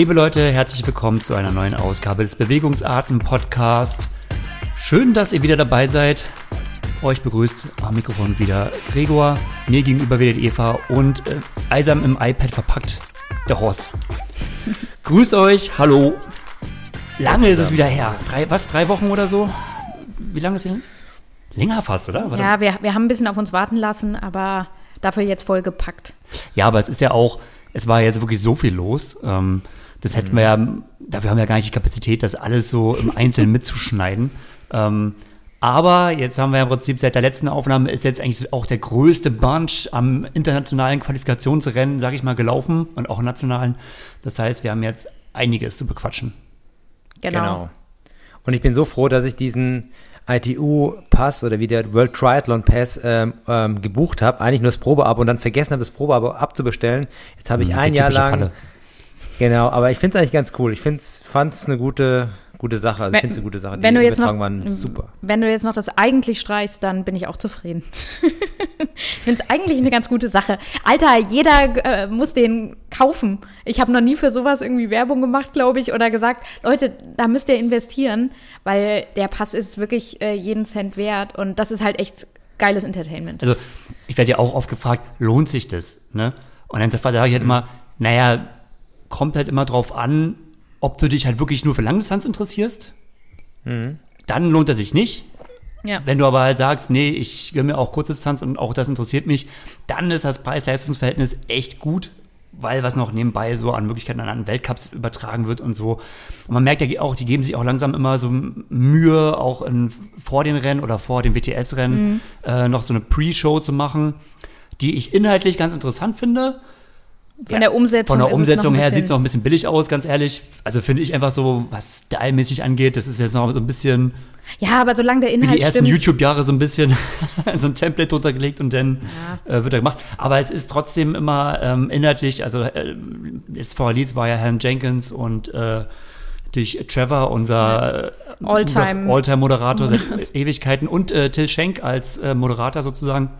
Liebe Leute, herzlich willkommen zu einer neuen Ausgabe des Bewegungsarten Podcast. Schön, dass ihr wieder dabei seid. Euch begrüßt am Mikrofon wieder Gregor, mir gegenüber wieder die Eva und äh, eisam im iPad verpackt der Horst. Grüßt euch, hallo. Lange ist es wieder her. Drei, was, drei Wochen oder so? Wie lange ist es? Länger fast, oder? Warte. Ja, wir, wir haben ein bisschen auf uns warten lassen, aber dafür jetzt voll gepackt. Ja, aber es ist ja auch, es war jetzt wirklich so viel los. Ähm, das hätten wir ja, dafür haben wir ja gar nicht die Kapazität, das alles so im Einzelnen mitzuschneiden. Ähm, aber jetzt haben wir im Prinzip seit der letzten Aufnahme ist jetzt eigentlich auch der größte Bunch am internationalen Qualifikationsrennen, sage ich mal, gelaufen und auch im nationalen. Das heißt, wir haben jetzt einiges zu bequatschen. Genau. genau. Und ich bin so froh, dass ich diesen ITU-Pass oder wie der World Triathlon Pass ähm, ähm, gebucht habe, eigentlich nur das Probeabo und dann vergessen habe, das Probeabo abzubestellen. Jetzt habe ich hm, ein Jahr lang. Falle. Genau, aber ich finde es eigentlich ganz cool. Ich fand es eine gute, gute Sache. Also ich finde es eine gute Sache. Wenn du, jetzt noch, super. wenn du jetzt noch das eigentlich streichst, dann bin ich auch zufrieden. ich finde es eigentlich eine ganz gute Sache. Alter, jeder äh, muss den kaufen. Ich habe noch nie für sowas irgendwie Werbung gemacht, glaube ich, oder gesagt, Leute, da müsst ihr investieren, weil der Pass ist wirklich äh, jeden Cent wert und das ist halt echt geiles Entertainment. Also ich werde ja auch oft gefragt, lohnt sich das? Ne? Und dann sage ich halt immer, naja, kommt halt immer drauf an, ob du dich halt wirklich nur für Langdistanz interessierst. Mhm. Dann lohnt er sich nicht. Ja. Wenn du aber halt sagst, nee, ich gönne mir auch Kurzdistanz und auch das interessiert mich, dann ist das Preis-Leistungs-Verhältnis echt gut, weil was noch nebenbei so an Möglichkeiten an Weltcups übertragen wird und so. Und man merkt ja auch, die geben sich auch langsam immer so Mühe, auch in, vor den Rennen oder vor dem WTS-Rennen mhm. äh, noch so eine Pre-Show zu machen, die ich inhaltlich ganz interessant finde von ja, der Umsetzung, von der Umsetzung her sieht es noch ein bisschen billig aus, ganz ehrlich. Also finde ich einfach so, was stylmäßig angeht, das ist jetzt noch so ein bisschen. Ja, aber solange der Inhalt wie die ersten YouTube-Jahre so ein bisschen so ein Template drunter gelegt und dann ja. äh, wird er gemacht. Aber es ist trotzdem immer ähm, inhaltlich, also äh, jetzt vor Leeds war ja Herrn Jenkins und äh, durch Trevor, unser äh, Alltime-Moderator All seit Ewigkeiten und äh, Till Schenk als äh, Moderator sozusagen.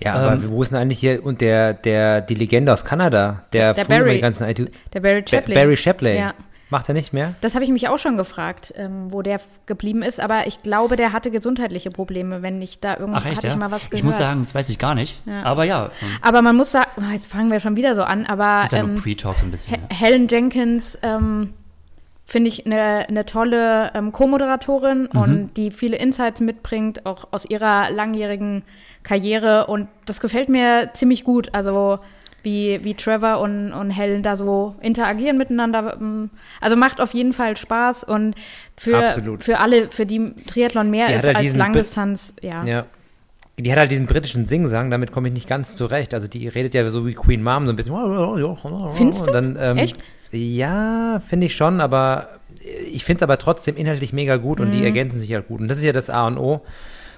Ja, aber ähm, wo ist denn eigentlich hier und der, der, die Legende aus Kanada, der, der Barry, ganzen IT der Barry Shapley. Barry Shapley. Ja. Macht er nicht mehr? Das habe ich mich auch schon gefragt, ähm, wo der geblieben ist, aber ich glaube, der hatte gesundheitliche Probleme, wenn ich da irgendwo Ach, echt, hatte ja? ich mal was gehört. Ich muss sagen, das weiß ich gar nicht, ja. aber ja. Aber man muss sagen, oh, jetzt fangen wir schon wieder so an, aber das ist ja ähm, Pre-Talk so ein bisschen. He Helen Jenkins ähm, finde ich eine, eine tolle ähm, Co-Moderatorin mhm. und die viele Insights mitbringt, auch aus ihrer langjährigen Karriere. Und das gefällt mir ziemlich gut. Also wie, wie Trevor und, und Helen da so interagieren miteinander. Ähm, also macht auf jeden Fall Spaß und für, für alle, für die Triathlon mehr die ist halt als Langdistanz, ja. ja. Die hat halt diesen britischen Singsang, damit komme ich nicht ganz zurecht. Also die redet ja so wie Queen Mom, so ein bisschen. Findest du? Dann, ähm, Echt? Ja, finde ich schon, aber ich finde es aber trotzdem inhaltlich mega gut und die mhm. ergänzen sich halt gut. Und das ist ja das A und O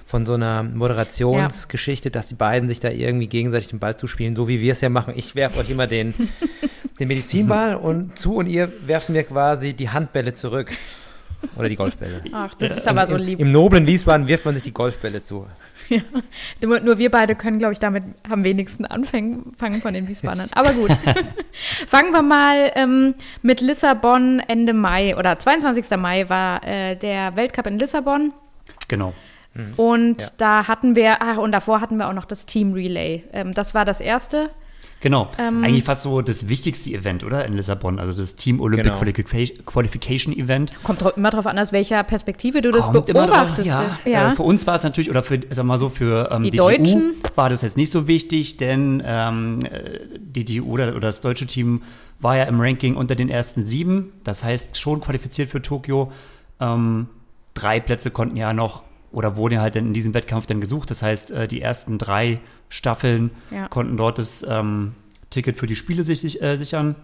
von so einer Moderationsgeschichte, ja. dass die beiden sich da irgendwie gegenseitig den Ball zuspielen, so wie wir es ja machen. Ich werfe euch immer den, den Medizinball und zu und ihr werft mir quasi die Handbälle zurück. Oder die Golfbälle. Ach, du bist aber so lieb. Im, Im noblen Wiesbaden wirft man sich die Golfbälle zu. Ja. Nur, nur wir beide können, glaube ich, damit am wenigsten anfangen von den Wiesbadern. Aber gut. Fangen wir mal ähm, mit Lissabon Ende Mai oder 22. Mai war äh, der Weltcup in Lissabon. Genau. Mhm. Und ja. da hatten wir, ach, und davor hatten wir auch noch das Team Relay. Ähm, das war das erste. Genau. Ähm, Eigentlich fast so das wichtigste Event, oder? In Lissabon. Also das Team Olympic genau. Qualification Event. Kommt immer darauf an, aus welcher Perspektive du das Kommt beobachtest. Drauf, ja. ja. Äh, für uns war es natürlich, oder für, sag mal so, für ähm, die DGU Deutschen war das jetzt nicht so wichtig, denn ähm, äh, DGU oder, oder das deutsche Team war ja im Ranking unter den ersten sieben. Das heißt, schon qualifiziert für Tokio. Ähm, drei Plätze konnten ja noch oder wurde halt in diesem Wettkampf dann gesucht. Das heißt, äh, die ersten drei Staffeln ja. konnten dort das ähm, Ticket für die Spiele sich, äh, sichern.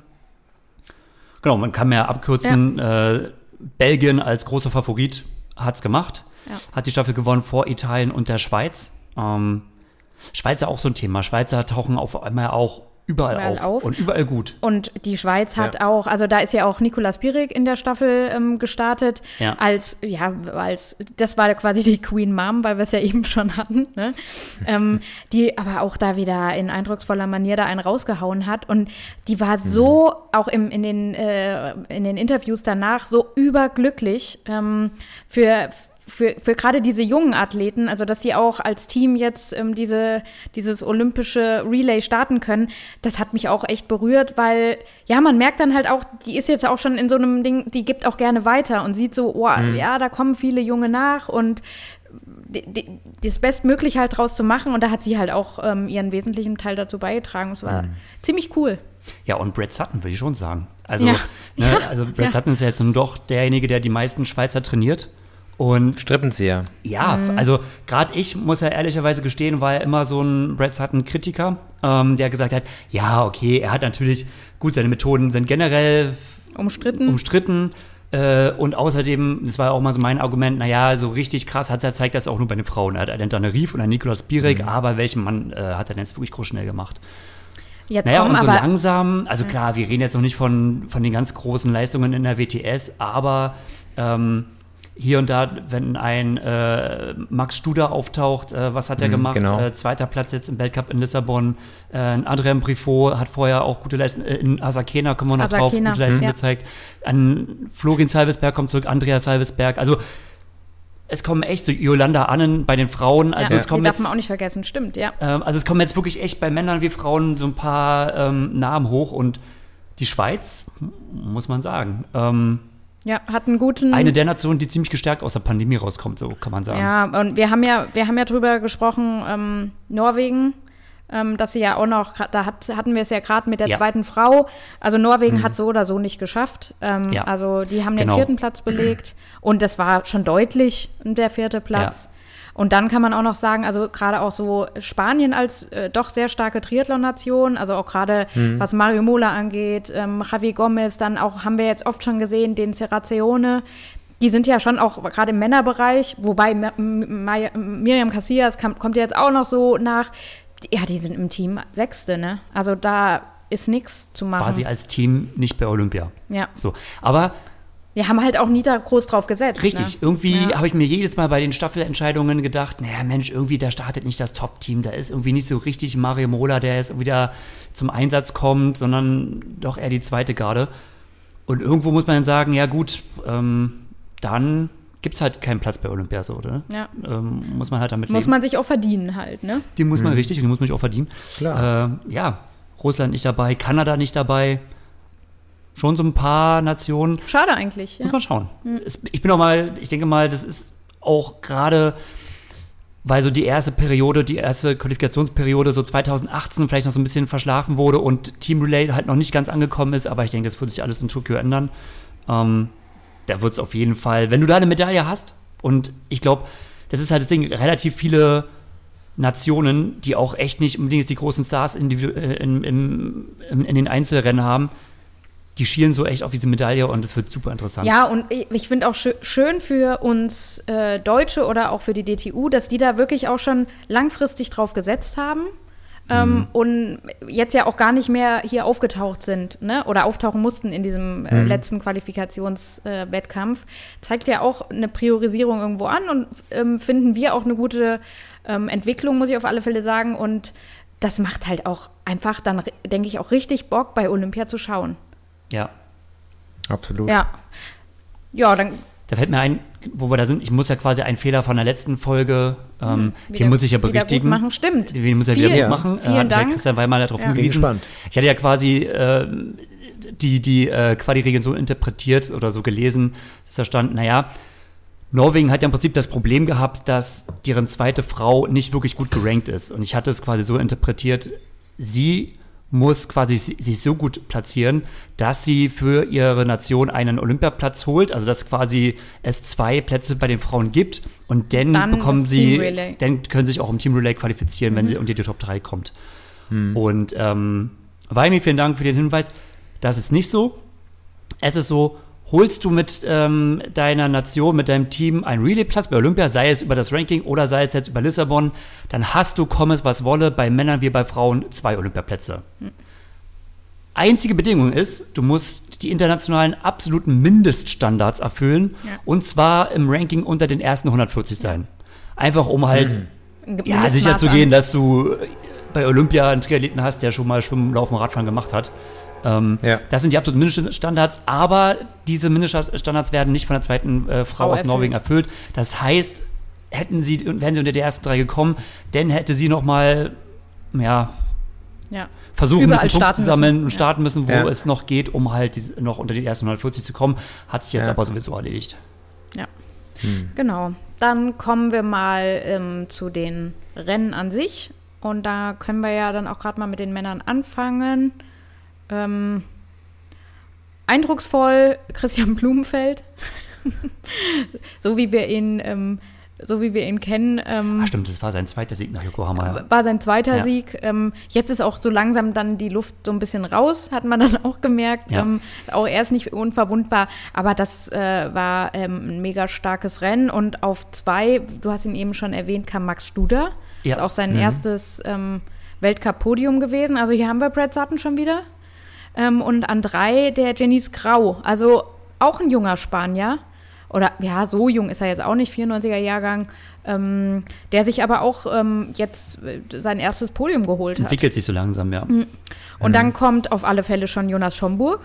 Genau, man kann mehr abkürzen. Ja. Äh, Belgien als großer Favorit hat es gemacht, ja. hat die Staffel gewonnen vor Italien und der Schweiz. Ähm, Schweizer auch so ein Thema. Schweizer tauchen auf einmal auch überall, Überall auf. auf. und überall gut. Und die Schweiz hat Ja. auch, also da ist ja auch Nicolas Pirik in der Staffel ähm, gestartet, Ja. als, ja, als, das war quasi die Queen Mom, weil wir es ja eben schon hatten, ne? ähm, die aber auch da wieder in eindrucksvoller Manier da einen rausgehauen hat. Und die war so, auch im, in, den, äh, in den Interviews danach, so überglücklich ähm, für für, für gerade diese jungen Athleten, also dass die auch als Team jetzt ähm, diese, dieses olympische Relay starten können, das hat mich auch echt berührt, weil ja, man merkt dann halt auch, die ist jetzt auch schon in so einem Ding, die gibt auch gerne weiter und sieht so, oh, ja, da kommen viele Junge nach und das Bestmögliche halt draus zu machen und da hat sie halt auch ähm, ihren wesentlichen Teil dazu beigetragen. Es war ziemlich cool. Ja, und Brad Sutton, würde ich schon sagen. Also, Ja. ne, Ja. also Brad Ja. Sutton ist ja jetzt nun doch derjenige, der die meisten Schweizer trainiert. Und Strippenzieher. ja, also gerade ich muss ja ehrlicherweise gestehen, war ja immer so ein Brad Sutton-Kritiker, ähm, der gesagt hat, ja, okay, er hat natürlich, gut, seine Methoden sind generell Umstritten. umstritten. Äh, und außerdem, das war auch mal so mein Argument, naja, so richtig krass hat er zeigt das auch nur bei den Frauen. Er hat Alentane Rief und einen Nikolaus Birek, aber welchen Mann äh, hat er denn jetzt wirklich groß schnell gemacht? jetzt Naja, kommen und so aber langsam, also klar, wir reden jetzt noch nicht von, von den ganz großen Leistungen in der WTS, aber ähm, hier und da, wenn ein äh, Max Studer auftaucht, äh, was hat er Mhm, gemacht? genau. Äh, zweiter Platz jetzt im Weltcup in Lissabon. Äh, ein Adrian Brifot hat vorher auch gute Leistungen, äh, in Asakena kommen wir noch drauf, Asakena, gute Leistungen ja. gezeigt. An Florin Salvesberg kommt zurück, Andreas Salvesberg. Also es kommen echt so Yolanda Annen bei den Frauen. Also ja, es kommen die darf jetzt, man auch nicht vergessen, stimmt, ja. ähm, also es kommen jetzt wirklich echt bei Männern wie Frauen so ein paar ähm, Namen hoch und die Schweiz, muss man sagen, ähm, Ja, hat einen guten. eine der Nationen, die ziemlich gestärkt aus der Pandemie rauskommt, so kann man sagen. Ja, und wir haben ja, wir haben ja drüber gesprochen, ähm, Norwegen, ähm, dass sie ja auch noch, da hat, hatten wir es ja gerade mit der Ja. zweiten Frau. Also Norwegen hat so oder so nicht geschafft. Ähm, Ja. Also die haben den Genau. vierten Platz belegt und das war schon deutlich der vierte Platz. Und dann kann man auch noch sagen, also gerade auch so Spanien als äh, doch sehr starke Triathlon-Nation, also auch gerade was Mario Mola angeht, ähm, Javi Gomez, dann auch haben wir jetzt oft schon gesehen, den Serrazione. Die sind ja schon auch gerade im Männerbereich, wobei Miriam Casillas kam, kommt ja jetzt auch noch so nach. Ja, die sind im Team Sechste, ne? Also da ist nichts zu machen. War sie als Team nicht bei Olympia. ja. So. Aber Wir haben halt auch nie da groß drauf gesetzt. richtig, ne? irgendwie Ja. habe ich mir jedes Mal bei den Staffelentscheidungen gedacht, naja, Mensch, irgendwie, da startet nicht das Top-Team, da ist irgendwie nicht so richtig Mario Mola, der jetzt wieder zum Einsatz kommt, sondern doch eher die zweite Garde. Und irgendwo muss man dann sagen, ja gut, ähm, dann gibt es halt keinen Platz bei Olympia so, oder? Ja. Ähm, muss man halt damit Muss leben. man sich auch verdienen halt, ne? Die muss man richtig und die muss man sich auch verdienen. Klar. Äh, ja, Russland nicht dabei, Kanada nicht dabei. Schon so ein paar Nationen. Schade eigentlich. Ja. Muss man schauen. Es, ich bin auch mal, ich denke mal, das ist auch gerade, weil so die erste Periode, die erste Qualifikationsperiode so 2018 vielleicht noch so ein bisschen verschlafen wurde und Team Relay halt noch nicht ganz angekommen ist, aber ich denke, das wird sich alles in Tokio ändern. Ähm, da wird es auf jeden Fall, wenn du da eine Medaille hast, und ich glaube, das ist halt das Ding, relativ viele Nationen, die auch echt nicht unbedingt die großen Stars in, die, äh, in, in, in, in den Einzelrennen haben, die schielen so echt auf diese Medaille und das wird super interessant. Ja, und ich, finde auch schö schön für uns äh, Deutsche oder auch für die DTU, dass die da wirklich auch schon langfristig drauf gesetzt haben. Ähm, und jetzt ja auch gar nicht mehr hier aufgetaucht sind, ne? Oder auftauchen mussten in diesem äh, letzten Qualifikationswettkampf. Äh. Zeigt ja auch eine Priorisierung irgendwo an und ähm, finden wir auch eine gute ähm, Entwicklung, muss ich auf alle Fälle sagen. Und das macht halt auch einfach dann, denke ich, auch richtig Bock, bei Olympia zu schauen. Ja. Absolut. Ja. Ja, dann Da fällt mir ein, wo wir da sind, ich muss ja quasi einen Fehler von der letzten Folge, ähm, wieder- den muss ich ja berichtigen. machen, stimmt. Den muss er Viel- wieder Ja. gut machen. Vielen hat ja Dank. Christian Weimann darauf Ja. Bin hingewiesen. gespannt. Ich hatte ja quasi äh, die, die äh, Quali-Regeln so interpretiert oder so gelesen, dass da stand, naja, Norwegen hat ja im Prinzip das Problem gehabt, dass deren zweite Frau nicht wirklich gut gerankt ist. Und ich hatte es quasi so interpretiert, sie muss quasi si- sich so gut platzieren, dass sie für ihre Nation einen Olympiaplatz holt, also dass quasi es zwei Plätze bei den Frauen gibt und dann, Dann bekommen sie, dann können sie sich auch im Team Relay qualifizieren, wenn sie unter die Top 3 kommt. Und ähm, Weimi, vielen Dank für den Hinweis. Das ist nicht so. Es ist so, holst du mit ähm, deiner Nation, mit deinem Team einen Relay-Platz bei Olympia, sei es über das Ranking oder sei es jetzt über Lissabon, dann hast du, komm es was wolle, bei Männern wie bei Frauen zwei Olympiaplätze. Einzige Bedingung ist, du musst die internationalen absoluten Mindeststandards erfüllen Ja. und zwar im Ranking unter den ersten 140 sein. Einfach um halt Ein ja, sicher zu gehen, dass du bei Olympia einen Triathleten hast, der schon mal Schwimmen, Laufen, Radfahren gemacht hat. Ähm, Ja. Das sind die absoluten Mindeststandards, aber diese Mindeststandards werden nicht von der zweiten äh, Frau Frau aus erfüllt. Norwegen erfüllt. Das heißt, hätten sie, wären sie unter die ersten drei gekommen, dann hätte sie noch mal, ja, Ja. versuchen Überall müssen, Punkte starten zu sammeln müssen, und ja. starten müssen, wo Ja. es noch geht, um halt diese, noch unter die ersten 140 zu kommen. Hat sich jetzt Ja. aber sowieso erledigt. Ja. Hm. Genau. Dann kommen wir mal ähm, zu den Rennen an sich. Und da können wir ja dann auch gerade mal mit den Männern anfangen. Ähm, eindrucksvoll Christian Blumenfeld. so wie wir ihn, ähm, so wie wir ihn kennen. Ähm, Ah, stimmt, das war sein zweiter Sieg nach Yokohama. Ja. war sein zweiter Ja. Sieg. Ähm, jetzt ist auch so langsam dann die Luft so ein bisschen raus, hat man dann auch gemerkt. Ja. Ähm, auch er ist nicht unverwundbar, aber das äh, war ähm, ein mega starkes Rennen. Und auf zwei, du hast ihn eben schon erwähnt, kam Max Studer. Ist auch sein Mhm. erstes ähm, Weltcup-Podium gewesen. Also hier haben wir Brad Sutton schon wieder. Ähm, und an drei der Janice Grau. Also auch ein junger Spanier. Oder ja, so jung ist er jetzt auch nicht, 94er Jahrgang. Ähm, der sich aber auch ähm, jetzt äh, sein erstes Podium geholt hat. Entwickelt sich so langsam, ja. Mhm. Und dann kommt auf alle Fälle schon Jonas Schomburg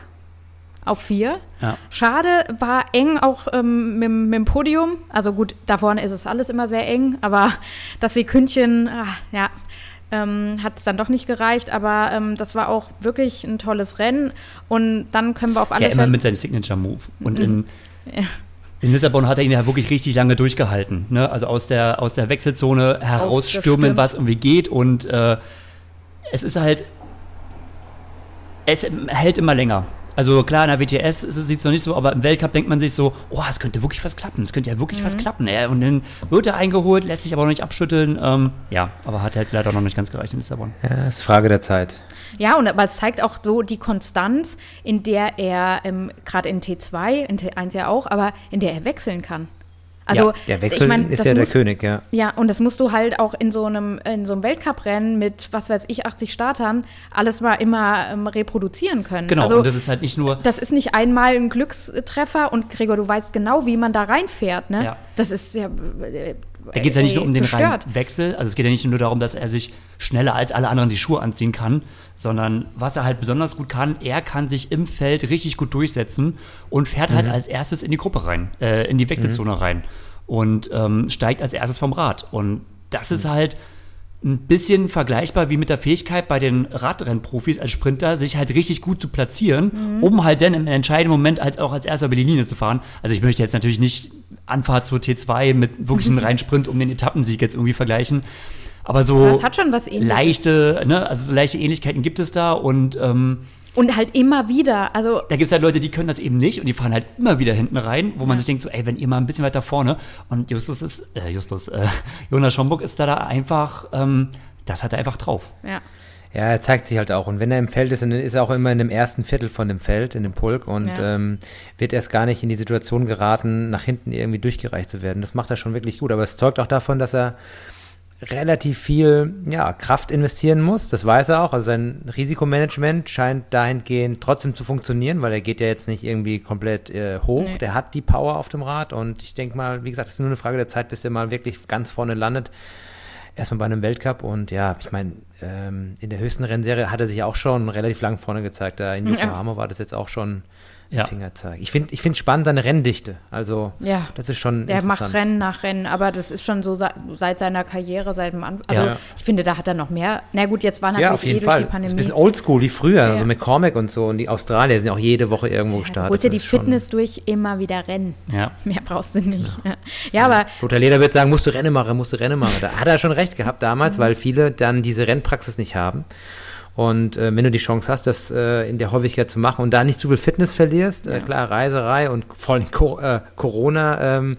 auf vier. ja. Schade, war eng auch ähm, mit, mit dem Podium. Also gut, da vorne ist es alles immer sehr eng, aber das Sekündchen, ah, ja, ähm, hat es dann doch nicht gereicht. Aber ähm, das war auch wirklich ein tolles Rennen. Und dann können wir auf alle Ja, immer Fälle. mit seinem Signature-Move. Und in, Mhm. Ja. in Lissabon hat er ihn ja wirklich richtig lange durchgehalten. Ne? Also aus der, aus der Wechselzone herausstürmen, was irgendwie geht. Und äh, es ist halt, es hält immer länger. Also klar, in der WTS sieht es noch nicht so, aber im Weltcup denkt man sich so, oh, es könnte wirklich was klappen, es könnte ja wirklich Mhm. was klappen. Ja, und dann wird er eingeholt, lässt sich aber noch nicht abschütteln. Ähm, ja, aber hat halt leider noch nicht ganz gereicht in Lissabon. Ja, ist Frage der Zeit. Ja, und aber es zeigt auch so die Konstanz, in der er ähm, gerade in T2, in T1 ja auch, aber in der er wechseln kann. Also Der Wechsel ich mein, ist ja der muss- König, ja. Ja, und das musst du halt auch in so einem, in so einem Weltcuprennen mit, was weiß ich, 80 Startern, alles mal immer ähm, reproduzieren können. Genau, also, und das ist halt nicht nur, das ist nicht einmal ein Glückstreffer und Gregor, du weißt genau, wie man da reinfährt, ne? Ja. Das ist ja. Da geht es ja nicht nur um den reinen gestört. Wechsel, also es geht ja nicht nur darum, dass er sich schneller als alle anderen die Schuhe anziehen kann, sondern was er halt besonders gut kann, er kann sich im Feld richtig gut durchsetzen und fährt halt als erstes in die Gruppe rein, äh, in die Wechselzone rein und ähm, steigt als erstes vom Rad. Und das ist halt ein bisschen vergleichbar wie mit der Fähigkeit bei den Radrennprofis als Sprinter, sich halt richtig gut zu platzieren, um halt dann im entscheidenden Moment halt auch als erster über die Linie zu fahren. Also ich möchte jetzt natürlich nicht Anfahrt zur T2 mit wirklich einem reinen Sprint um den Etappensieg jetzt irgendwie vergleichen. Aber so Aber es hat schon was ähnliches. leichte, ne, also so leichte Ähnlichkeiten gibt es da und ähm, Und halt immer wieder. Also da gibt es halt Leute, die können das eben nicht und die fahren halt immer wieder hinten rein, wo man sich denkt so, ey, wenn ihr mal ein bisschen weiter vorne und Justus ist, äh, Justus, äh, Jonas Schomburg ist da, da einfach, ähm, das hat er einfach drauf. Ja. Ja, er zeigt sich halt auch. Und wenn er im Feld ist, dann ist er auch immer in dem ersten Viertel von dem Feld, in dem Pulk und Ja. ähm, wird erst gar nicht in die Situation geraten, nach hinten irgendwie durchgereicht zu werden. Das macht er schon wirklich gut. Aber es zeugt auch davon, dass er relativ viel ja, Kraft investieren muss. Das weiß er auch. Also sein Risikomanagement scheint dahingehend trotzdem zu funktionieren, weil er geht ja jetzt nicht irgendwie komplett äh, hoch. Nee. Der hat die Power auf dem Rad und ich denke mal, wie gesagt, es ist nur eine Frage der Zeit, bis er mal wirklich ganz vorne landet. Erstmal bei einem Weltcup und ja, ich meine, ähm, in der höchsten Rennserie hat er sich auch schon relativ lang vorne gezeigt. Da in Ja. Yokohama war das jetzt auch schon Ja. Fingerzeig. Ich finde ich finde spannend seine Renndichte. Also Ja. das ist schon Der macht. Rennen nach Rennen, aber das ist schon so se- seit seiner Karriere, seit dem Anfang. Also Ja. ich finde, da hat er noch mehr. Na gut, jetzt war natürlich Ja, auf jeden eh durch Fall. die Das ist Pandemie. ein bisschen oldschool wie früher, Ja. also McCormack und so. Und die Australier sind ja auch jede Woche irgendwo ja, gestartet. du holst dir die Fitness durch, immer wieder Rennen. Ja. Mehr brauchst du nicht. Ja, ja aber Lothar Leder wird sagen, musst du Rennen machen, musst du Rennen machen. Da hat er schon recht gehabt damals, Mhm. weil viele dann diese Rennpraxis nicht haben. Und äh, wenn du die Chance hast, das äh, in der Häufigkeit zu machen und da nicht zu viel Fitness verlierst, äh, klar, Reiserei und vor allem Co äh, Corona ähm,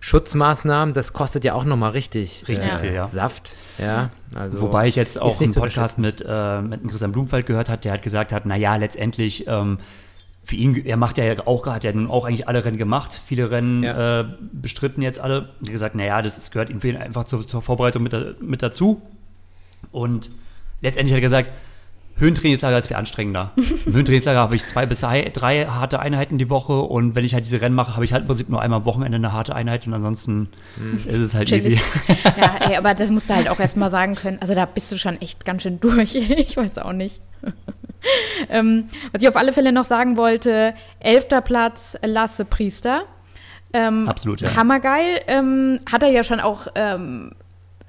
Schutzmaßnahmen, das kostet ja auch nochmal richtig, Richtig äh, viel, ja. Saft. Ja, also Wobei ich jetzt auch einen Podcast mit, äh, mit Christian Blumenfeld gehört hat, der hat gesagt hat, naja, letztendlich ähm, für ihn, er macht ja auch, hat ja nun auch eigentlich alle Rennen gemacht, viele Rennen Ja. äh, bestritten jetzt alle. Er hat gesagt, naja, das ist, gehört ihm für ihn einfach zur, zur Vorbereitung mit, mit dazu. Und letztendlich hat er gesagt, Höhentrainingslager ist viel anstrengender. Im Höhentrainingslager habe ich zwei bis drei, harte Einheiten die Woche und wenn ich halt diese Rennen mache, habe ich halt im Prinzip nur einmal am Wochenende eine harte Einheit und ansonsten mhm. ist es halt Chillig. easy. Ja, ey, aber das musst du halt auch erst mal sagen können. Also da bist du schon echt ganz schön durch. Ich weiß auch nicht. ähm, was ich auf alle Fälle noch sagen wollte, elfter Platz Lasse Priester. Ähm, Absolut, ja. Hammergeil. Ähm, hat er ja schon auch ähm,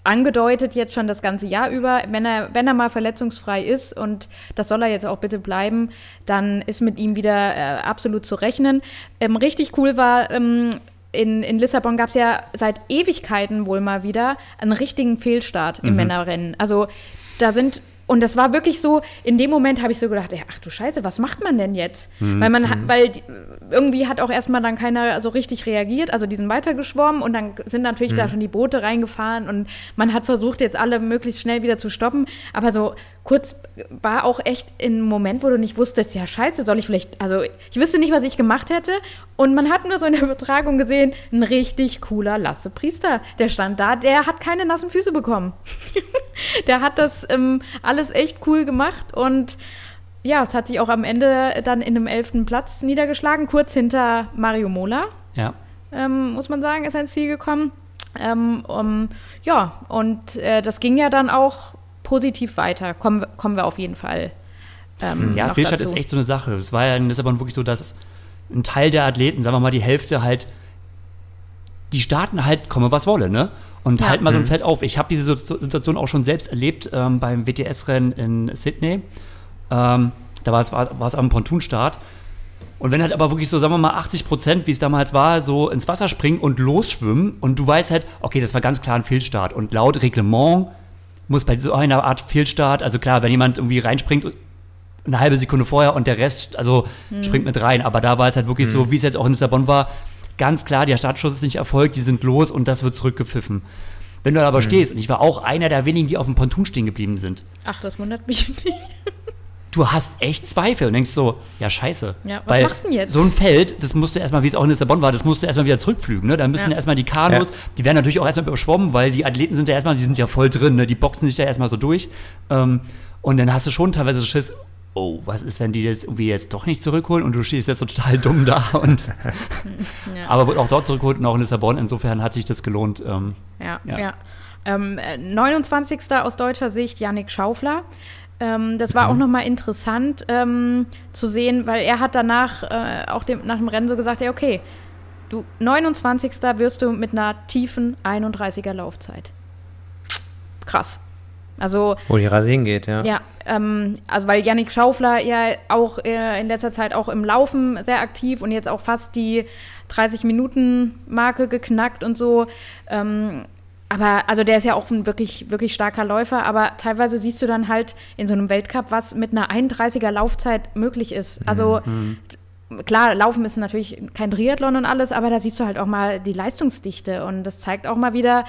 angedeutet jetzt schon das ganze Jahr über, wenn er, wenn er mal verletzungsfrei ist und das soll er jetzt auch bitte bleiben, dann ist mit ihm wieder äh, absolut zu rechnen. Ähm, richtig cool war, ähm, in, in Lissabon gab es ja seit Ewigkeiten wohl mal wieder einen richtigen Fehlstart im mhm. Männerrennen. Also da sind und das war wirklich so, in dem Moment habe ich so gedacht, ach du Scheiße, was macht man denn jetzt? Mhm. Weil man, mhm. weil die, irgendwie hat auch erstmal dann keiner so richtig reagiert, also die sind weitergeschwommen und dann sind natürlich mhm. da schon die Boote reingefahren und man hat versucht, jetzt alle möglichst schnell wieder zu stoppen. Aber so kurz war auch echt ein Moment, wo du nicht wusstest, ja scheiße, soll ich vielleicht, also ich wüsste nicht, was ich gemacht hätte. Und man hat nur so in der Übertragung gesehen, ein richtig cooler Lasse Priester, der stand da, der hat keine nassen Füße bekommen. der hat das ähm, alles echt cool gemacht und ja, es hat sich auch am Ende dann in einem elften Platz niedergeschlagen, kurz hinter Mario Mola. Ja. Ähm, muss man sagen, ist ans Ziel gekommen. Ähm, um, ja, und äh, das ging ja dann auch positiv weiter. Kommen, kommen wir auf jeden Fall. Ähm, ja, Fehlstart ist echt so eine Sache. Es war ja in Lissabon wirklich so, dass ein Teil der Athleten, sagen wir mal die Hälfte halt, die starten halt, komme was wolle, ne? Und ja. halt mal so ein mhm. Feld auf. Ich habe diese Situation auch schon selbst erlebt ähm, beim WTS-Rennen in Sydney. Ähm, da war es, war, war es am Pontunstart. Und wenn halt aber wirklich so, sagen wir mal, 80 Prozent, wie es damals war, so ins Wasser springen und losschwimmen und du weißt halt, okay, das war ganz klar ein Fehlstart. Und laut Reglement muss bei so einer Art Fehlstart, also klar, wenn jemand irgendwie reinspringt, eine halbe Sekunde vorher und der Rest, also mhm. springt mit rein. Aber da war es halt wirklich mhm. so, wie es jetzt auch in Lissabon war, ganz klar, der Startschuss ist nicht erfolgt, die sind los und das wird zurückgepfiffen. Wenn du aber mhm. stehst, und ich war auch einer der wenigen, die auf dem Ponton stehen geblieben sind. Ach, das wundert mich nicht du hast echt Zweifel und denkst so, ja, scheiße. Ja, was Weil machst du denn jetzt? So ein Feld, das musst du erstmal, wie es auch in Lissabon war, das musst du erstmal wieder zurückflügen. Ne? Da müssen ja. erstmal die Kanus, ja. die werden natürlich auch erstmal überschwommen, weil die Athleten sind ja erstmal, die sind ja voll drin, ne? die boxen sich ja erstmal so durch. Ähm, und dann hast du schon teilweise so Schiss, oh, was ist, wenn die das irgendwie jetzt doch nicht zurückholen und du stehst jetzt so total dumm da und ja. aber wird auch dort zurückgeholt und auch in Lissabon, insofern hat sich das gelohnt. Ähm, ja, ja. ja. Ähm, 29. Äh, aus deutscher Sicht Yannick Schaufler. Ähm, das war mhm. auch nochmal interessant ähm, zu sehen, weil er hat danach äh, auch dem, nach dem Rennen so gesagt, ja, okay, du 29. wirst du mit einer tiefen 31er Laufzeit. Krass. Also, Wo die Rasien geht, ja. Ja, ähm, also weil Yannick Schaufler ja auch äh, in letzter Zeit auch im Laufen sehr aktiv und jetzt auch fast die 30-Minuten-Marke geknackt und so. Ähm, aber also der ist ja auch ein wirklich, wirklich starker Läufer, aber teilweise siehst du dann halt in so einem Weltcup, was mit einer 31er Laufzeit möglich ist. Also mhm. klar, Laufen ist natürlich kein Triathlon und alles, aber da siehst du halt auch mal die Leistungsdichte und das zeigt auch mal wieder,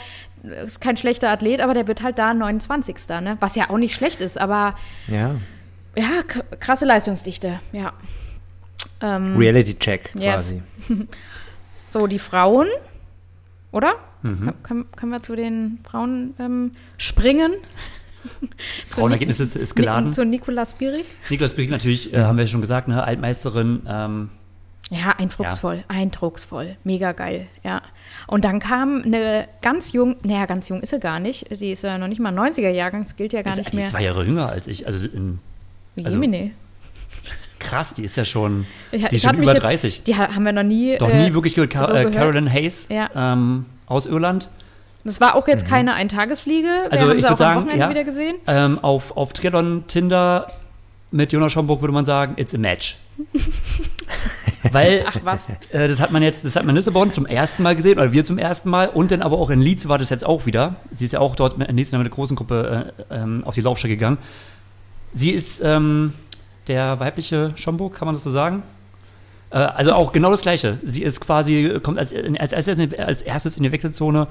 ist kein schlechter Athlet, aber der wird halt da 29. Ne? Was ja auch nicht schlecht ist, aber ja, ja krasse Leistungsdichte, ja. Ähm, Reality Check quasi. Yes. so, die Frauen, oder? Mhm. Können, können wir zu den Frauen ähm, springen? Frauenergebnis ist, ist geladen. Zu Nicolas Spirig. Nicolas Spirig natürlich, äh, haben wir schon gesagt, ne, Altmeisterin. Ähm, ja, eindrucksvoll, ja. eindrucksvoll, mega geil, ja. Und dann kam eine ganz jung, naja, ganz jung ist sie gar nicht, die ist ja noch nicht mal 90er-Jahrgang, das gilt ja gar ist, nicht die mehr. Die ist zwei Jahre jünger als ich, also in, also, Jemine. Krass, die ist ja schon, ich, die ist schon über 30. Jetzt, die haben wir noch nie Doch nie äh, wirklich gehört, Car so äh, Carolyn Hayes. Ja. Ähm, aus Irland. Das war auch jetzt mhm. keine Eintagesfliege. Wir also haben ich würde sagen, ja, wieder gesehen. Ähm, auf, auf Triathlon Tinder mit Jonas Schomburg würde man sagen, it's a match. Weil Ach was. Äh, das hat man jetzt, das hat man in Lissabon zum ersten Mal gesehen, oder wir zum ersten Mal, und dann aber auch in Leeds war das jetzt auch wieder. Sie ist ja auch dort mit, nächstes Mal mit einer großen Gruppe äh, ähm, auf die Laufstrecke gegangen. Sie ist ähm, der weibliche Schomburg, kann man das so sagen? Äh, also auch genau das Gleiche. Sie ist quasi, kommt als, als, als, als erstes in die Wechselzone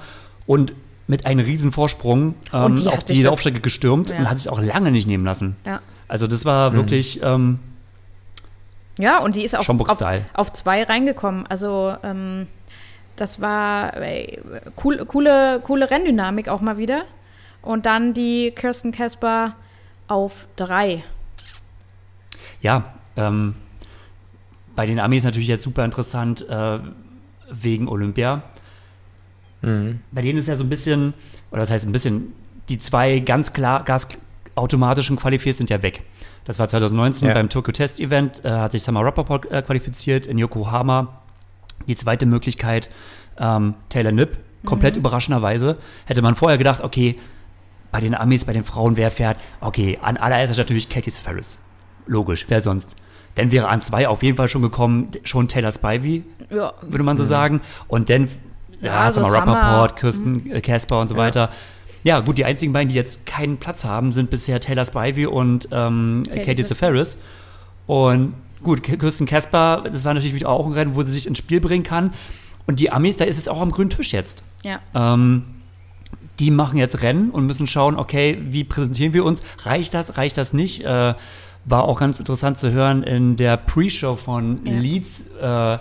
und mit einem riesen Vorsprung ähm, die auf die Laufstrecke gestürmt ja. und hat sich auch lange nicht nehmen lassen. Ja. Also das war mhm. wirklich ähm, Ja, und die ist auf, auf, auf, zwei reingekommen. Also ähm, das war ey, cool, coole, coole Renndynamik auch mal wieder. Und dann die Kirsten Casper auf drei. ja, ähm, bei den Amis natürlich jetzt super interessant äh, wegen Olympia. Mhm. Bei denen ist ja so ein bisschen, oder das heißt ein bisschen, die zwei ganz klar gasautomatischen Qualifiers sind ja weg. Das war 2019 ja. beim Tokyo Test Event, äh, hat sich Summer Rappaport äh, qualifiziert in Yokohama. Die zweite Möglichkeit, ähm, Taylor Nipp, komplett mhm. überraschenderweise. Hätte man vorher gedacht, okay, bei den Amis, bei den Frauen, wer fährt? Okay, an allererster natürlich Katie Ferris. Logisch, wer sonst? Dann wäre an zwei auf jeden Fall schon gekommen, schon Taylor Spivey, ja. würde man so mhm. sagen. Und dann, ja, ja also Summer Rappaport, Kirsten mhm. Casper und so ja. weiter. Ja, gut, die einzigen beiden, die jetzt keinen Platz haben, sind bisher Taylor Spivey und ähm, Katie, Katie Seferis. Und gut, Kirsten Casper, das war natürlich wieder auch ein Rennen, wo sie sich ins Spiel bringen kann. Und die Amis, da ist es auch am grünen Tisch jetzt. Ja. Ähm, die machen jetzt Rennen und müssen schauen, okay, wie präsentieren wir uns? Reicht das, reicht das nicht? Äh, war auch ganz interessant zu hören in der Pre-Show von ja. Leeds. Äh,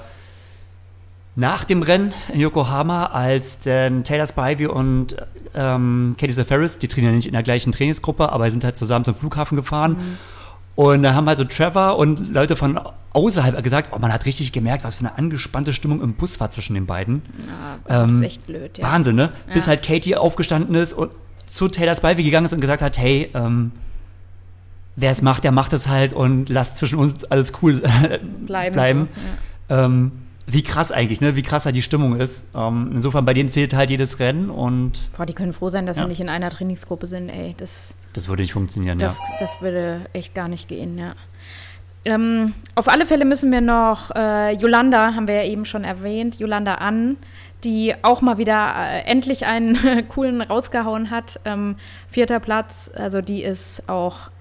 nach dem Rennen in Yokohama, als dann Taylor Spivey und ähm, Katie Zafaris, die trainieren nicht in der gleichen Trainingsgruppe, aber sind halt zusammen zum Flughafen gefahren. Mhm. Und da haben halt so Trevor und Leute von außerhalb gesagt, oh, man hat richtig gemerkt, was für eine angespannte Stimmung im Bus war zwischen den beiden. Ja, das ähm, ist echt blöd, ja. Wahnsinn, ne? Ja. Bis halt Katie aufgestanden ist und zu Taylor Spivey gegangen ist und gesagt hat, hey, ähm, wer es macht, der macht es halt und lasst zwischen uns alles cool bleiben. bleiben. So, ja. ähm, wie krass eigentlich, ne? Wie krass halt die Stimmung ist. Ähm, insofern, bei denen zählt halt jedes Rennen und. Boah, die können froh sein, dass ja. sie nicht in einer Trainingsgruppe sind, ey. Das, das würde nicht funktionieren, das, ja. Das würde echt gar nicht gehen, ja. Ähm, auf alle Fälle müssen wir noch äh, Yolanda, haben wir ja eben schon erwähnt, Yolanda an, die auch mal wieder äh, endlich einen coolen rausgehauen hat. Ähm, vierter Platz, also die ist auch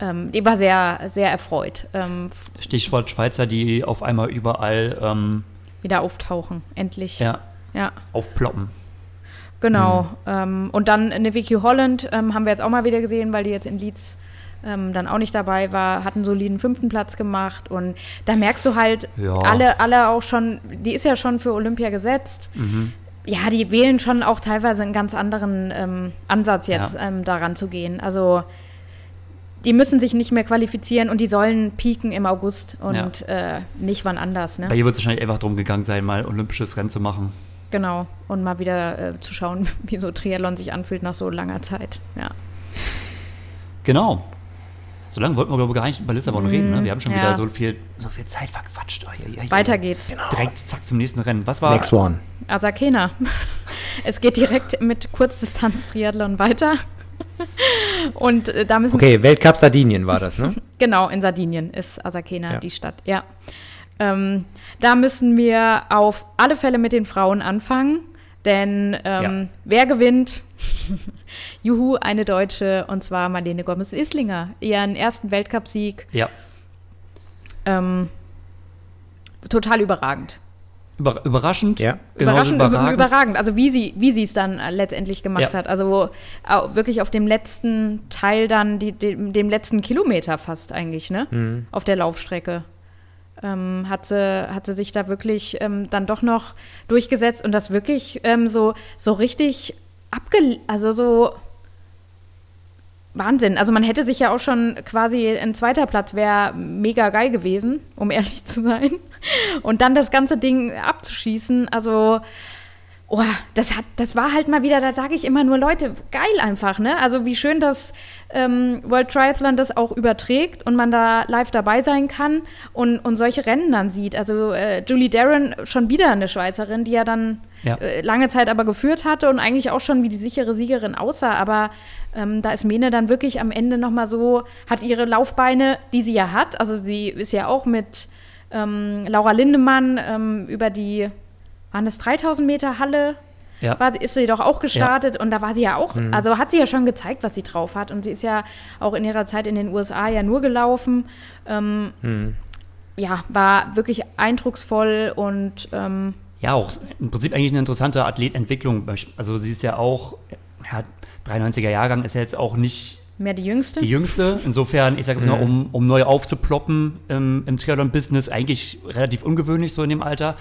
ähm, die war sehr, sehr erfreut. Ähm, Stichwort Schweizer, die auf einmal überall ähm, wieder auftauchen, endlich. Ja. ja. Aufploppen. Genau. Mhm. und dann eine Vicky Holland ähm, haben wir jetzt auch mal wieder gesehen, weil die jetzt in Leeds ähm, dann auch nicht dabei war, hat einen soliden fünften Platz gemacht und da merkst du halt ja. alle, alle auch schon, die ist ja schon für Olympia gesetzt. Mhm. Ja, die wählen schon auch teilweise einen ganz anderen ähm, Ansatz jetzt ja. ähm, daran zu gehen. Also die müssen sich nicht mehr qualifizieren und die sollen pieken im August und ja. äh, nicht wann anders. Ne? Bei ihr wird es wahrscheinlich einfach darum gegangen sein, mal olympisches Rennen zu machen. Genau, und mal wieder äh, zu schauen, wie so Triathlon sich anfühlt nach so langer Zeit. Ja. Genau. So lange wollten wir, glaube ich, gar nicht über Lissabon mm, reden. Ne? Wir haben schon ja. wieder so viel, so viel Zeit verquatscht. Oh, ja, ja, Weiter geht's. Genau. Direkt zack zum nächsten Rennen. Was war? Next one. Asakena. es geht direkt mit Kurzdistanz-Triathlon weiter. Und äh, da müssen Okay, Weltcup Sardinien war das, ne? genau, in Sardinien ist Asakena ja. die Stadt, ja. Ähm, da müssen wir auf alle Fälle mit den Frauen anfangen, denn ähm, ja. wer gewinnt? Juhu, eine Deutsche, und zwar Marlene Gomez-Islinger, ihren ersten Weltcupsieg. Ja. Ähm, total überragend. Über, überraschend. Ja. Überraschend, überragend. überragend. Also wie sie, wie sie es dann äh, letztendlich gemacht ja. hat. Also wirklich auf dem letzten Teil dann, die, dem, dem letzten Kilometer fast eigentlich, ne? Mhm. Auf der Laufstrecke. Ähm, hat, sie, hat sie sich da wirklich ähm, dann doch noch durchgesetzt und das wirklich ähm, so, so richtig abge... Also so Wahnsinn. Also man hätte sich ja auch schon quasi ein zweiter Platz wäre mega geil gewesen, um ehrlich zu sein. Und dann das ganze Ding abzuschießen, also oh, das hat, das war halt mal wieder, da sage ich immer nur, Leute, geil einfach, ne? Also wie schön, dass ähm, World Triathlon das auch überträgt und man da live dabei sein kann und, und solche Rennen dann sieht. Also äh, Julie Darren, schon wieder eine Schweizerin, die ja dann ja. Äh, lange Zeit aber geführt hatte und eigentlich auch schon wie die sichere Siegerin aussah, aber ähm, da ist Mene dann wirklich am Ende nochmal so, hat ihre Laufbeine, die sie ja hat, also sie ist ja auch mit ähm, Laura Lindemann ähm, über die, waren das 3000 Meter Halle? Ja. War, ist sie doch auch gestartet ja. und da war sie ja auch, mhm. also hat sie ja schon gezeigt, was sie drauf hat und sie ist ja auch in ihrer Zeit in den USA ja nur gelaufen. Ähm, mhm. Ja, war wirklich eindrucksvoll und ähm, ja, auch im Prinzip eigentlich eine interessante Athletentwicklung. Also sie ist ja auch, ja, 93er Jahrgang ist ja jetzt auch nicht Mehr die jüngste? Die jüngste. Insofern, ich sage mhm. mal, um, um neu aufzuploppen im, im Triathlon-Business, eigentlich relativ ungewöhnlich so in dem Alter.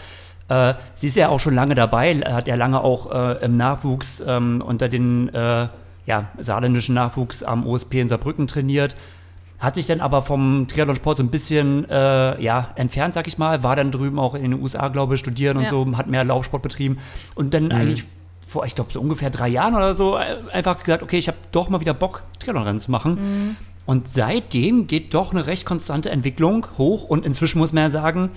Äh, sie ist ja auch schon lange dabei, hat ja lange auch äh, im Nachwuchs ähm, unter den äh, ja, saarländischen Nachwuchs am OSP in Saarbrücken trainiert. hat sich dann aber vom Triathlon-Sport so ein bisschen äh, ja, entfernt, sag ich mal. War dann drüben auch in den USA, glaube ich, studieren und Ja. so, hat mehr Laufsport betrieben. Und dann eigentlich vor, ich glaube, so ungefähr drei Jahren oder so, äh, einfach gesagt, okay, ich habe doch mal wieder Bock, Triathlon-Rennen zu machen. Und seitdem geht doch eine recht konstante Entwicklung hoch. Und inzwischen muss man ja sagen,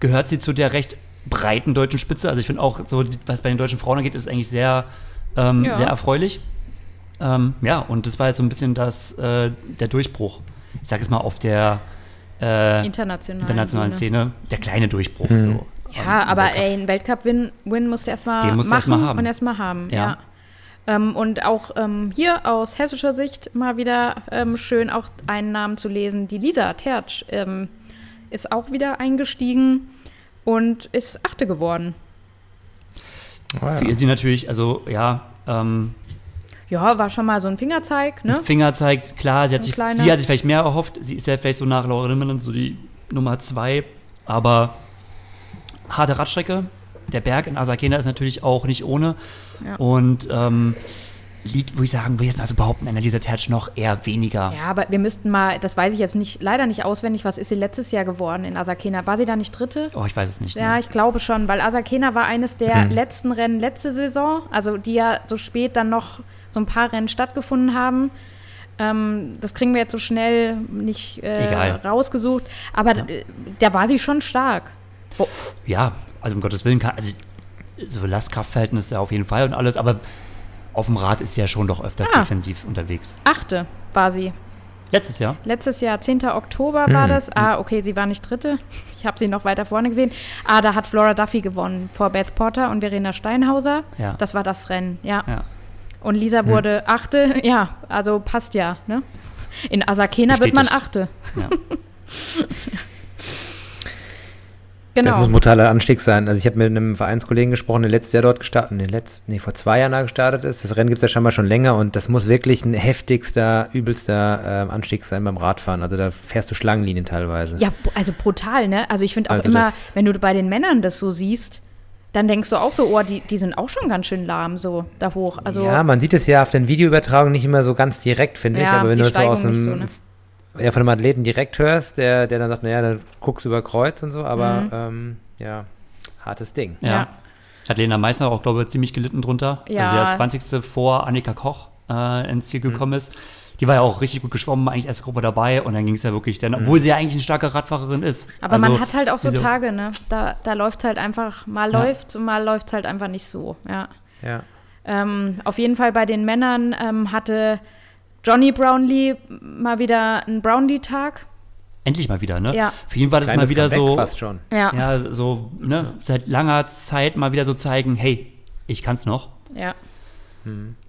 gehört sie zu der recht breiten deutschen Spitze. Also ich finde auch, so, was bei den deutschen Frauen angeht, ist eigentlich sehr, ähm, Ja. sehr erfreulich. Ähm, ja, und das war jetzt so ein bisschen das, äh, der Durchbruch. Ich sage es mal auf der äh, International. internationalen Szene, der kleine Durchbruch. Mhm. So. Ja, aber Weltcup. ey, einen Weltcup-Win Win musst du erstmal machen erst mal haben. und erstmal haben. Ja. Ja. Ähm, und auch ähm, hier aus hessischer Sicht mal wieder ähm, schön auch einen Namen zu lesen. Die Lisa Tertsch ähm, ist auch wieder eingestiegen und ist Achte geworden. Ah, Für sie natürlich, also ja, ähm, Ja, war schon mal so ein Fingerzeig, ne? Finger zeigt, klar, sie hat, Ein sich, kleiner. sie hat sich vielleicht mehr erhofft. Sie ist ja vielleicht so nach Laura Rimmerland so die Nummer zwei. Aber harte Radstrecke. Der Berg in Asakena ist natürlich auch nicht ohne. Ja. Und ähm, liegt, würde ich sagen, würde ich jetzt mal so behaupten, an dieser Tertsch noch eher weniger. Ja, aber wir müssten mal, das weiß ich jetzt nicht, leider nicht auswendig, was ist sie letztes Jahr geworden in Asakena? War sie da nicht Dritte? Oh, ich weiß es nicht. Ja, ne? ich glaube schon, weil Asakena war eines der letzten Rennen letzte Saison, also die ja so spät dann noch so ein paar Rennen stattgefunden haben. Ähm, das kriegen wir jetzt so schnell nicht äh, rausgesucht, aber äh, da war sie schon stark. Bo Ja, also um Gottes Willen kann, also so Lastkraftverhältnisse auf jeden Fall und alles, aber auf dem Rad ist sie ja schon doch öfters Ah. defensiv unterwegs. Achte war sie. Letztes Jahr. Letztes Jahr, 10. Oktober war das. Ah, okay, sie war nicht Dritte. Ich habe sie noch weiter vorne gesehen. Ah, da hat Flora Duffy gewonnen vor Beth Potter und Verena Steinhauser. Ja. Das war das Rennen, ja. Ja. Und Lisa wurde Achte. Ja, also passt ja, ne? In Asakena wird man. Achte. ja. Das Genau. muss ein brutaler Anstieg sein. Also ich habe mit einem Vereinskollegen gesprochen, der letztes Jahr dort gestartet, nee, letzt, nee, vor zwei Jahren da gestartet ist. Das Rennen gibt es ja scheinbar schon länger und das muss wirklich ein heftigster, übelster ähm, Anstieg sein beim Radfahren. Also da fährst du Schlangenlinien teilweise. Ja, also brutal, ne? Also ich finde auch Also immer, das- wenn du bei den Männern das so siehst, dann denkst du auch so, oh, die, die sind auch schon ganz schön lahm so da hoch. Also ja, man sieht es ja auf den Videoübertragungen nicht immer so ganz direkt, finde ich. Ja, Aber wenn du es so aus einem, nicht so, ja, von einem Athleten direkt hörst, der, der dann sagt, naja, dann guckst du über Kreuz und so, aber Mhm. ähm, ja, hartes Ding. Ja. Ja. Hat Lena Meissner auch, glaube ich, ziemlich gelitten drunter. Ja. Also sie als 20. vor Annika Koch äh, ins Ziel gekommen ist. Die war ja auch richtig gut geschwommen, eigentlich erste Gruppe dabei und dann ging es ja wirklich dann, obwohl sie ja eigentlich eine starke Radfahrerin ist. Aber Also, man hat halt auch so Tage, ne? Da, da läuft halt einfach, mal Ja. läuft und mal läuft halt einfach nicht so, ja. Ja. Ähm, auf jeden Fall bei den Männern ähm, hatte Johnny Brownlee mal wieder einen Brownlee-Tag. Endlich mal wieder, ne? Ja. Für ihn war das Kleines mal wieder Comeback so, fast schon. Ja. ja. ja, so, ne, seit langer Zeit mal wieder so zeigen, hey, ich kann's noch.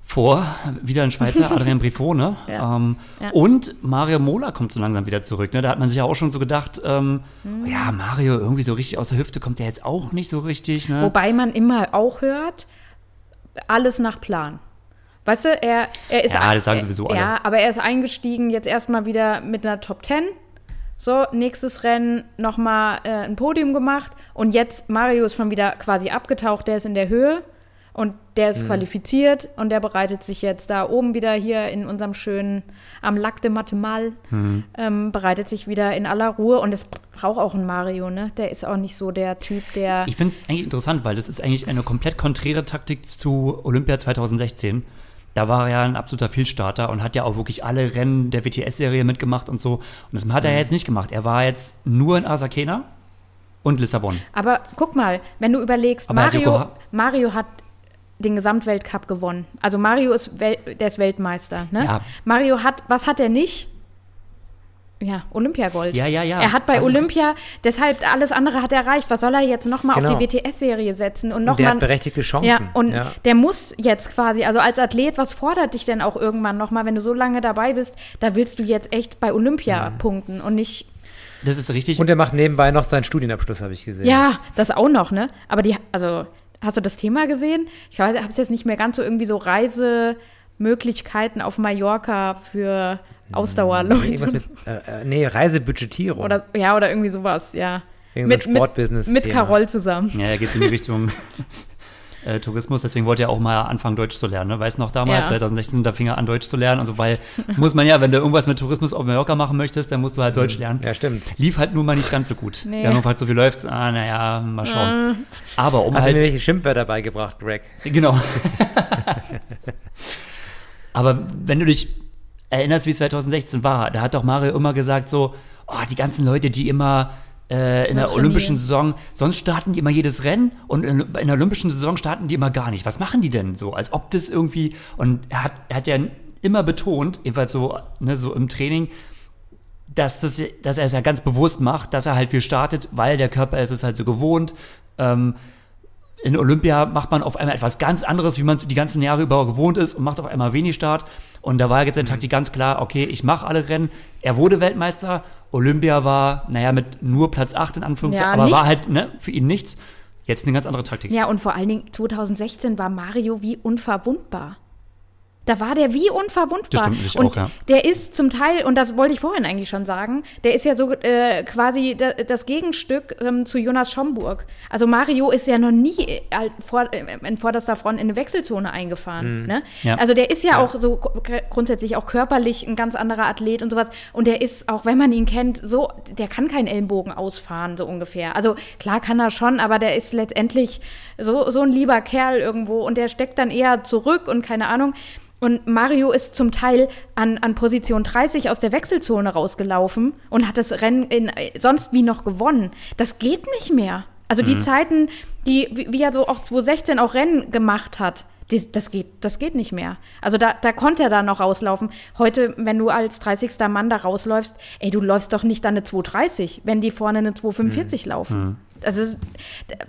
Vor, wieder ein Schweizer, Adrian Briffaut, ne? Ja. Ähm, Ja. Und Mario Mola kommt so langsam wieder zurück, ne? Da hat man sich ja auch schon so gedacht, ähm, Mhm. ja, Mario irgendwie so richtig aus der Hüfte kommt der jetzt auch nicht so richtig, ne? Wobei man immer auch hört, alles nach Plan. Weißt du, er, er ist. Ja, das sagen sowieso alle. Ja, aber er ist eingestiegen, jetzt erstmal wieder mit einer Top 10. So, nächstes Rennen nochmal äh, ein Podium gemacht. Und jetzt, Mario ist schon wieder quasi abgetaucht, der ist in der Höhe. Und der Mhm. ist qualifiziert und der bereitet sich jetzt da oben wieder hier in unserem schönen, am Lac de Matemal, Mhm. ähm, bereitet sich wieder in aller Ruhe. Und es braucht auch einen Mario, ne? Der ist auch nicht so der Typ, der. Ich finde es eigentlich interessant, weil das ist eigentlich eine komplett konträre Taktik zu Olympia 2016. Da war er ja ein absoluter Vielstarter und hat ja auch wirklich alle Rennen der WTS-Serie mitgemacht und so. Und das hat Mhm. er jetzt nicht gemacht. Er war jetzt nur in Asakena und Lissabon. Aber guck mal, wenn du überlegst, Aber hat Mario, Yokoha- Mario hat den Gesamtweltcup gewonnen. Also Mario ist, Wel der ist Weltmeister. Ne? Ja. Mario hat, was hat er nicht? Ja, Olympiagold. Ja, ja, ja. Er hat bei Also- Olympia, deshalb alles andere hat er erreicht. Was soll er jetzt nochmal Genau. auf die WTS-Serie setzen und Und der hat nochmal. berechtigte Chancen. Ja, und ja. der muss jetzt quasi, also als Athlet, was fordert dich denn auch irgendwann nochmal, wenn du so lange dabei bist, da willst du jetzt echt bei Olympia punkten und nicht Das ist richtig. Und er macht nebenbei noch seinen Studienabschluss, habe ich gesehen. Ja, das auch noch, ne? Aber die, also, hast du das Thema gesehen? Ich weiß, habe es jetzt nicht mehr ganz so irgendwie so Reisemöglichkeiten auf Mallorca für Nee, Ausdauerleute. irgendwas mit, äh, äh, nee, Reisebudgetierung. Oder, ja, oder irgendwie sowas, ja. Irgend so ein Sportbusiness-Thema. Mit Carol zusammen. ja, er geht in die Richtung. äh, Tourismus, deswegen wollte er auch mal anfangen, Deutsch zu lernen. Ne? Weißt du noch damals, Ja. 2016, da fing er an, Deutsch zu lernen. Also, weil muss man ja, wenn du irgendwas mit Tourismus auf Mallorca machen möchtest, dann musst du halt Deutsch lernen. Ja, stimmt. Lief halt nun mal nicht ganz so gut. Nee. Haben gefragt, so wie läuft's? Ah, naja, mal schauen. Aber um Hast du halt mir welche Schimpfwörter beigebracht, Greg? Genau. Aber wenn du dich erinnerst, wie es 2016 war, da hat doch Mario immer gesagt so, oh, die ganzen Leute, die immer äh, in Nur der olympischen trainieren. Saison, sonst starten die immer jedes Rennen und in, in der olympischen Saison starten die immer gar nicht. Was machen die denn so? Als ob das irgendwie, und er hat, er hat ja immer betont, jedenfalls so, ne, so im Training, dass, das, dass er es ja ganz bewusst macht, dass er halt viel startet, weil der Körper ist es halt so gewohnt. Ähm, in Olympia macht man auf einmal etwas ganz anderes, wie man es die ganzen Jahre über gewohnt ist und macht auf einmal wenig Start. Und da war jetzt seine Taktik ganz klar, okay, ich mache alle Rennen. Er wurde Weltmeister. Olympia war, naja, mit nur Platz 8 in Anführungszeichen, Ja, aber war nichts. halt ne, für ihn nichts. Jetzt eine ganz andere Taktik. Ja, und vor allen Dingen 2016 war Mario wie unverwundbar. Da war der wie unverwundbar. Das stimmt und auch, ja. der ist zum Teil, und das wollte ich vorhin eigentlich schon sagen, der ist ja so äh, quasi da, das Gegenstück ähm, zu Jonas Schomburg. Also Mario ist ja noch nie äh, äh, in vorderster Front in eine Wechselzone eingefahren. Ne? Ja. Also der ist ja, auch so gr- grundsätzlich auch körperlich ein ganz anderer Athlet und sowas. Und der ist, auch wenn man ihn kennt, so, der kann keinen Ellenbogen ausfahren, so ungefähr. Also klar kann er schon, aber der ist letztendlich so, so ein lieber Kerl irgendwo und der steckt dann eher zurück und keine Ahnung. Und Mario ist zum Teil an, an Position 30 aus der Wechselzone rausgelaufen und hat das Rennen in, äh, sonst wie noch gewonnen. Das geht nicht mehr. Also die Zeiten, die, wie, wie er so auch 2016 auch Rennen gemacht hat, die, das, geht, das geht nicht mehr. Also da, da konnte er dann noch rauslaufen. Heute, wenn du als 30. Mann da rausläufst, ey, du läufst doch nicht dann eine 230, wenn die vorne eine 245 laufen. Also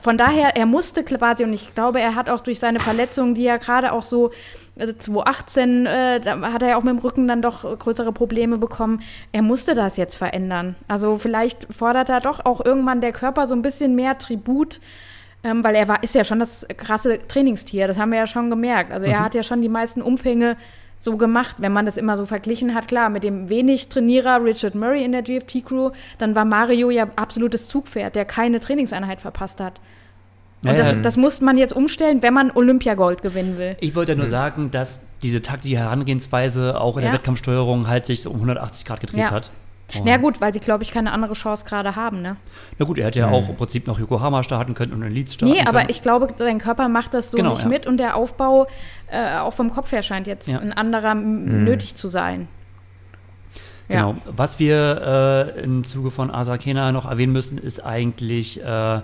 von daher, er musste quasi, und ich glaube, er hat auch durch seine Verletzungen, die er gerade auch so, also 2018, äh, da hat er ja auch mit dem Rücken dann doch größere Probleme bekommen. Er musste das jetzt verändern. Also vielleicht fordert er doch auch irgendwann der Körper so ein bisschen mehr Tribut, ähm, weil er war, ist ja schon das krasse Trainingstier, das haben wir ja schon gemerkt. Also er hat ja schon die meisten Umfänge so gemacht, wenn man das immer so verglichen hat. Klar, mit dem wenig Trainierer Richard Murray in der GFT-Crew, dann war Mario ja absolutes Zugpferd, der keine Trainingseinheit verpasst hat. Und das, das muss man jetzt umstellen, wenn man Olympiagold gewinnen will. Ich wollte ja nur sagen, dass diese Taktik, die Herangehensweise auch in der Ja. Wettkampfsteuerung halt sich so um 180 Grad gedreht Ja. hat. Und- Na gut, weil sie, glaube ich, keine andere Chance gerade haben, ne? Na gut, er hätte ja auch im Prinzip noch Yokohama starten können und in Leeds starten Nee, können. aber ich glaube, dein Körper macht das so Genau, nicht ja. mit und der Aufbau äh, auch vom Kopf her scheint jetzt Ja. ein anderer m- nötig zu sein. Genau. Was wir äh, im Zuge von Asakena noch erwähnen müssen, ist eigentlich äh,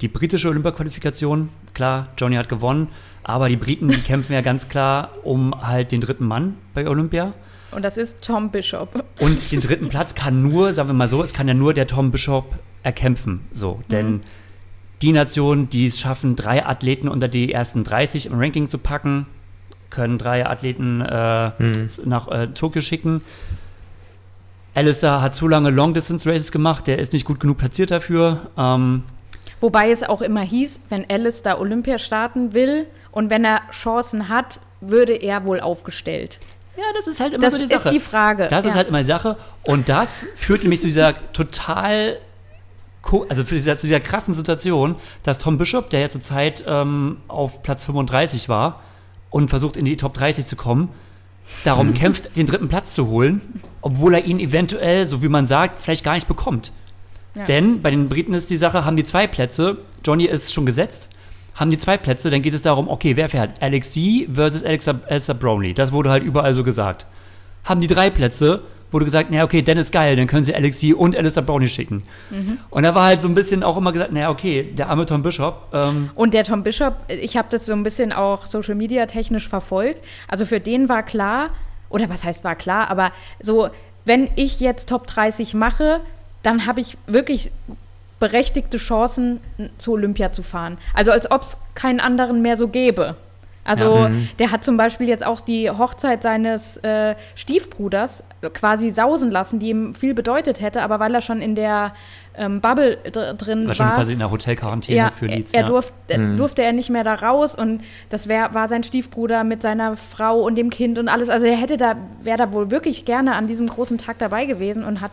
die britische Olympia-Qualifikation. Klar, Johnny hat gewonnen, aber die Briten, die kämpfen ja ganz klar um halt den dritten Mann bei Olympia. Und das ist Tom Bishop. Und den dritten Platz kann nur, sagen wir mal so, es kann ja nur der Tom Bishop erkämpfen. So, denn die Nationen, die es schaffen, drei Athleten unter die ersten 30 im Ranking zu packen, können drei Athleten äh, nach äh, Tokio schicken. Alistair hat zu lange Long-Distance-Races gemacht, der ist nicht gut genug platziert dafür. Ähm, Wobei es auch immer hieß, wenn Alice da Olympia starten will und wenn er Chancen hat, würde er wohl aufgestellt. ja, das ist halt immer Das so die ist Sache. die Frage. Das ist ja. halt immer die Sache. Und das führt nämlich zu dieser total, also für dieser, zu dieser krassen Situation, dass Tom Bishop, der ja zurzeit ähm, auf Platz 35 war und versucht in die Top 30 zu kommen, darum kämpft, den dritten Platz zu holen, obwohl er ihn eventuell, so wie man sagt, vielleicht gar nicht bekommt. Ja. Denn bei den Briten ist die Sache, haben die zwei Plätze, Johnny ist schon gesetzt, haben die zwei Plätze, dann geht es darum, okay, wer fährt? Alex D versus Alexa, Alexa Brownlee. Das wurde halt überall so gesagt. Haben die drei Plätze, wurde gesagt, naja, okay, Dennis geil, dann können sie Alex D und Alistair Brownlee schicken. Und da war halt so ein bisschen auch immer gesagt, naja, okay, der arme Tom Bishop, ähm, Und der Tom Bishop, ich habe das so ein bisschen auch Social Media technisch verfolgt. Also für den war klar, oder was heißt war klar, aber so, wenn ich jetzt Top 30 mache, dann habe ich wirklich berechtigte Chancen, zu Olympia zu fahren. Also als ob es keinen anderen mehr so gäbe. Also der hat zum Beispiel jetzt auch die Hochzeit seines äh, Stiefbruders quasi sausen lassen, die ihm viel bedeutet hätte, aber weil er schon in der ähm, Bubble dr drin war war, schon quasi in der Hotelquarantäne ja, für Leeds. er, ja. durf, äh, durfte er nicht mehr da raus und das wär, war sein Stiefbruder mit seiner Frau und dem Kind und alles. Also er hätte da, wäre da wohl wirklich gerne an diesem großen Tag dabei gewesen und hat,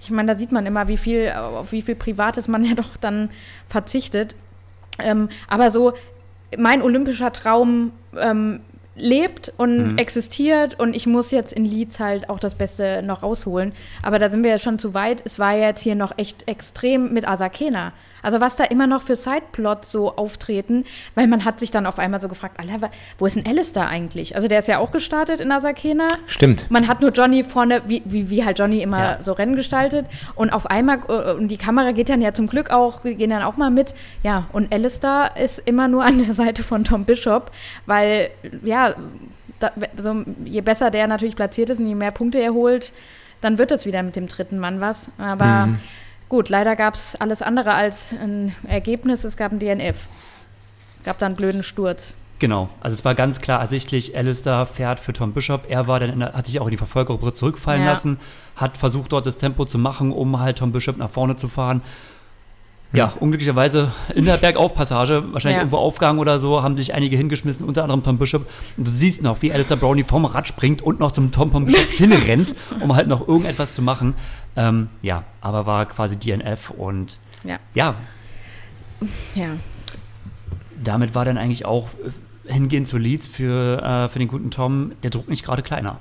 ich meine, da sieht man immer, wie viel, auf wie viel Privates man ja doch dann verzichtet. Ähm, aber so, mein olympischer Traum ähm, lebt und mhm. existiert und ich muss jetzt in Leeds halt auch das Beste noch rausholen. Aber da sind wir ja schon zu weit. Es war ja jetzt hier noch echt extrem mit Asakena. Also was da immer noch für Sideplots so auftreten, weil man hat sich dann auf einmal so gefragt, Alter, wo ist denn Alistair eigentlich? Also der ist ja auch gestartet in Asakena. Stimmt. Man hat nur Johnny vorne, wie, wie, wie halt Johnny immer ja. so Rennen gestaltet und auf einmal, äh, und die Kamera geht dann ja zum Glück auch, wir gehen dann auch mal mit, ja, und Alistair ist immer nur an der Seite von Tom Bishop, weil, ja, da, so, je besser der natürlich platziert ist und je mehr Punkte er holt, dann wird das wieder mit dem dritten Mann was. Aber mhm. Gut, leider gab es alles andere als ein Ergebnis. Es gab ein DNF. Es gab dann einen blöden Sturz. Genau, also es war ganz klar ersichtlich, Alistair fährt für Tom Bishop. Er war dann der, hat sich auch in die Verfolgergruppe zurückfallen ja. lassen, hat versucht, dort das Tempo zu machen, um halt Tom Bishop nach vorne zu fahren. Ja, unglücklicherweise in der Bergaufpassage, wahrscheinlich ja. irgendwo aufgegangen oder so, haben sich einige hingeschmissen, unter anderem Tom Bishop. Und du siehst noch, wie Alistair Brownie vom Rad springt und noch zum Tom, Tom Bishop hinrennt, um halt noch irgendetwas zu machen. Ähm, ja, aber war quasi DNF und ja. ja. Ja. Damit war dann eigentlich auch äh, hingehend zu Leeds für, äh, für den guten Tom der Druck nicht gerade kleiner.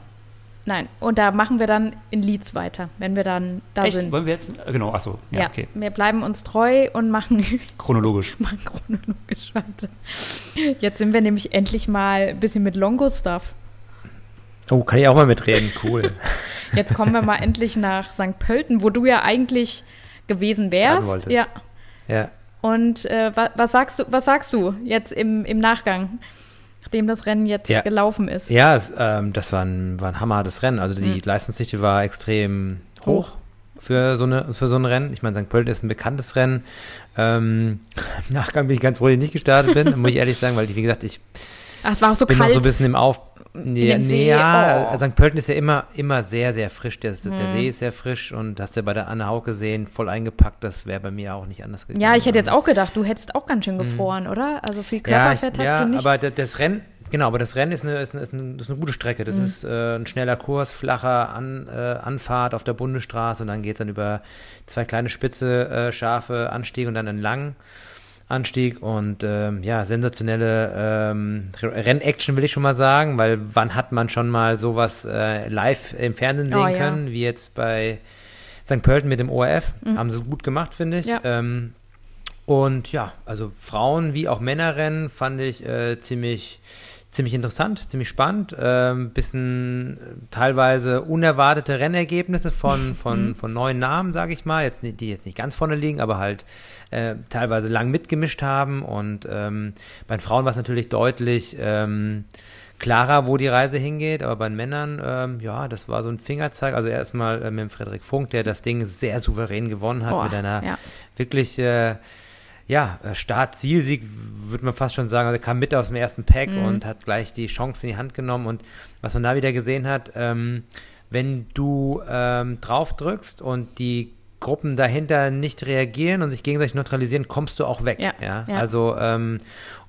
Nein, und da machen wir dann in Leeds weiter, wenn wir dann da Echt? sind. Wollen wir jetzt? Genau, achso. Ja, ja, okay. Wir bleiben uns treu und machen. Chronologisch. machen chronologisch weiter. Jetzt sind wir nämlich endlich mal ein bisschen mit Longo-Stuff. Oh, kann ich auch mal mitreden, cool. Jetzt kommen wir mal endlich nach St. Pölten, wo du ja eigentlich gewesen wärst. Ja. Ja. Und äh, was, was, sagst du, was sagst du jetzt im, im Nachgang, nachdem das Rennen jetzt ja. gelaufen ist? Ja, es, ähm, das war ein, war ein hammerhartes Rennen. Also die mhm. Leistungsdichte war extrem hoch. hoch. Für so, eine, für so ein Rennen. Ich meine, St. Pölten ist ein bekanntes Rennen. Ähm, Im Nachgang bin ich ganz froh, dass ich nicht gestartet bin, muss ich ehrlich sagen, weil ich, wie gesagt, ich Ach, es war auch so bin kalt. noch so ein bisschen im Auf, Nee, nee ja, oh. St. Pölten ist ja immer, immer sehr, sehr frisch. Der, hm. der See ist sehr frisch und hast ja bei der Anne Haug gesehen, voll eingepackt. Das wäre bei mir auch nicht anders gegangen. Ja, ich hätte jetzt auch gedacht, du hättest auch ganz schön hm. gefroren, mhm. oder? Also viel Körperfett ja, hast ja, du nicht. aber das Rennen, genau, aber das Rennen ist eine, ist eine, ist eine, ist eine gute Strecke. Das mhm. ist äh, ein schneller Kurs, flacher An, äh, Anfahrt auf der Bundesstraße und dann geht es dann über zwei kleine spitze, äh, scharfe Anstiege und dann entlang. Anstieg und ähm, ja, sensationelle ähm, Rennaction will ich schon mal sagen, weil wann hat man schon mal sowas äh, live im Fernsehen sehen oh, können, ja. wie jetzt bei St. Pölten mit dem ORF. Mhm. Haben sie gut gemacht, finde ich. Ja. Ähm, und ja, also Frauen wie auch Männerrennen fand ich äh, ziemlich ziemlich interessant, ziemlich spannend. Ähm, bisschen äh, teilweise unerwartete Rennergebnisse von, von, mhm. von neuen Namen, sage ich mal, jetzt, die jetzt nicht ganz vorne liegen, aber halt äh, teilweise lang mitgemischt haben. Und ähm, bei den Frauen war es natürlich deutlich ähm, klarer, wo die Reise hingeht, aber bei den Männern, ähm, ja, das war so ein Fingerzeig. Also erstmal äh, mit dem Frederik Funk, der das Ding sehr souverän gewonnen hat, oh, mit einer ja. wirklich äh, ja, äh, Start-Zielsieg, würde man fast schon sagen. Also er kam mit aus dem ersten Pack mhm. und hat gleich die Chance in die Hand genommen. Und was man da wieder gesehen hat, ähm, wenn du ähm, drauf drückst und die Gruppen dahinter nicht reagieren und sich gegenseitig neutralisieren, kommst du auch weg. Ja, ja? ja. Also ähm,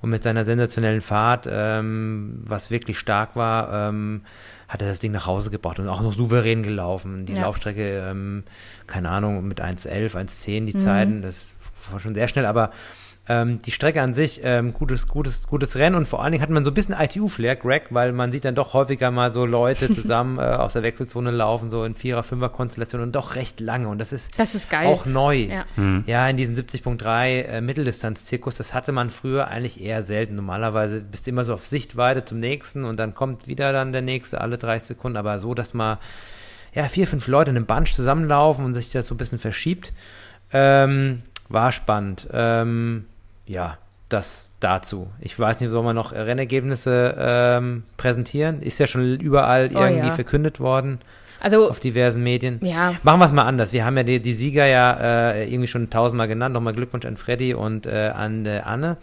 und mit seiner sensationellen Fahrt, ähm, was wirklich stark war, ähm, hat er das Ding nach Hause gebracht und auch noch souverän gelaufen. Die ja. Laufstrecke, ähm, keine Ahnung, mit 1,11, 1,10 die mhm. Zeiten, das schon sehr schnell, aber ähm, die Strecke an sich, ähm, gutes, gutes, gutes Rennen und vor allen Dingen hat man so ein bisschen ITU-Flair, Greg, weil man sieht dann doch häufiger mal so Leute zusammen äh, aus der Wechselzone laufen, so in Vierer-, Fünfer-Konstellationen und doch recht lange und das ist, das ist auch neu. Ja, mhm. ja in diesem 70.3 äh, Mitteldistanz-Zirkus, das hatte man früher eigentlich eher selten. Normalerweise bist du immer so auf Sichtweite zum nächsten und dann kommt wieder dann der nächste alle 30 Sekunden, aber so, dass mal ja, vier, fünf Leute in einem Bunch zusammenlaufen und sich das so ein bisschen verschiebt. Ähm, war spannend. Ähm, ja, das dazu. Ich weiß nicht, soll man noch Rennergebnisse ähm, präsentieren? Ist ja schon überall oh, irgendwie ja. verkündet worden. Also, auf diversen Medien. Ja. Machen wir es mal anders. Wir haben ja die, die Sieger ja äh, irgendwie schon tausendmal genannt. Nochmal Glückwunsch an Freddy und äh, an äh, Anne.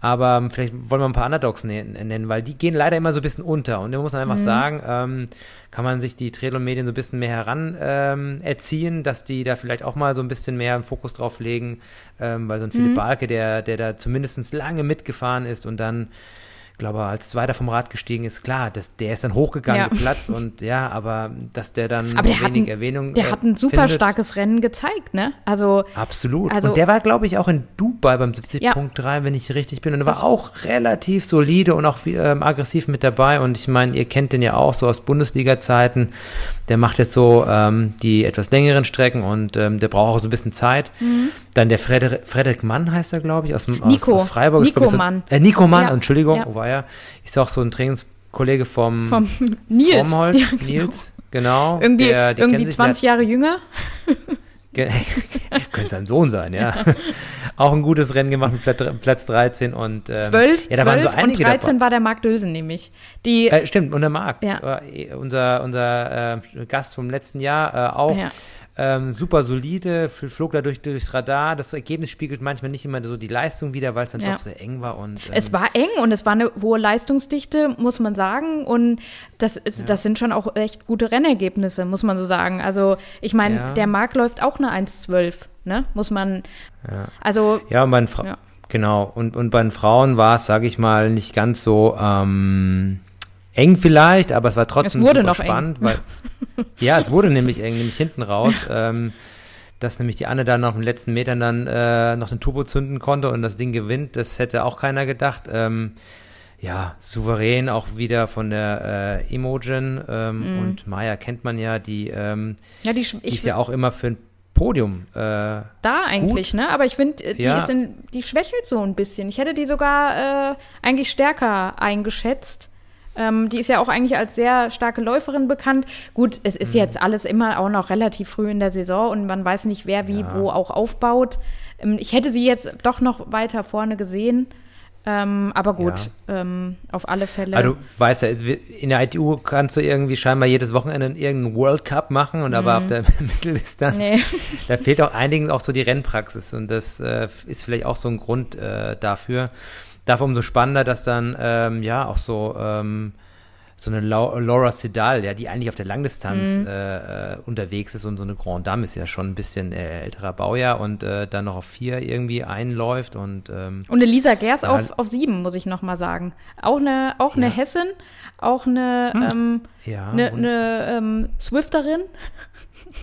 Aber ähm, vielleicht wollen wir ein paar Underdogs nennen, weil die gehen leider immer so ein bisschen unter. Und da muss man einfach mhm. sagen, ähm, kann man sich die Triathlon-Medien so ein bisschen mehr heran ähm, erziehen, dass die da vielleicht auch mal so ein bisschen mehr Fokus drauf legen, ähm, weil so ein Philipp mhm. Balke, der, der da zumindest lange mitgefahren ist und dann glaube, als Zweiter vom Rad gestiegen ist, klar, das, der ist dann hochgegangen, Ja. geplatzt und ja, aber dass der dann Aber der wenig ein, Erwähnung der äh, hat ein super findet. starkes Rennen gezeigt, ne? Also, Absolut. Also- und der war, glaube ich, auch in Dubai beim Ja. 70.3, wenn ich richtig bin. Und er war auch relativ solide und auch ähm, aggressiv mit dabei. Und ich meine, ihr kennt den ja auch so aus Bundesliga-Zeiten. Der macht jetzt so ähm, die etwas längeren Strecken und ähm, der braucht auch so ein bisschen Zeit. Dann der Frederik, Frederik Mann heißt er, glaube ich, aus, aus, Mhm. Nico. aus Freiburg. Nico ich, so, Mann. Äh, Nico Mann, Ja. Entschuldigung, Ja. wo war er? Ist auch so ein Trainingskollege vom, vom Nils. Ja, genau. Nils, genau. Irgendwie, der, irgendwie sich, der hat- 20 Jahre jünger. Ge- Könnte sein Sohn sein, ja. Auch ein gutes Rennen gemacht mit Platz, Platz 13 und ähm, 12, ja, da waren 12 so einige und 13 dabei. war der Marc Dülsen nämlich. Die, Äh, stimmt, und der Marc, Ja. äh, unser, unser äh, Gast vom letzten Jahr, äh, auch Ja. Ähm, super solide, fl- flog dadurch durchs Radar. Das Ergebnis spiegelt manchmal nicht immer so die Leistung wieder, weil es dann Ja. doch sehr eng war. Und, ähm, Es war eng und es war eine hohe Leistungsdichte, muss man sagen. Und das, ist, das sind schon auch echt gute Rennergebnisse, muss man so sagen. Also, ich meine, Ja. der Marc läuft auch eine 1,12, ne? Muss man. Also, Ja, und bei den Fra Ja. genau. Und, und bei den Frauen war es, sage ich mal, nicht ganz so ähm, eng vielleicht, aber es war trotzdem Es super eng. spannend, weil ja, es wurde nämlich eng, nämlich hinten raus. ähm, dass nämlich die Anne dann auf den letzten Metern dann äh, noch den Turbo zünden konnte und das Ding gewinnt, das hätte auch keiner gedacht. Ähm, ja, souverän auch wieder von der äh, Imogen ähm, und Maya kennt man ja, die, ähm, ja, die, die ist ja auch immer für ein Podium äh, da eigentlich, ne? Aber ich finde, die, Ja. ist in, die schwächelt so ein bisschen. Ich hätte die sogar äh, eigentlich stärker eingeschätzt. Ähm, die ist ja auch eigentlich als sehr starke Läuferin bekannt. Gut, es Mhm. ist jetzt alles immer auch noch relativ früh in der Saison und man weiß nicht, wer wie wo auch aufbaut. Ähm, ich hätte sie jetzt doch noch weiter vorne gesehen. Ähm, aber gut, ähm, auf alle Fälle. Also du weißt ja, in der ITU kannst du irgendwie scheinbar jedes Wochenende irgendeinen World Cup machen und aber auf der Mitteldistanz, Mhm. Nee. da fehlt auch einigen auch so die Rennpraxis und das äh, ist vielleicht auch so ein Grund äh, dafür. Dafür umso spannender, dass dann ähm, ja auch so ähm, so eine Lau Laura Sedal, ja, die eigentlich auf der Langdistanz Mhm. äh, äh, unterwegs ist und so eine Grand Dame ist ja schon ein bisschen äh, älterer Baujahr und äh, dann noch auf vier irgendwie einläuft und ähm, Und Elisa Gers Ja. auf, auf sieben, muss ich noch mal sagen. Auch eine, auch eine Ja. Hessin, auch eine, ähm, ja, eine, eine ähm, Swifterin,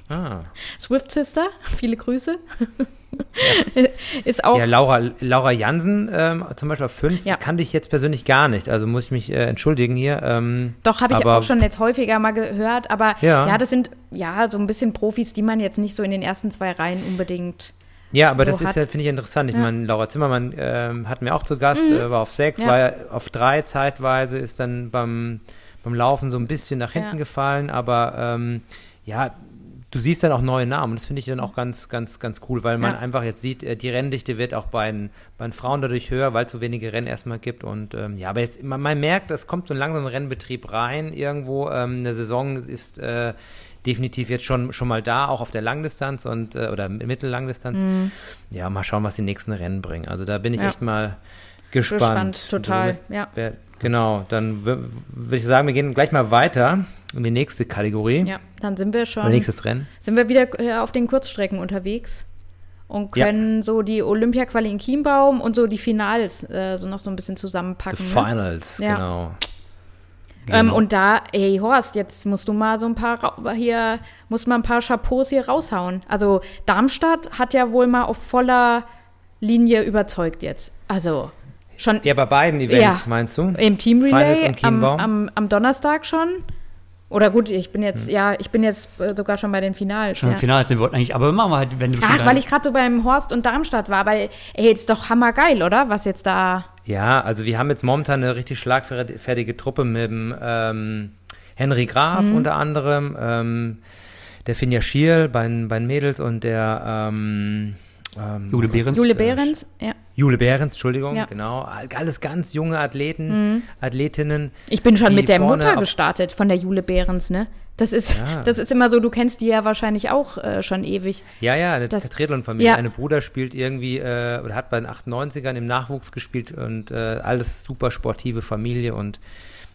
ah. Swift Sister, viele Grüße. Ist auch, Ja, Laura, Laura Jansen ähm, zum Beispiel auf 5 Ja. kannte ich jetzt persönlich gar nicht. Also muss ich mich äh, entschuldigen hier. Ähm, doch, habe ich aber- auch schon jetzt häufiger mal gehört, aber Ja. ja. das sind ja so ein bisschen Profis, die man jetzt nicht so in den ersten zwei Reihen unbedingt. ja, aber so das ist ja, finde ich interessant. Ich Ja. Mhm. meine, Laura Zimmermann ähm, hatten wir auch zu Gast, äh, war auf 6, Ja. war auf 3 zeitweise, ist dann beim, beim Laufen so ein bisschen nach hinten Ja. gefallen. Aber ähm, ja, du siehst dann auch neue Namen. Und das finde ich dann auch ganz, ganz, ganz cool, weil man Ja. einfach jetzt sieht, äh, die Renndichte wird auch bei den, bei den Frauen dadurch höher, weil es so wenige Rennen erstmal gibt. Und ähm, ja, aber jetzt, man, man merkt, es kommt so ein langsamer Rennbetrieb rein irgendwo. Ähm, eine Saison ist äh, definitiv jetzt schon, schon mal da, auch auf der Langdistanz und äh, oder Mittellangdistanz. Ja, mal schauen, was die nächsten Rennen bringen. Also da bin ich Mhm. Ja. echt mal gespannt. Gespannt, total, ja. Genau, dann würde ich sagen, wir gehen gleich mal weiter in die nächste Kategorie. Ja, dann sind wir schon, Oder nächstes Rennen. sind wir wieder äh, auf den Kurzstrecken unterwegs und Ja. können so die Olympia-Quali in Chiembaum und so die Finals äh, so noch so ein bisschen zusammenpacken. The ne? Finals, Ja. genau. Ähm, Genau. und da, ey Horst, jetzt musst du mal so ein paar hier, muss mal ein paar Chapeaus hier raushauen. Also Darmstadt hat ja wohl mal auf voller Linie überzeugt jetzt. Also schon Ja, bei beiden Events, Ja. meinst du? im Team Finals Relay und am, am, am Donnerstag schon. Oder gut, ich bin Hm. jetzt, ja, ich bin jetzt äh, sogar schon bei den Finals. Schon ja. im Finale sind wir eigentlich, aber machen wir halt, wenn du schon Ach, dein- weil ich gerade so beim Horst und Darmstadt war, weil, ey, ist doch hammergeil, oder? Was jetzt da. Ja, also wir haben jetzt momentan eine richtig schlagfertige Truppe mit dem ähm, Henry Graf Mhm. unter anderem, ähm, der Finja Schiel bei, den- bei den Mädels und der ähm, ähm, Jule Behrens. Jule Behrens, ja. Jule Behrens, Entschuldigung, Ja. genau. Alles ganz junge Athleten, Athletinnen. Ich bin schon mit der Mutter gestartet, von der Jule Behrens, ne? Das ist, Ja. das ist immer so, du kennst die ja wahrscheinlich auch äh, schon ewig. Ja, ja, eine Das- Triathlon-Familie. ja. Eine Bruder spielt irgendwie, äh, oder hat bei den 98ern im Nachwuchs gespielt und äh, alles super sportive Familie und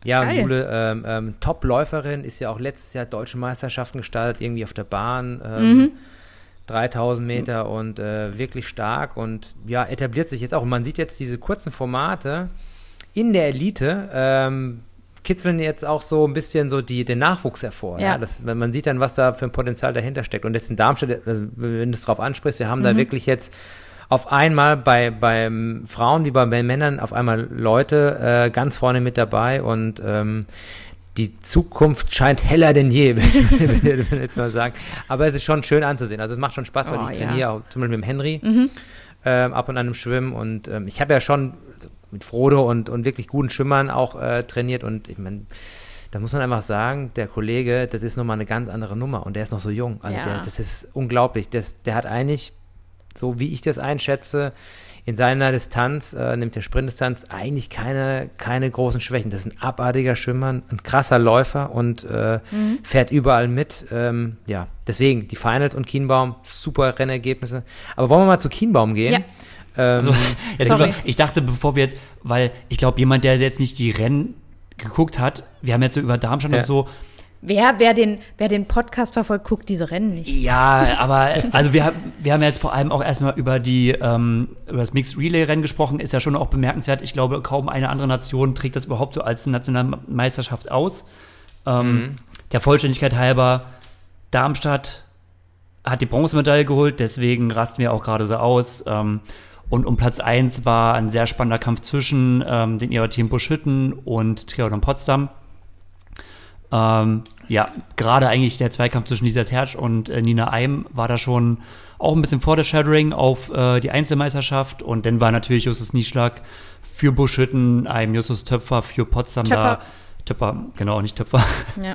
ja, und Geil. Jule, ähm, ähm, Top-Läuferin, ist ja auch letztes Jahr deutsche Meisterschaften gestartet, irgendwie auf der Bahn, ähm, Mhm. 3000 Meter und äh, wirklich stark und ja, etabliert sich jetzt auch. Und man sieht jetzt diese kurzen Formate in der Elite ähm, kitzeln jetzt auch so ein bisschen so die, den Nachwuchs hervor. Ja. ja das, man sieht dann, was da für ein Potenzial dahinter steckt. Und jetzt in Darmstadt, also, wenn du es drauf ansprichst, wir haben mhm. da wirklich jetzt auf einmal bei, bei Frauen wie bei, bei Männern auf einmal Leute äh, ganz vorne mit dabei und ähm, die Zukunft scheint heller denn je, würde ich jetzt mal sagen. Aber es ist schon schön anzusehen. Also es macht schon Spaß, weil oh, ich trainiere ja. auch zum Beispiel mit dem Henry mhm. ähm, ab und an im Schwimmen und ähm, ich habe ja schon mit Frodo und, und wirklich guten Schwimmern auch äh, trainiert und ich meine, da muss man einfach sagen, der Kollege, das ist nochmal eine ganz andere Nummer und der ist noch so jung. Also ja. der, das ist unglaublich. Das, der hat eigentlich, so wie ich das einschätze, in seiner Distanz, äh, nämlich der Sprintdistanz, eigentlich keine, keine großen Schwächen. Das ist ein abartiger Schwimmer, ein krasser Läufer und äh, mhm. fährt überall mit. Ähm, ja, deswegen die Finals und Kienbaum, super Rennergebnisse. Aber wollen wir mal zu Kienbaum gehen? Ja. Ähm, also, ja, ich dachte, bevor wir jetzt, weil ich glaube, jemand, der jetzt nicht die Rennen geguckt hat, wir haben jetzt so über Darmstadt ja. und so, Wer, wer, den, wer den Podcast verfolgt, guckt diese Rennen nicht. Ja, aber also wir, wir haben jetzt vor allem auch erstmal über die ähm, über das Mixed Relay Rennen gesprochen, ist ja schon auch bemerkenswert. Ich glaube, kaum eine andere Nation trägt das überhaupt so als Nationalmeisterschaft aus. Ähm, mhm. Der Vollständigkeit halber, Darmstadt hat die Bronzemedaille geholt, deswegen rasten wir auch gerade so aus. Ähm, und um Platz 1 war ein sehr spannender Kampf zwischen ähm, den ihrer Team Buschütten und Triathlon Potsdam. Ähm, ja, gerade eigentlich der Zweikampf zwischen Lisa Tertsch und äh, Nina Eim war da schon auch ein bisschen vor der Shadowing auf äh, die Einzelmeisterschaft und dann war natürlich Justus Nieschlag für Buschhütten, Eim Justus Töpfer für Potsdam Töpfer. da. Töpfer, genau, nicht Töpfer. Ja,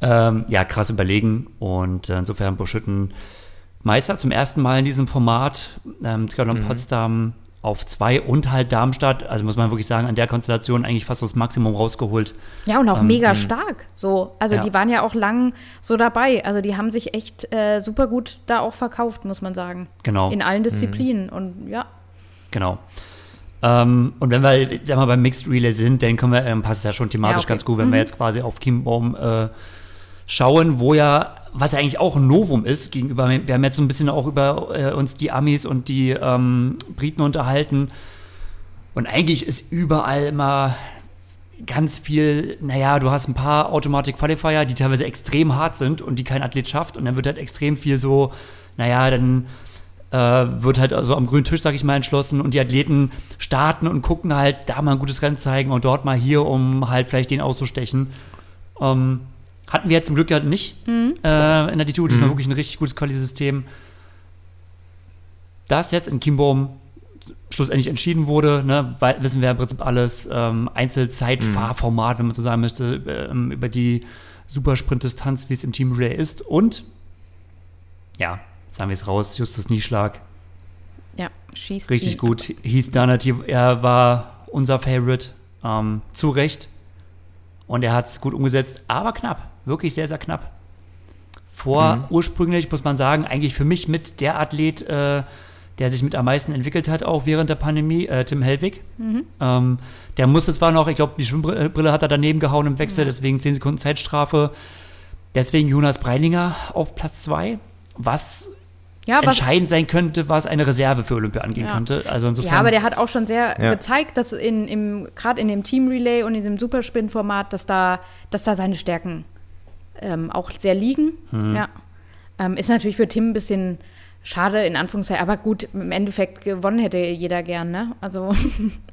ähm, ja krass überlegen und äh, insofern Buschhütten Meister zum ersten Mal in diesem Format. Ähm, Triathlon mhm. Potsdam auf zwei und halt Darmstadt, also muss man wirklich sagen, an der Konstellation eigentlich fast das Maximum rausgeholt. Ja, und auch ähm, mega stark. So, also ja. die waren ja auch lang so dabei. Also die haben sich echt äh, super gut da auch verkauft, muss man sagen. Genau. In allen Disziplinen mhm. und ja. Genau. Ähm, und wenn wir, sagen wir beim Mixed Relay sind, dann können wir, ähm, passt es ja schon thematisch ja, okay. ganz gut, wenn mhm. wir jetzt quasi auf Kimbaum äh, schauen, wo ja was ja eigentlich auch ein Novum ist gegenüber, wir haben jetzt so ein bisschen auch über äh, uns die Amis und die ähm, Briten unterhalten. Und eigentlich ist überall immer ganz viel, naja, du hast ein paar Automatic Qualifier, die teilweise extrem hart sind und die kein Athlet schafft. Und dann wird halt extrem viel so, naja, dann äh, wird halt also am grünen Tisch, sag ich mal, entschlossen und die Athleten starten und gucken halt, da mal ein gutes Rennen zeigen und dort mal hier, um halt vielleicht den auszustechen. Ähm, hatten wir jetzt zum Glück ja nicht mhm. äh, in der D2. Das mhm. war wirklich ein richtig gutes Quali-System. Das jetzt in Kimbaum schlussendlich entschieden wurde, ne, weil, wissen wir im Prinzip alles, ähm, Einzelzeitfahrformat, mhm. wenn man so sagen möchte, ähm, über die Supersprint-Distanz, wie es im Team Relay ist. Und, ja, sagen wir es raus, Justus Nieschlag. Ja, schießt. Richtig ihn. gut. Hieß da natürlich, er war unser Favorite. Ähm, zu Recht. Und er hat es gut umgesetzt, aber knapp wirklich sehr, sehr knapp. Vor mhm. ursprünglich, muss man sagen, eigentlich für mich mit der Athlet, äh, der sich mit am meisten entwickelt hat, auch während der Pandemie, äh, Tim Hellwig. Mhm. Ähm, der musste zwar noch, ich glaube, die Schwimmbrille hat er daneben gehauen im Wechsel, ja. deswegen 10 Sekunden Zeitstrafe. Deswegen Jonas Breilinger auf Platz 2, was ja, entscheidend sein könnte, was eine Reserve für Olympia angehen ja. könnte. Also insofern, ja, aber der hat auch schon sehr ja. gezeigt, dass in, gerade in dem Team Relay und in diesem Superspin-Format, dass da, dass da seine Stärken ähm, auch sehr liegen. Mhm. Ja. Ähm, ist natürlich für Tim ein bisschen schade, in Anführungszeichen, aber gut, im Endeffekt gewonnen hätte jeder gern, ne? Also.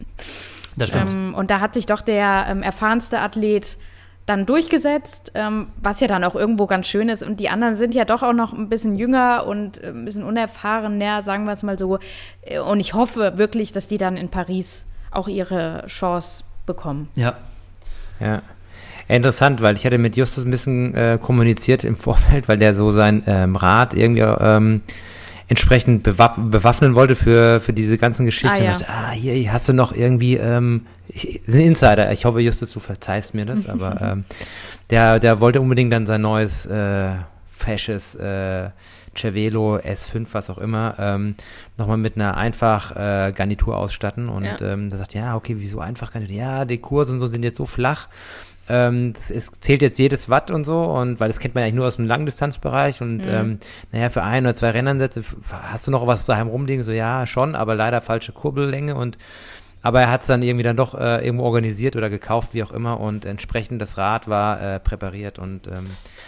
das stimmt. Ähm, und da hat sich doch der ähm, erfahrenste Athlet dann durchgesetzt, ähm, was ja dann auch irgendwo ganz schön ist. Und die anderen sind ja doch auch noch ein bisschen jünger und äh, ein bisschen unerfahrener, sagen wir es mal so. Äh, und ich hoffe wirklich, dass die dann in Paris auch ihre Chance bekommen. Ja. Ja. Interessant, weil ich hatte mit Justus ein bisschen äh, kommuniziert im Vorfeld, weil der so sein ähm, Rat irgendwie ähm, entsprechend bewaff bewaffnen wollte für, für diese ganzen Geschichten. Ah, ja. dachte, ah, hier hast du noch irgendwie ähm, ich, ein Insider. Ich hoffe, Justus, du verzeihst mir das, aber ähm, der, der wollte unbedingt dann sein neues äh, fesches äh, Cervelo S5, was auch immer, ähm, nochmal mit einer einfach äh, Garnitur ausstatten. Und ja. ähm, da sagt, ja, okay, wieso einfach Garnitur? Ja, die Kurse so sind jetzt so flach. Ähm, das ist, zählt jetzt jedes Watt und so, und weil das kennt man eigentlich nur aus dem Langdistanzbereich. Und mhm. ähm, naja, für ein oder zwei Rennansätze hast du noch was daheim rumliegen? So, ja, schon, aber leider falsche Kurbellänge und Aber er hat es dann irgendwie dann doch äh, irgendwo organisiert oder gekauft, wie auch immer. Und entsprechend das Rad war äh, präpariert. Und ähm,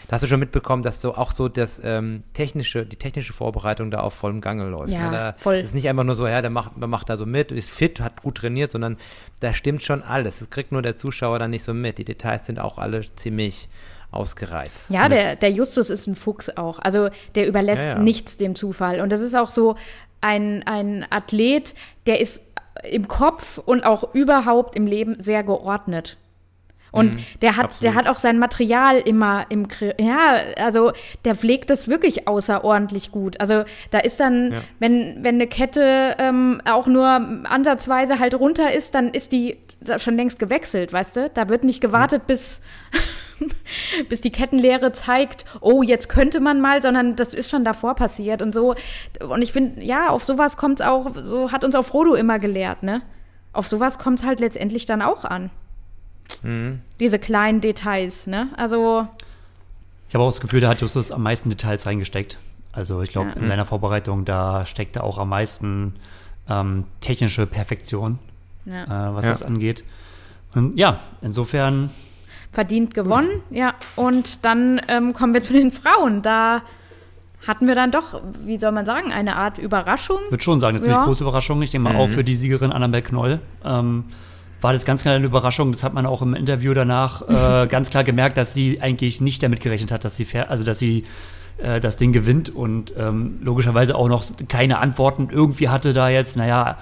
da hast du schon mitbekommen, dass so auch so das ähm, technische, die technische Vorbereitung da auf vollem Gange läuft. Ja, ne? da voll. ist nicht einfach nur so, ja, der macht, man macht da so mit, ist fit, hat gut trainiert, sondern da stimmt schon alles. Das kriegt nur der Zuschauer dann nicht so mit. Die Details sind auch alle ziemlich ausgereizt. Ja, der, der Justus ist ein Fuchs auch. Also der überlässt Ja, ja. nichts dem Zufall. Und das ist auch so ein, ein Athlet, der ist im Kopf und auch überhaupt im Leben sehr geordnet. Und der hat, absolut. der hat auch sein Material immer im. Ja, also der pflegt das wirklich außerordentlich gut. Also da ist dann, Ja. wenn, wenn eine Kette ähm, auch nur ansatzweise halt runter ist, dann ist die schon längst gewechselt, weißt du? Da wird nicht gewartet, bis, bis die Kettenlehre zeigt, oh, jetzt könnte man mal, sondern das ist schon davor passiert und so. Und ich finde, ja, auf sowas kommt es auch, so hat uns auch Frodo immer gelehrt, ne? Auf sowas kommt es halt letztendlich dann auch an. Diese kleinen Details, ne? Also, Ich habe auch das Gefühl, da hat Justus am meisten Details reingesteckt. Also ich glaube, Ja. in seiner Vorbereitung, da steckte auch am meisten ähm, technische Perfektion, ja. äh, was Ja. das angeht. Und ja, insofern, verdient gewonnen, ja. Und dann ähm, kommen wir zu den Frauen. Da hatten wir dann doch, wie soll man sagen, eine Art Überraschung. würde schon sagen, eine ziemlich Ja. große Überraschung. Ich denke mal auch für die Siegerin Annabelle Knoll. Ähm, war das ganz klar eine Überraschung. Das hat man auch im Interview danach äh, ganz klar gemerkt, dass sie eigentlich nicht damit gerechnet hat, dass sie fair, also dass sie äh, das Ding gewinnt und ähm, logischerweise auch noch keine Antworten irgendwie hatte da jetzt, naja,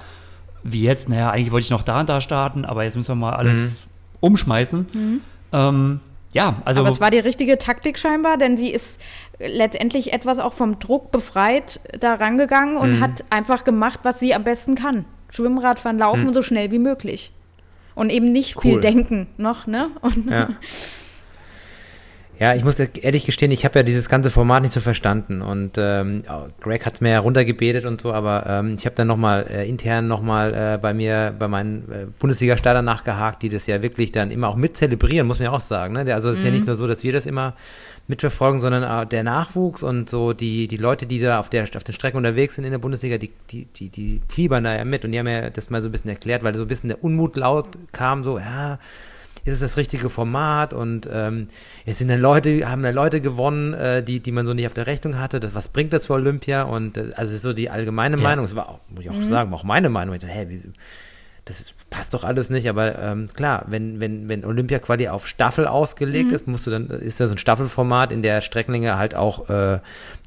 wie jetzt, naja, eigentlich wollte ich noch da und da starten, aber jetzt müssen wir mal alles umschmeißen. Ähm, ja, also Aber es war die richtige Taktik scheinbar, denn sie ist letztendlich etwas auch vom Druck befreit da rangegangen und hat einfach gemacht, was sie am besten kann. Schwimmradfahren, laufen und so schnell wie möglich. Und eben nicht viel Cool. denken noch, ne? Und Ja. Ja, ich muss ehrlich gestehen, ich habe ja dieses ganze Format nicht so verstanden und ähm, Greg hat es mir ja runtergebetet und so, aber ähm, ich habe dann nochmal äh, intern nochmal äh, bei mir, bei meinen äh, Bundesliga-Startern nachgehakt, die das ja wirklich dann immer auch mit zelebrieren, muss man ja auch sagen. Ne? Also es ist ja nicht nur so, dass wir das immer mitverfolgen, sondern auch der Nachwuchs und so die, die Leute, die da auf, der, auf den Strecken unterwegs sind in der Bundesliga, die, die, die, die fiebern da ja mit und die haben ja das mal so ein bisschen erklärt, weil so ein bisschen der Unmut laut kam, so, ja, ist es das richtige Format und ähm, jetzt sind dann Leute, haben dann Leute gewonnen, äh, die, die man so nicht auf der Rechnung hatte. Das, was bringt das für Olympia? Und äh, also ist so die allgemeine Ja. Meinung, das war auch, muss ich auch sagen, war auch meine Meinung. Ich dachte, hä, wie, das passt doch alles nicht, aber ähm, klar, wenn, wenn, wenn Olympia quasi auf Staffel ausgelegt ist, musst du dann, ist das ein Staffelformat in der Streckenlänge halt auch, äh,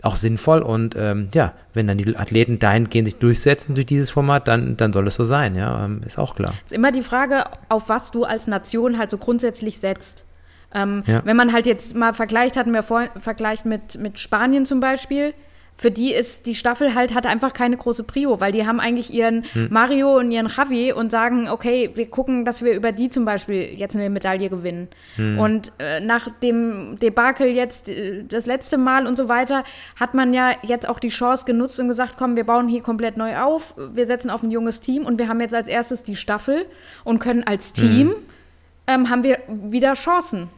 auch sinnvoll und ähm, ja, wenn dann die Athleten dahingehend sich durchsetzen durch dieses Format, dann, dann soll es so sein, ja, ähm, ist auch klar. ist immer die Frage, auf was du als Nation halt so grundsätzlich setzt. Ähm, Ja. Wenn man halt jetzt mal vergleicht, hatten wir vorhin vergleicht mit, mit Spanien zum Beispiel, für die ist die Staffel halt, hat einfach keine große Prio, weil die haben eigentlich ihren Hm. Mario und ihren Javi und sagen, okay, wir gucken, dass wir über die zum Beispiel jetzt eine Medaille gewinnen. Hm. Und äh, nach dem Debakel jetzt äh, das letzte Mal und so weiter, hat man ja jetzt auch die Chance genutzt und gesagt, komm, wir bauen hier komplett neu auf, wir setzen auf ein junges Team und wir haben jetzt als erstes die Staffel und können als Team, ähm, haben wir wieder Chancen.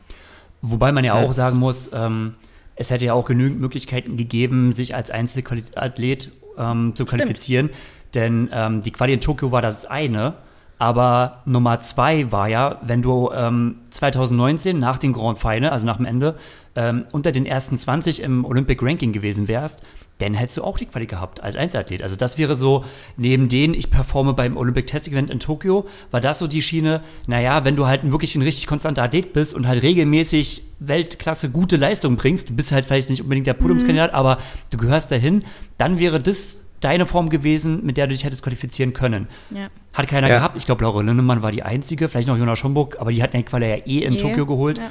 Wobei man ja auch sagen muss, ähm, es hätte ja auch genügend Möglichkeiten gegeben, sich als Einzelathlet ähm, zu qualifizieren. Denn ähm, die Quali in Tokio war das eine. Aber Nummer zwei war ja, wenn du ähm, 2019 nach dem Grand Final, also nach dem Ende, ähm, unter den ersten 20 im Olympic Ranking gewesen wärst, dann hättest du auch die Quali gehabt als Einzelathlet. Also das wäre so, neben denen ich performe beim Olympic Test Event in Tokio, war das so die Schiene, naja, wenn du halt wirklich ein richtig konstanter Athlet bist und halt regelmäßig Weltklasse gute Leistung bringst, du bist halt vielleicht nicht unbedingt der Podiumskandidat, aber du gehörst dahin, dann wäre das deine Form gewesen, mit der du dich hättest qualifizieren können. Ja. Hat keiner Ja. gehabt. Ich glaube, Laura Lindemann war die einzige, vielleicht noch Jonas Schomburg, aber die hatten die Quali ja eh in Eh, Tokio geholt. ja.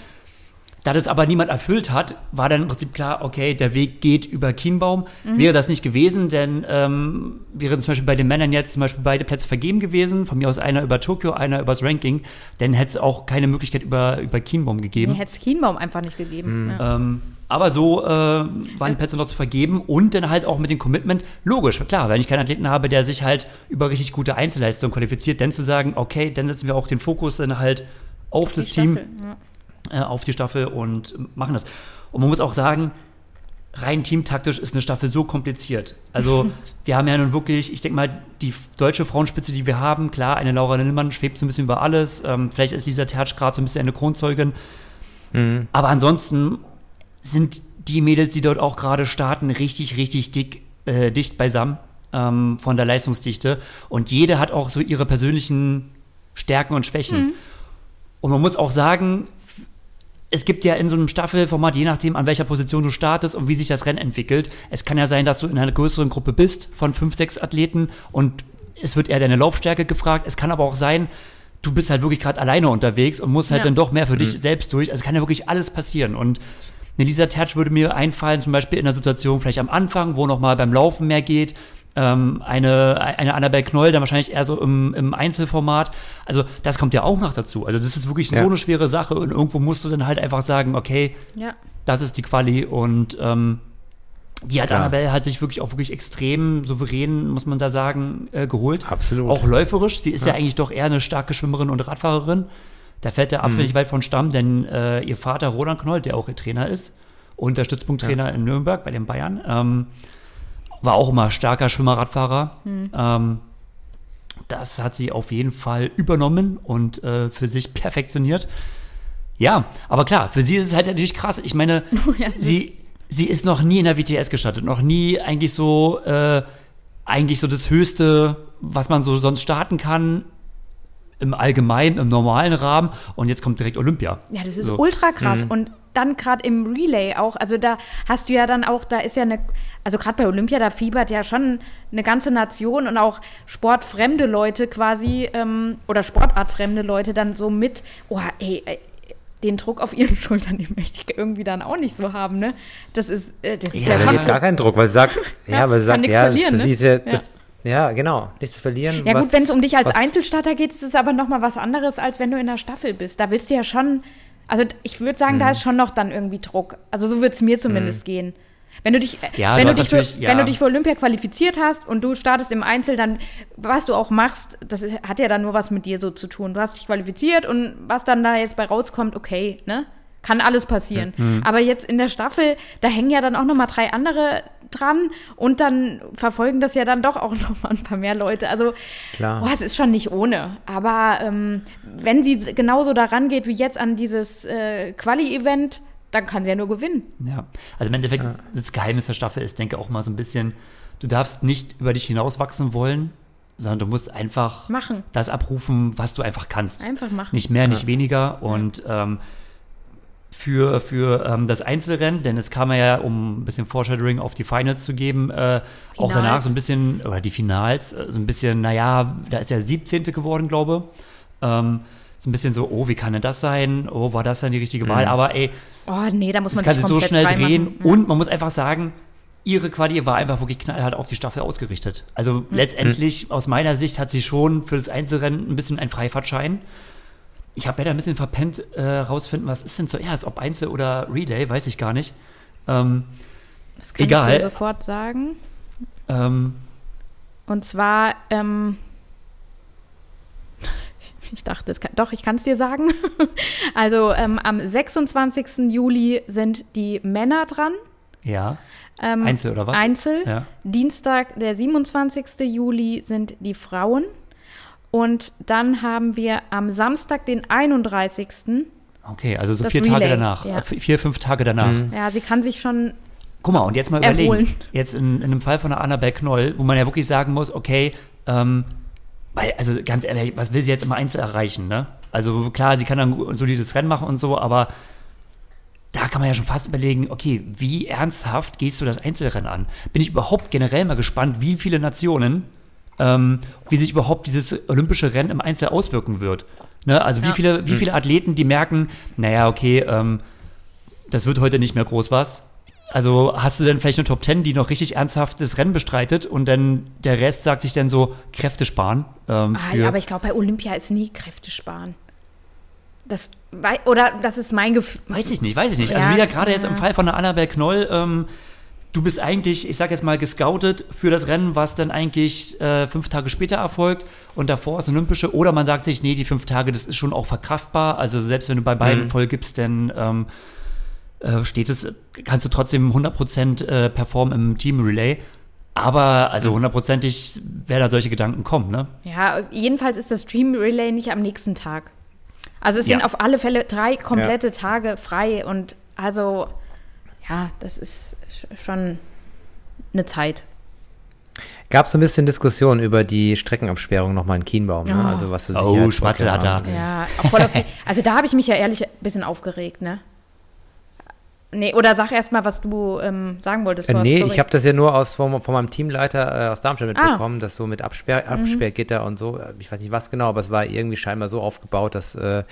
Da das aber niemand erfüllt hat, war dann im Prinzip klar, okay, der Weg geht über Kienbaum. Wäre das nicht gewesen, denn ähm, wäre zum Beispiel bei den Männern jetzt zum Beispiel beide Plätze vergeben gewesen, von mir aus einer über Tokio, einer übers Ranking, dann hätte es auch keine Möglichkeit über, über Kienbaum gegeben. Nee, hätte es Kienbaum einfach nicht gegeben. Ja. Ähm, aber so äh, waren die Plätze noch zu vergeben und dann halt auch mit dem Commitment, logisch, klar, wenn ich keinen Athleten habe, der sich halt über richtig gute Einzelleistungen qualifiziert, dann zu sagen, okay, dann setzen wir auch den Fokus dann halt auf das Die Team, Staffel, ja. Äh, auf die Staffel und machen das. Und man muss auch sagen, rein teamtaktisch ist eine Staffel so kompliziert. Also wir haben ja nun wirklich, ich denke mal, die deutsche Frauenspitze, die wir haben, klar, eine Laura Lindemann schwebt so ein bisschen über alles. Ähm, vielleicht ist Lisa Tertsch gerade so ein bisschen eine Kronzeugin. Mhm. Aber ansonsten sind die Mädels, die dort auch gerade starten, richtig, richtig dick, äh, dicht beisammen ähm, von der Leistungsdichte. Und jede hat auch so ihre persönlichen Stärken und Schwächen. Mhm. Und man muss auch sagen, es gibt ja in so einem Staffelformat, je nachdem, an welcher Position du startest und wie sich das Rennen entwickelt, es kann ja sein, dass du in einer größeren Gruppe bist von fünf, sechs Athleten und es wird eher deine Laufstärke gefragt. Es kann aber auch sein, du bist halt wirklich gerade alleine unterwegs und musst halt ja. dann doch mehr für dich mhm. selbst durch. Also es kann ja wirklich alles passieren. Und eine Lisa Tertsch würde mir einfallen, zum Beispiel in einer Situation vielleicht am Anfang, wo noch mal beim Laufen mehr geht, ähm, eine, eine Annabelle Knoll, dann wahrscheinlich eher so im, im Einzelformat. Also das kommt ja auch noch dazu. Also das ist wirklich ja. so eine schwere Sache und irgendwo musst du dann halt einfach sagen, okay, ja. das ist die Quali und ähm, die hat ja. Annabelle hat sich wirklich auch wirklich extrem souverän, muss man da sagen, äh, geholt. Absolut. Auch läuferisch. Sie ist ja. ja. eigentlich doch eher eine starke Schwimmerin und Radfahrerin. Da fällt der Apfel mhm. nicht weit von Stamm, denn äh, ihr Vater Roland Knoll, der auch ihr Trainer ist und der Stützpunkttrainer ja. in Nürnberg bei den Bayern, ähm, war auch immer starker Schwimmer-Radfahrer. Mhm. Ähm, das hat sie auf jeden Fall übernommen und äh, für sich perfektioniert. Ja, aber klar, für sie ist es halt natürlich krass. Ich meine, oh ja, sie, sie ist noch nie in der WTS gestartet, noch nie eigentlich so, äh, eigentlich so das Höchste, was man so sonst starten kann im allgemeinen, im normalen Rahmen und jetzt kommt direkt Olympia. Ja, das ist so. ultra krass. Mhm. Und dann gerade im Relay auch, also da hast du ja dann auch, da ist ja eine, also gerade bei Olympia, da fiebert ja schon eine ganze Nation und auch sportfremde Leute quasi ähm, oder sportartfremde Leute dann so mit, oh, ey, ey den Druck auf ihren Schultern, den möchte ich irgendwie dann auch nicht so haben, ne? Das ist, äh, das ist ja, ja schon. gar keinen Druck, weil sie sagt, ja, ja weil sie sagt, ja, verlieren, das, ne? ist ja, das, ja, genau, nichts zu verlieren. Ja was, gut, wenn es um dich als was, Einzelstarter geht, ist es aber noch mal was anderes, als wenn du in der Staffel bist. Da willst du ja schon also ich würde sagen, mhm. da ist schon noch dann irgendwie Druck. Also so würde es mir zumindest mhm. gehen. Wenn du dich, ja, wenn, du dich für, ja. wenn du dich für Olympia qualifiziert hast und du startest im Einzel, dann was du auch machst, das hat ja dann nur was mit dir so zu tun. Du hast dich qualifiziert und was dann da jetzt bei rauskommt, okay, ne? Kann alles passieren. Mhm. Aber jetzt in der Staffel, da hängen ja dann auch noch mal drei andere dran und dann verfolgen das ja dann doch auch noch mal ein paar mehr Leute. Also, Klar. Oh, es ist schon nicht ohne. Aber ähm, wenn sie genauso daran geht wie jetzt an dieses äh, Quali-Event, dann kann sie ja nur gewinnen. Ja, also im Endeffekt, ja. das Geheimnis der Staffel ist, denke ich, auch mal so ein bisschen, du darfst nicht über dich hinauswachsen wollen, sondern du musst einfach machen. das abrufen, was du einfach kannst. Einfach machen. Nicht mehr, nicht weniger. Und ähm, für, für ähm, das Einzelrennen, denn es kam ja, um ein bisschen Foreshadowing auf die Finals zu geben, äh, auch danach so ein bisschen, oder die Finals, äh, so ein bisschen, naja, da ist der 17. geworden, glaube ähm, so ein bisschen so, oh, wie kann denn das sein? Oh, war das dann die richtige Wahl? Mhm. Aber ey, oh, nee, da muss man das kann sich so schnell drehen. Ja. Und man muss einfach sagen, ihre Quali war einfach wirklich knallhart auf die Staffel ausgerichtet. Also mhm. letztendlich, aus meiner Sicht, hat sie schon für das Einzelrennen ein bisschen ein Freifahrtschein ich habe da ein bisschen verpennt äh, rausfinden, was ist denn zuerst, ob Einzel oder Relay, weiß ich gar nicht. Ähm, das kann egal. ich dir sofort sagen. Ähm, Und zwar, ähm, ich dachte, kann, doch, ich kann es dir sagen. also ähm, am 26. Juli sind die Männer dran. Ja. Ähm, Einzel oder was? Einzel. Ja. Dienstag, der 27. Juli, sind die Frauen. Und dann haben wir am Samstag, den 31. Okay, also so vier Relay, Tage danach. Ja. Vier, fünf Tage danach. Mhm. Ja, sie kann sich schon. Guck mal, und jetzt mal erholen. überlegen. Jetzt in, in einem Fall von der Annabelle Knoll, wo man ja wirklich sagen muss, okay, ähm, weil, also ganz ehrlich, was will sie jetzt im Einzel erreichen, ne? Also klar, sie kann dann ein solides Rennen machen und so, aber da kann man ja schon fast überlegen, okay, wie ernsthaft gehst du das Einzelrennen an? Bin ich überhaupt generell mal gespannt, wie viele Nationen ähm, wie sich überhaupt dieses olympische Rennen im Einzel auswirken wird. Ne? Also ja. wie, viele, wie hm. viele Athleten, die merken, naja, okay, ähm, das wird heute nicht mehr groß was. Also hast du denn vielleicht eine Top 10, die noch richtig ernsthaft das Rennen bestreitet und dann der Rest sagt sich dann so Kräfte sparen? Ähm, ah, ja, aber ich glaube, bei Olympia ist nie Kräfte sparen. Das, oder das ist mein Gefühl. Weiß ich nicht, weiß ich nicht. Also ja, wieder gerade ja. jetzt im Fall von der Annabelle Knoll, ähm, du bist eigentlich, ich sag jetzt mal, gescoutet für das Rennen, was dann eigentlich äh, fünf Tage später erfolgt und davor ist Olympische. Oder man sagt sich, nee, die fünf Tage, das ist schon auch verkraftbar. Also selbst wenn du bei beiden mhm. voll gibst, dann ähm, äh, steht es, kannst du trotzdem 100% äh, performen im Team Relay. Aber also hundertprozentig werden da solche Gedanken kommen, ne? Ja, jedenfalls ist das Dream Relay nicht am nächsten Tag. Also es sind Ja. auf alle Fälle drei komplette Tage frei und also ja, das ist sch- schon eine Zeit. Gab so ein bisschen Diskussion über die Streckenabsperrung nochmal in Kienbaum, ne? Oh. Also was für Oh, Sicherheitsvorkehrungen Schmatzel hat da- angeht. Ja, auch voll auf die, also da habe ich mich ja ehrlich ein bisschen aufgeregt, ne? Nee, oder sag erst mal, was du ähm, sagen wolltest. Äh, nee, sorry. ich habe das ja nur aus, von, von meinem Teamleiter äh, aus Darmstadt Ah. mitbekommen, dass so mit Absperr, Absperrgitter und so, äh, ich weiß nicht was genau, aber es war irgendwie scheinbar so aufgebaut, dass, äh,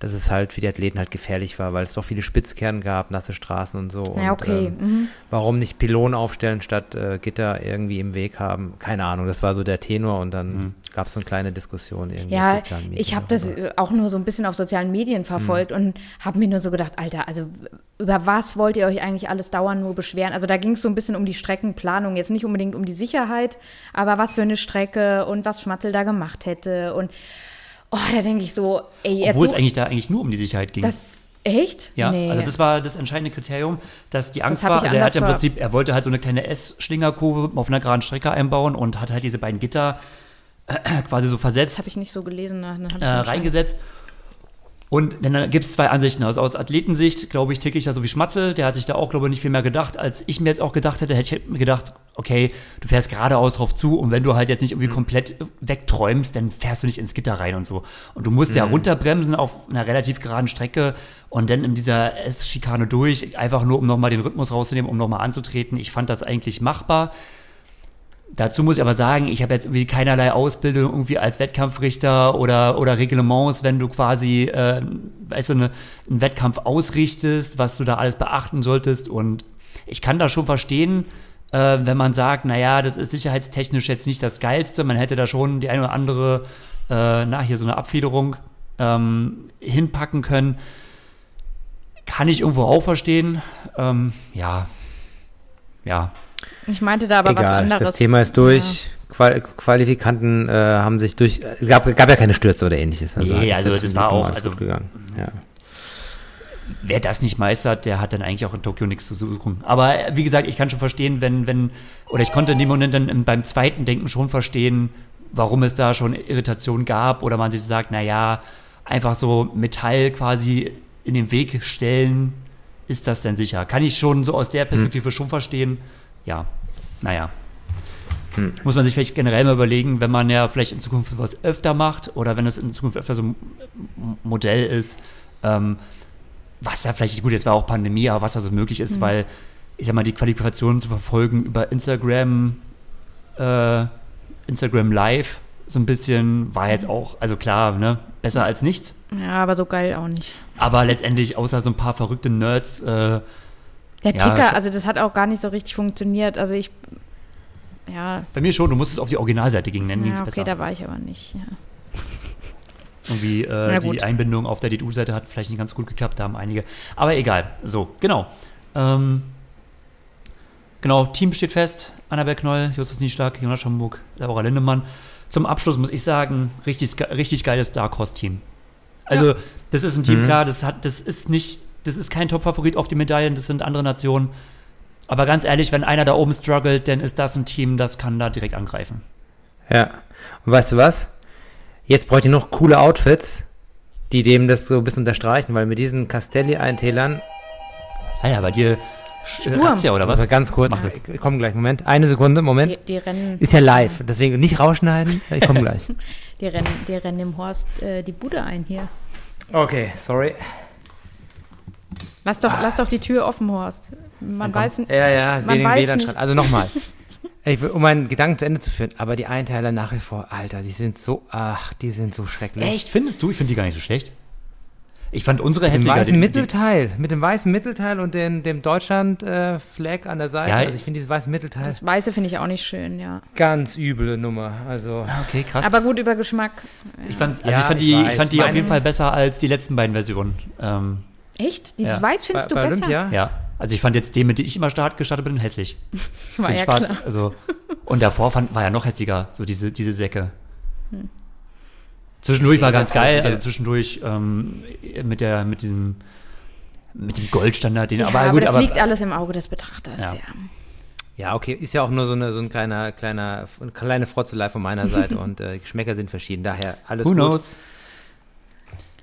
dass es halt für die Athleten halt gefährlich war, weil es doch viele Spitzkehren gab, nasse Straßen und so. Ja, und, okay. Ähm, mhm. warum nicht Pylonen aufstellen statt äh, Gitter irgendwie im Weg haben? Keine Ahnung, das war so der Tenor und dann gab es so eine kleine Diskussion irgendwie auf Ja, sozialen Medien ich habe das äh, auch nur so ein bisschen auf sozialen Medien verfolgt und habe mir nur so gedacht, Alter, also über was wollt ihr euch eigentlich alles dauernd nur beschweren? Also da ging es so ein bisschen um die Streckenplanung, jetzt nicht unbedingt um die Sicherheit, aber was für eine Strecke und was Schmatzel da gemacht hätte und oh, da denke ich so, ey, jetzt Obwohl so, es eigentlich da eigentlich nur um die Sicherheit ging. das echt? Ja, nee. also das war das entscheidende Kriterium, dass die Angst hab war, also er hat ja im Prinzip, er wollte halt so eine kleine S-Schlingerkurve auf einer geraden Strecke einbauen und hat halt diese beiden Gitter äh, quasi so das versetzt, habe ich nicht so gelesen. Dann hab ich äh, reingesetzt. Und dann gibt es zwei Ansichten. Also aus Athletensicht, glaube ich, ticke ich da so wie Schmatzel. Der hat sich da auch, glaube ich, nicht viel mehr gedacht, als ich mir jetzt auch gedacht hätte. Hätte ich mir gedacht, okay, du fährst geradeaus drauf zu und wenn du halt jetzt nicht irgendwie komplett wegträumst, dann fährst du nicht ins Gitter rein und so. Und du musst ja runterbremsen auf einer relativ geraden Strecke und dann in dieser S-Schikane durch, einfach nur, um nochmal den Rhythmus rauszunehmen, um nochmal anzutreten. Ich fand das eigentlich machbar. Dazu muss ich aber sagen, ich habe jetzt irgendwie keinerlei Ausbildung irgendwie als Wettkampfrichter oder, oder Reglements, wenn du quasi, äh, weißt du, eine, einen Wettkampf ausrichtest, was du da alles beachten solltest. Und ich kann das schon verstehen, äh, wenn man sagt, naja, das ist sicherheitstechnisch jetzt nicht das Geilste. Man hätte da schon die eine oder andere, äh, na, hier so eine Abfederung ähm, hinpacken können. Kann ich irgendwo auch verstehen. Ähm, ja, ja, Ich meinte da aber was Egal, anderes. das Thema ist durch. Qual Qualifikanten äh, haben sich durch. Es gab, gab ja keine Stürze oder ähnliches. Nee, ist also das war auch- alles also- gegangen. Ja. wer das nicht meistert, der hat dann eigentlich auch in Tokio nichts zu suchen. Aber äh, wie gesagt, ich kann schon verstehen, wenn, wenn, oder ich konnte in dem Moment dann im- beim zweiten Denken schon verstehen, warum es da schon Irritationen gab oder man sich sagt, naja, einfach so Metall quasi in den Weg stellen, ist das denn sicher? Kann ich schon so aus der Perspektive schon verstehen? Ja, naja. Muss man sich vielleicht generell mal überlegen, wenn man ja vielleicht in Zukunft sowas öfter macht oder wenn es in Zukunft öfter so ein Modell ist, ähm, was da vielleicht, gut, jetzt war auch Pandemie, aber was da so möglich ist, weil, ich sag mal, die Qualifikationen zu verfolgen über Instagram, äh, Instagram Live, so ein bisschen, war jetzt auch, also klar, ne, besser als nichts. Ja, aber so geil auch nicht. Aber letztendlich, außer so ein paar verrückte Nerds, äh, Der Ja, Ticker, ich- also das hat auch gar nicht so richtig funktioniert. Also ich, ja, bei mir schon, du musstest auf die Originalseite gehen, ging ja es okay, besser. da war ich aber nicht. Ja. Irgendwie äh, die. Einbindung auf der DDU-Seite hat vielleicht nicht ganz gut geklappt, da haben einige. Aber egal. So, genau. Ähm, genau, Team steht fest. Annabel Knoll, Justus Nieschlag, Jonas Schamburg, Laura Lindemann. Zum Abschluss muss ich sagen, richtig, richtig geiles Dark Horse Team. Also, das ist ein Team, klar, das hat, das ist nicht, das ist kein Top-Favorit auf die Medaillen, das sind andere Nationen. Aber ganz ehrlich, wenn einer da oben struggelt, dann ist das ein Team, das kann da direkt angreifen. Ja. Und weißt du was? Jetzt bräuchte ich noch coole Outfits, die dem das so ein bisschen unterstreichen, weil mit diesen Castelli-Eintälern, Alter, bei dir Sturm. Razzia oder was? also ganz kurz, ich komme gleich, Moment, eine Sekunde, Moment. Die, die rennen, Ist ja live, deswegen nicht rausschneiden, ich komme gleich. die rennen, die rennen dem Horst äh, die Bude ein hier. Okay, sorry. Lass doch, lass doch die Tür offen, Horst. Man weiß n- Ja, ja, Man weiß WLAN nicht. Also nochmal. Ich will, um meinen Gedanken zu Ende zu führen, aber die Einteiler nach wie vor, Alter, die sind so, ach, die sind so schrecklich. Echt, findest du? Ich finde die gar nicht so schlecht. Ich fand unsere Mit dem hässlicher. weißen Mittelteil, mit dem weißen Mittelteil und den, dem Deutschland-Flag an der Seite. Ja, also ich finde dieses weiße Mittelteil Das Weiße finde ich auch nicht schön, ja. ganz üble Nummer. Also okay, krass. Aber gut über Geschmack. ich fand, also Ja, ich fand ich die, ich fand die auf Meine- jeden Fall besser als die letzten beiden Versionen. Ähm, Echt? Dieses Ja. Weiß findest bei, du bei besser? Olympia? ja. Also ich fand jetzt den, mit dem ich immer start, gestartet bin, hässlich. War den ja schwarz. klar. Also, und davor fand, war ja noch hässlicher, so diese, diese Säcke. Hm. Zwischendurch war ganz geil, ja. also zwischendurch ähm, mit der, mit diesem mit dem Goldstandard, den Ja, aber aber, gut, das aber liegt alles im Auge des Betrachters. Ja. Ja. Ja, okay, ist ja auch nur so, eine, so ein kleiner, kleiner, eine kleine Frotzelei von meiner Seite und äh, Geschmäcker sind verschieden. Daher alles who gut. knows?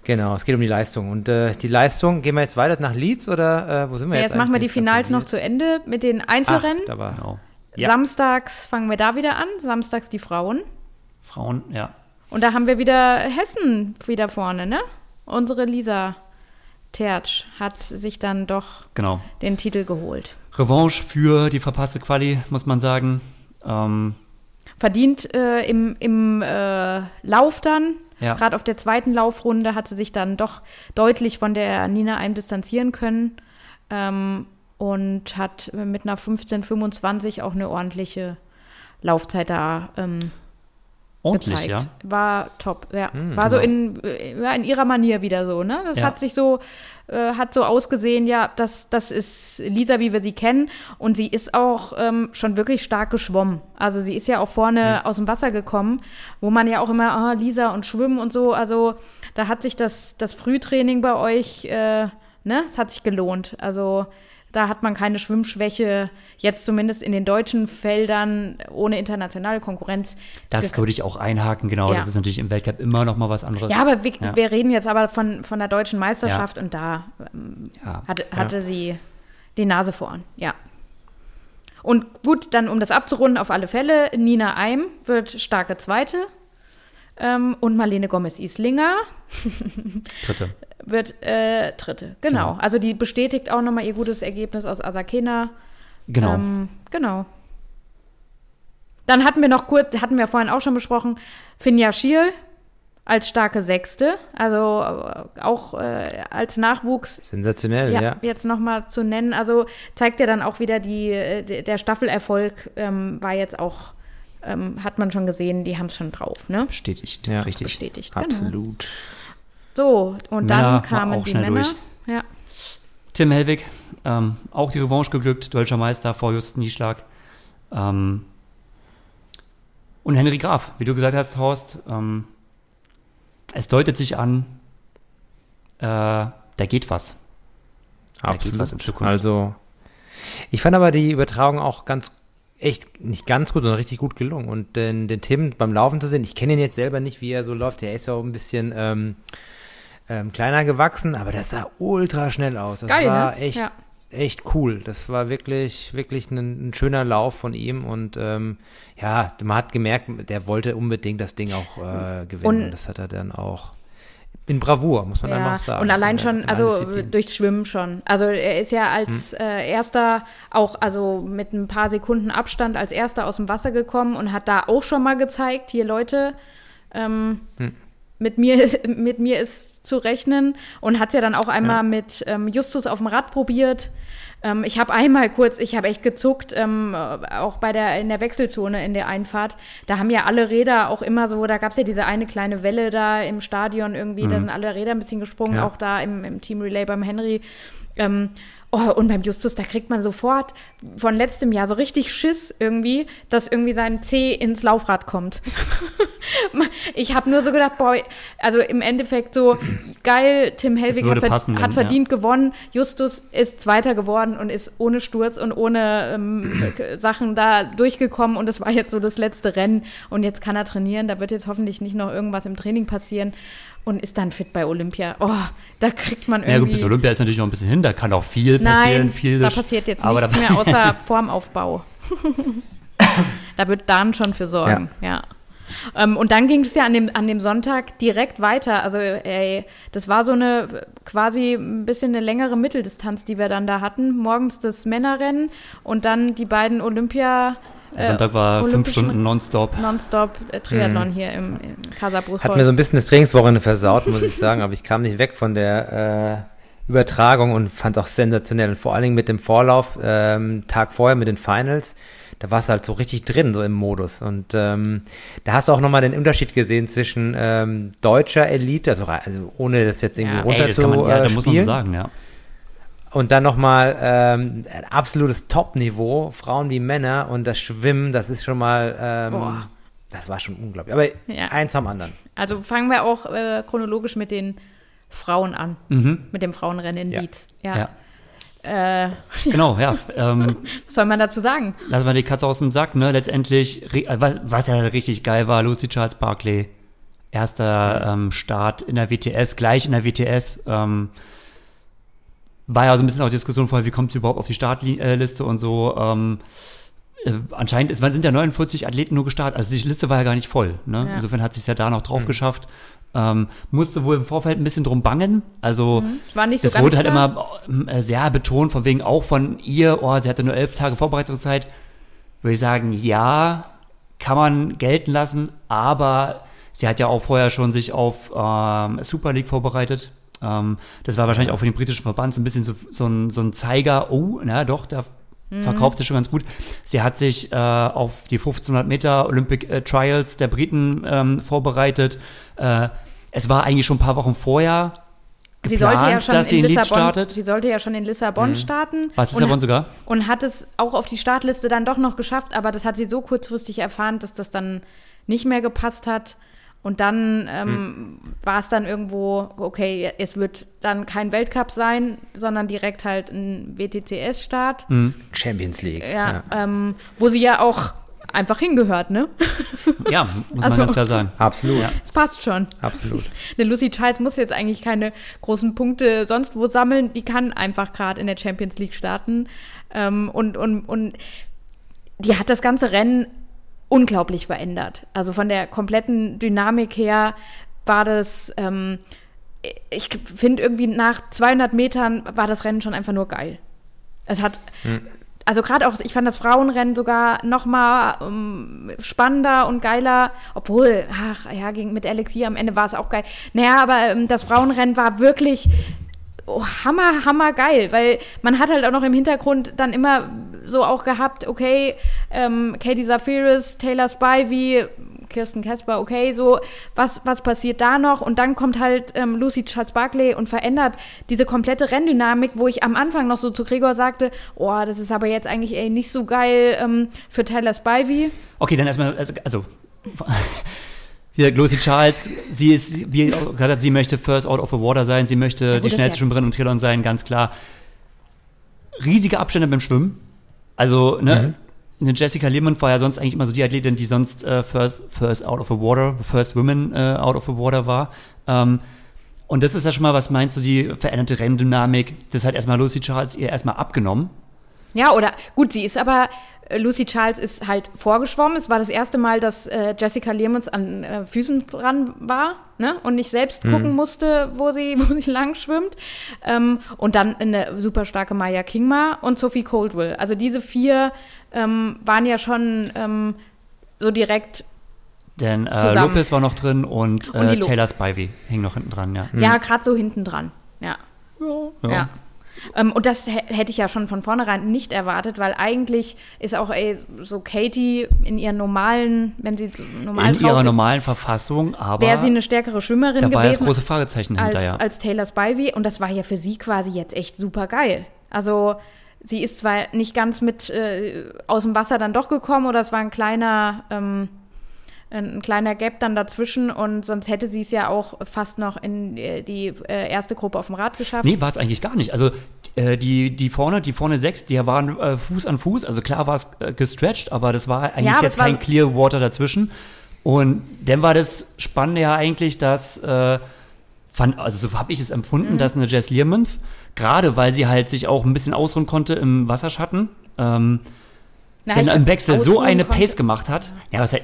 Genau, es geht um die Leistung. Und äh, die Leistung, gehen wir jetzt weiter nach Leeds oder äh, wo sind wir Ja, jetzt? jetzt machen wir die Finals in noch zu Ende mit den Einzelrennen. Ach, da war. Genau. Ja. Samstags fangen wir da wieder an. Samstags die Frauen. Frauen, ja. Und da haben wir wieder Hessen wieder vorne, ne? Unsere Lisa Tertsch hat sich dann doch Genau. den Titel geholt. Revanche für die verpasste Quali, muss man sagen. Ähm, Verdient äh, im, im äh, Lauf dann. Ja. Gerade auf der zweiten Laufrunde hat sie sich dann doch deutlich von der Nina Eim distanzieren können. Ähm, und hat mit einer 15,25 auch eine ordentliche Laufzeit da ähm, ordentlich, gezeigt. ja. War top, ja. Hm, war so genau. in, ja, in ihrer Manier wieder so, ne? Das Ja. hat sich so, äh, hat so ausgesehen, ja, das, das ist Lisa, wie wir sie kennen. Und sie ist auch ähm, schon wirklich stark geschwommen. Also sie ist ja auch vorne Hm. aus dem Wasser gekommen, wo man ja auch immer, ah, Lisa und Schwimmen und so. Also da hat sich das, das Frühtraining bei euch, äh, ne, es hat sich gelohnt. Also da hat man keine Schwimmschwäche, jetzt zumindest in den deutschen Feldern ohne internationale Konkurrenz. Das würde ich auch einhaken, genau. Ja. Das ist natürlich im Weltcup immer noch mal was anderes. Ja, aber wir, Ja. wir reden jetzt aber von, von der deutschen Meisterschaft und da ähm, Ja. hatte, hatte sie die Nase vorn, ja. Und gut, dann um das abzurunden, auf alle Fälle, Nina Eim wird starke Zweite ähm, und Marlene Gomez-Islinger Dritte. wird äh, Dritte. Genau. Genau. Also die bestätigt auch nochmal ihr gutes Ergebnis aus Asakena. Genau. Ähm, genau. Dann hatten wir noch kurz, hatten wir vorhin auch schon besprochen, Finja Schiel als starke Sechste, also äh, auch äh, als Nachwuchs Sensationell, ja, ja. jetzt nochmal zu nennen. Also zeigt ja dann auch wieder die, äh, de- der Staffelerfolg ähm, war jetzt auch, ähm, hat man schon gesehen, die haben es schon drauf, ne? Bestätigt. Ja. Richtig. Bestätigt. Genau. Absolut. So, und Männer dann kamen auch die schnell Männer. durch. Ja. Tim Hellwig, ähm, auch die Revanche geglückt, deutscher Meister vor Justus Nieschlag. Ähm, und Henry Graf, wie du gesagt hast, Horst, ähm, es deutet sich an, äh, da geht was. Da geht Absolut. was in Zukunft. Also, ich fand aber die Übertragung auch ganz, echt nicht ganz gut, sondern richtig gut gelungen. Und den, den Tim beim Laufen zu sehen, ich kenne ihn jetzt selber nicht, wie er so läuft. Der ist ja auch ein bisschen ähm, ähm, kleiner gewachsen, aber das sah ultra schnell aus. Das Geil, war ne? echt, Ja. echt cool. Das war wirklich, wirklich ein, ein schöner Lauf von ihm. Und ähm, ja, man hat gemerkt, der wollte unbedingt das Ding auch äh, gewinnen. Und- das hat er dann auch in Bravour, muss man einfach sagen. Und allein der- schon, also durchs Schwimmen schon. Also er ist ja als Hm. äh, erster auch, also mit ein paar Sekunden Abstand als erster aus dem Wasser gekommen und hat da auch schon mal gezeigt, hier Leute, ähm, Hm. Mit, mir, ist- mit mir ist zu rechnen und hat es ja dann auch einmal mit ähm, Justus auf dem Rad probiert. Ähm, ich habe einmal kurz, ich habe echt gezuckt, ähm, auch bei der in der Wechselzone in der Einfahrt. Da haben ja alle Räder auch immer so, da gab es ja diese eine kleine Welle da im Stadion irgendwie, da sind alle Räder ein bisschen gesprungen, Ja. auch da im, im Team Relay beim Henry. Oh, und beim Justus, da kriegt man sofort von letztem Jahr so richtig Schiss irgendwie, dass irgendwie sein C ins Laufrad kommt. ich habe nur so gedacht, boah, also im Endeffekt so geil, Tim Helwig hat, ver passen, hat verdient gewonnen, Justus ist Zweiter geworden und ist ohne Sturz und ohne ähm, Sachen da durchgekommen. Und das war jetzt so das letzte Rennen. Und jetzt kann er trainieren, da wird jetzt hoffentlich nicht noch irgendwas im Training passieren und ist dann fit bei Olympia. Oh, da kriegt man irgendwie... Ja, gut, bis Olympia ist natürlich noch ein bisschen hin, da kann auch viel passieren. Nein, viel da passiert jetzt nichts mehr außer Formaufbau. da wird Dan schon für sorgen, ja. Ähm, und dann ging es ja an dem, an dem Sonntag direkt weiter. Also, ey, das war so eine quasi ein bisschen eine längere Mitteldistanz, die wir dann da hatten. Morgens das Männerrennen und dann die beiden Olympia. Äh, Sonntag war fünf Olympischen- Stunden nonstop. Nonstop äh, Triathlon hier im, im Casabruch. Hat mir so ein bisschen das Trainingswochenende versaut, muss ich sagen, aber ich kam nicht weg von der äh, Übertragung und fand auch sensationell. Und vor allen Dingen mit dem Vorlauf, ähm, Tag vorher mit den Finals, da warst du halt so richtig drin, so im Modus. Und ähm, da hast du auch nochmal den Unterschied gesehen zwischen ähm, deutscher Elite, also, also ohne das jetzt irgendwie Ja, runter Ey, das zu kann man, ja, äh, da muss man so spielen. sagen, ja. Und dann nochmal ähm, ein absolutes Top-Niveau, Frauen wie Männer und das Schwimmen, das ist schon mal, ähm, das war schon unglaublich. Aber Ja. eins am anderen. Also fangen wir auch äh, chronologisch mit den Frauen an. Mhm. Mit dem Frauenrennen in Ja. Leeds. Ja. Ja. Äh, Genau, ja. Ähm, was soll man dazu sagen? lassen wir die Katze aus dem Sack, ne? Letztendlich, äh, was, was ja richtig geil war, Lucy Charles Barkley. Erster ähm, Start in der WTS, gleich in der WTS. Ähm, war ja so ein bisschen auch Diskussion vorher, wie kommt sie überhaupt auf die Startliste und so. Ähm, äh, anscheinend ist, sind ja 49 Athleten nur gestartet, also die Liste war ja gar nicht voll. Ne? Ja. Insofern hat sie es ja da noch drauf geschafft. Ähm, musste wohl im Vorfeld ein bisschen drum bangen. Also Es war nicht so das ganz wurde halt klar. immer äh, sehr betont, von wegen auch von ihr, oh, sie hatte nur elf Tage Vorbereitungszeit. Würde ich sagen, ja, kann man gelten lassen, aber sie hat ja auch vorher schon sich auf ähm, Super League vorbereitet. Ähm, das war wahrscheinlich auch für den britischen Verband so ein bisschen so, so, ein, so ein Zeiger, oh, na doch, da Mhm. verkauft sie schon ganz gut. Sie hat sich äh, auf die 1500 Meter Olympic äh, Trials der Briten ähm, vorbereitet. Äh, es war eigentlich schon ein paar Wochen vorher Sie geplant, sollte ja schon dass sie in in Lissabon, startet. sie sollte ja schon in Lissabon starten. Was und, Lissabon sogar? und hat es auch auf die Startliste dann doch noch geschafft, aber das hat sie so kurzfristig erfahren, dass das dann nicht mehr gepasst hat. Und dann ähm, war es dann irgendwo, okay, es wird dann kein Weltcup sein, sondern direkt halt ein WTCS-Start. Champions League. Ja, Ähm, wo sie ja auch einfach hingehört, ne? Ja, muss Also- man ganz klar sagen. Absolut, Ja. Es passt schon. absolut. Eine Lucy Charles muss jetzt eigentlich keine großen Punkte sonst wo sammeln. Die kann einfach gerade in der Champions League starten. Ähm, und, und, und die hat das ganze Rennen unglaublich verändert. Also von der kompletten Dynamik her war das, ähm, ich finde irgendwie nach 200 Metern war das Rennen schon einfach nur geil. Es hat, also gerade auch, ich fand das Frauenrennen sogar noch mal ähm, spannender und geiler, obwohl, ach ja, gegen, mit Alexia am Ende war es auch geil. Naja, aber ähm, das Frauenrennen war wirklich oh, hammer, hammer geil, weil man hat halt auch noch im Hintergrund dann immer so auch gehabt, okay, ähm, Katie Zafiris, Taylor Spivey, Kirsten Casper, okay, so, was, was passiert da noch? Und dann kommt halt ähm, Lucy Charles Barkley und verändert diese komplette Renndynamik, wo ich am Anfang noch so zu Gregor sagte, oh, das ist aber jetzt eigentlich ey, nicht so geil ähm, für Taylor Spivey. Okay, dann erstmal, also, also wie gesagt, Lucy Charles, sie ist, wie gesagt hat, sie möchte first out of the water sein, sie möchte gut, die schnellste ja- Schwimmerin im Triathlon sein, ganz klar. Riesige Abstände beim Schwimmen. Also, ne, eine Jessica Lehmann war ja sonst eigentlich immer so die Athletin, die sonst äh, first, first out of the water, first woman äh, out of the water war. Ähm, und das ist ja schon mal, was meinst du, die veränderte Renndynamik, das hat erstmal Lucy Charles ihr erstmal abgenommen. Ja, oder gut, sie ist aber, Lucy Charles ist halt vorgeschwommen. Es war das erste Mal, dass äh, Jessica Learmonth an äh, Füßen dran war ne? und nicht selbst gucken musste, wo sie, wo sie lang schwimmt. Ähm, und dann eine super starke Maya Kingma und Sophie Coldwell. Also diese vier ähm, waren ja schon ähm, so direkt, Denn äh. Lopez war noch drin und, Und äh, Lo- Taylor Spivey hing noch hinten dran, ja. ja, gerade so hinten dran. Ja. Ja. Ja. Ähm, und das hä- hätte ich ja schon von vornherein nicht erwartet, weil eigentlich ist auch ey, so Katie in ihren normalen, wenn sie so normal In ihrer ist, normalen Verfassung, aber wäre sie eine stärkere Schwimmerin da war ja das gewesen große Fragezeichen als, hinterher. als Taylor Spivey. Und das war ja für sie quasi jetzt echt super geil. Also sie ist zwar nicht ganz mit äh, aus dem Wasser dann doch gekommen oder es war ein kleiner, ähm, ein, ein kleiner Gap dann dazwischen und sonst hätte sie es ja auch fast noch in äh, die äh, erste Gruppe auf dem Rad geschafft. Nee, war es eigentlich gar nicht. Also äh, die, die vorne, die vorne sechs, die waren Fuß an Fuß. Also klar war es gestretched, aber das war eigentlich Ja, jetzt kein Clear Water dazwischen. Und dann war das Spannende ja eigentlich, dass, äh, fand, also so habe ich es empfunden, Mhm. dass eine Jess Learmonth, gerade weil sie halt sich auch ein bisschen ausruhen konnte im Wasserschatten, ähm, Na, dann im Wechsel so eine konnte- Pace gemacht hat. Ja, was halt,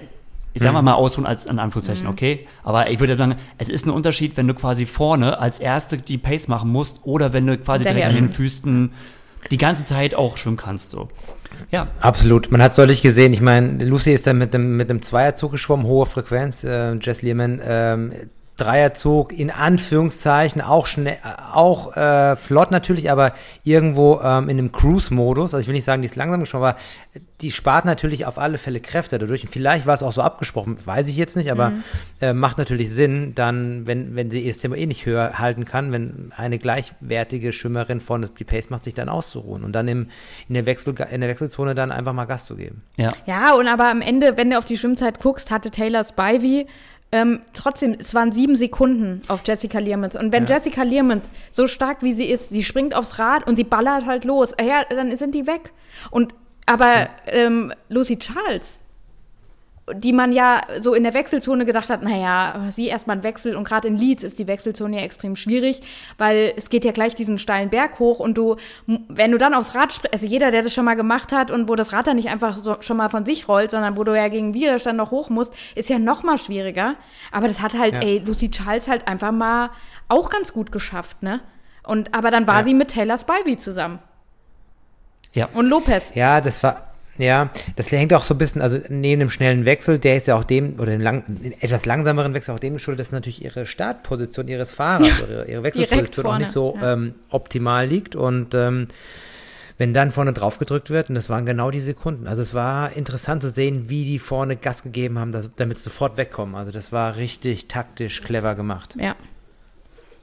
sagen wir mal ausruhen als in Anführungszeichen, okay. Aber ich würde sagen, es ist ein Unterschied, wenn du quasi vorne als Erste die Pace machen musst oder wenn du quasi direkt an den. Füßen die ganze Zeit auch schwimmen kannst. So. Ja, Absolut. Man hat es deutlich gesehen. Ich meine, Lucy ist dann mit dem, mit dem Zweierzug geschwommen, hohe Frequenz. Äh, Jess Lehman, ähm, Dreierzug in Anführungszeichen auch schnell, äh, auch äh, flott natürlich, aber irgendwo ähm, in einem Cruise-Modus. Also ich will nicht sagen, die ist langsam geschwommen, aber die spart natürlich auf alle Fälle Kräfte dadurch. Und vielleicht war es auch so abgesprochen, weiß ich jetzt nicht, aber äh, macht natürlich Sinn, dann, wenn, wenn sie ihr Tempo eh nicht höher halten kann, wenn eine gleichwertige Schwimmerin vorne die Pace macht, sich dann auszuruhen und dann im, in, der Wechsel, in der Wechselzone dann einfach mal Gas zu geben. ja. Ja, und aber am Ende, wenn du auf die Schwimmzeit guckst, hatte Taylor Spivey ähm, trotzdem, es waren sieben Sekunden auf Jessica Learmonth. Und wenn ja. Jessica Learmonth so stark wie sie ist, sie springt aufs Rad und sie ballert halt los, ja, dann sind die weg. Und aber ähm, Lucy Charles, die man ja so in der Wechselzone gedacht hat, naja, sie erstmal ein Wechsel und gerade in Leeds ist die Wechselzone ja extrem schwierig, weil es geht ja gleich diesen steilen Berg hoch und du, wenn du dann aufs Rad, also jeder, der das schon mal gemacht hat und wo das Rad dann nicht einfach so, schon mal von sich rollt, sondern wo du ja gegen Widerstand noch hoch musst, ist ja noch mal schwieriger. Aber das hat halt, ja. ey, Lucy Charles halt einfach mal auch ganz gut geschafft, ne? Und, aber dann war ja. sie mit Taylor Spivey zusammen. Ja. Und Lopez. Ja, das war, ja, das hängt auch so ein bisschen, also neben dem schnellen Wechsel, der ist ja auch dem, oder dem lang, etwas langsameren Wechsel auch dem geschuldet, dass natürlich ihre Startposition ihres Fahrers, ja, ihre, ihre Wechselposition auch nicht so ja. ähm, optimal liegt und ähm, wenn dann vorne drauf gedrückt wird, und das waren genau die Sekunden. Also es war interessant zu sehen, wie die vorne Gas gegeben haben, dass, damit sie sofort wegkommen. Also das war richtig taktisch clever gemacht. Ja.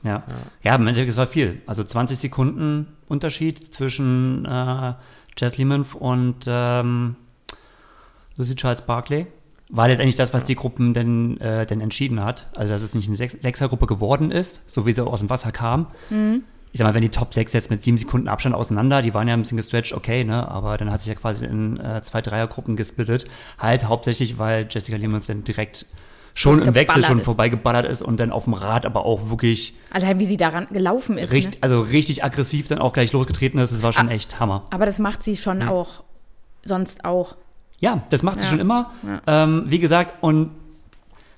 Ja, ja, im Endeffekt, es war viel. Also 20 Sekunden Unterschied zwischen äh, Jess Lehman und ähm, Lucy Charles Barkley. War letztendlich das, was die Gruppen denn, äh, denn entschieden hat. Also, dass es nicht eine Sech Sechsergruppe geworden ist, so wie sie aus dem Wasser kam. Mhm. Ich sag mal, wenn die Top 6 jetzt mit sieben Sekunden Abstand auseinander, die waren ja ein bisschen gestretched, okay, ne? Aber dann hat sich ja quasi in äh, zwei Dreiergruppen gesplittet. Halt hauptsächlich, weil Jessica Lehman dann direkt schon im Wechsel schon ist. vorbeigeballert ist und dann auf dem Rad aber auch wirklich. Also wie sie daran gelaufen ist. Richtig, ne? Also richtig aggressiv dann auch gleich losgetreten ist, das war schon ah, echt Hammer. Aber das macht sie schon ja. auch sonst auch. Ja, das macht sie schon immer. Ja. Ähm, wie gesagt, und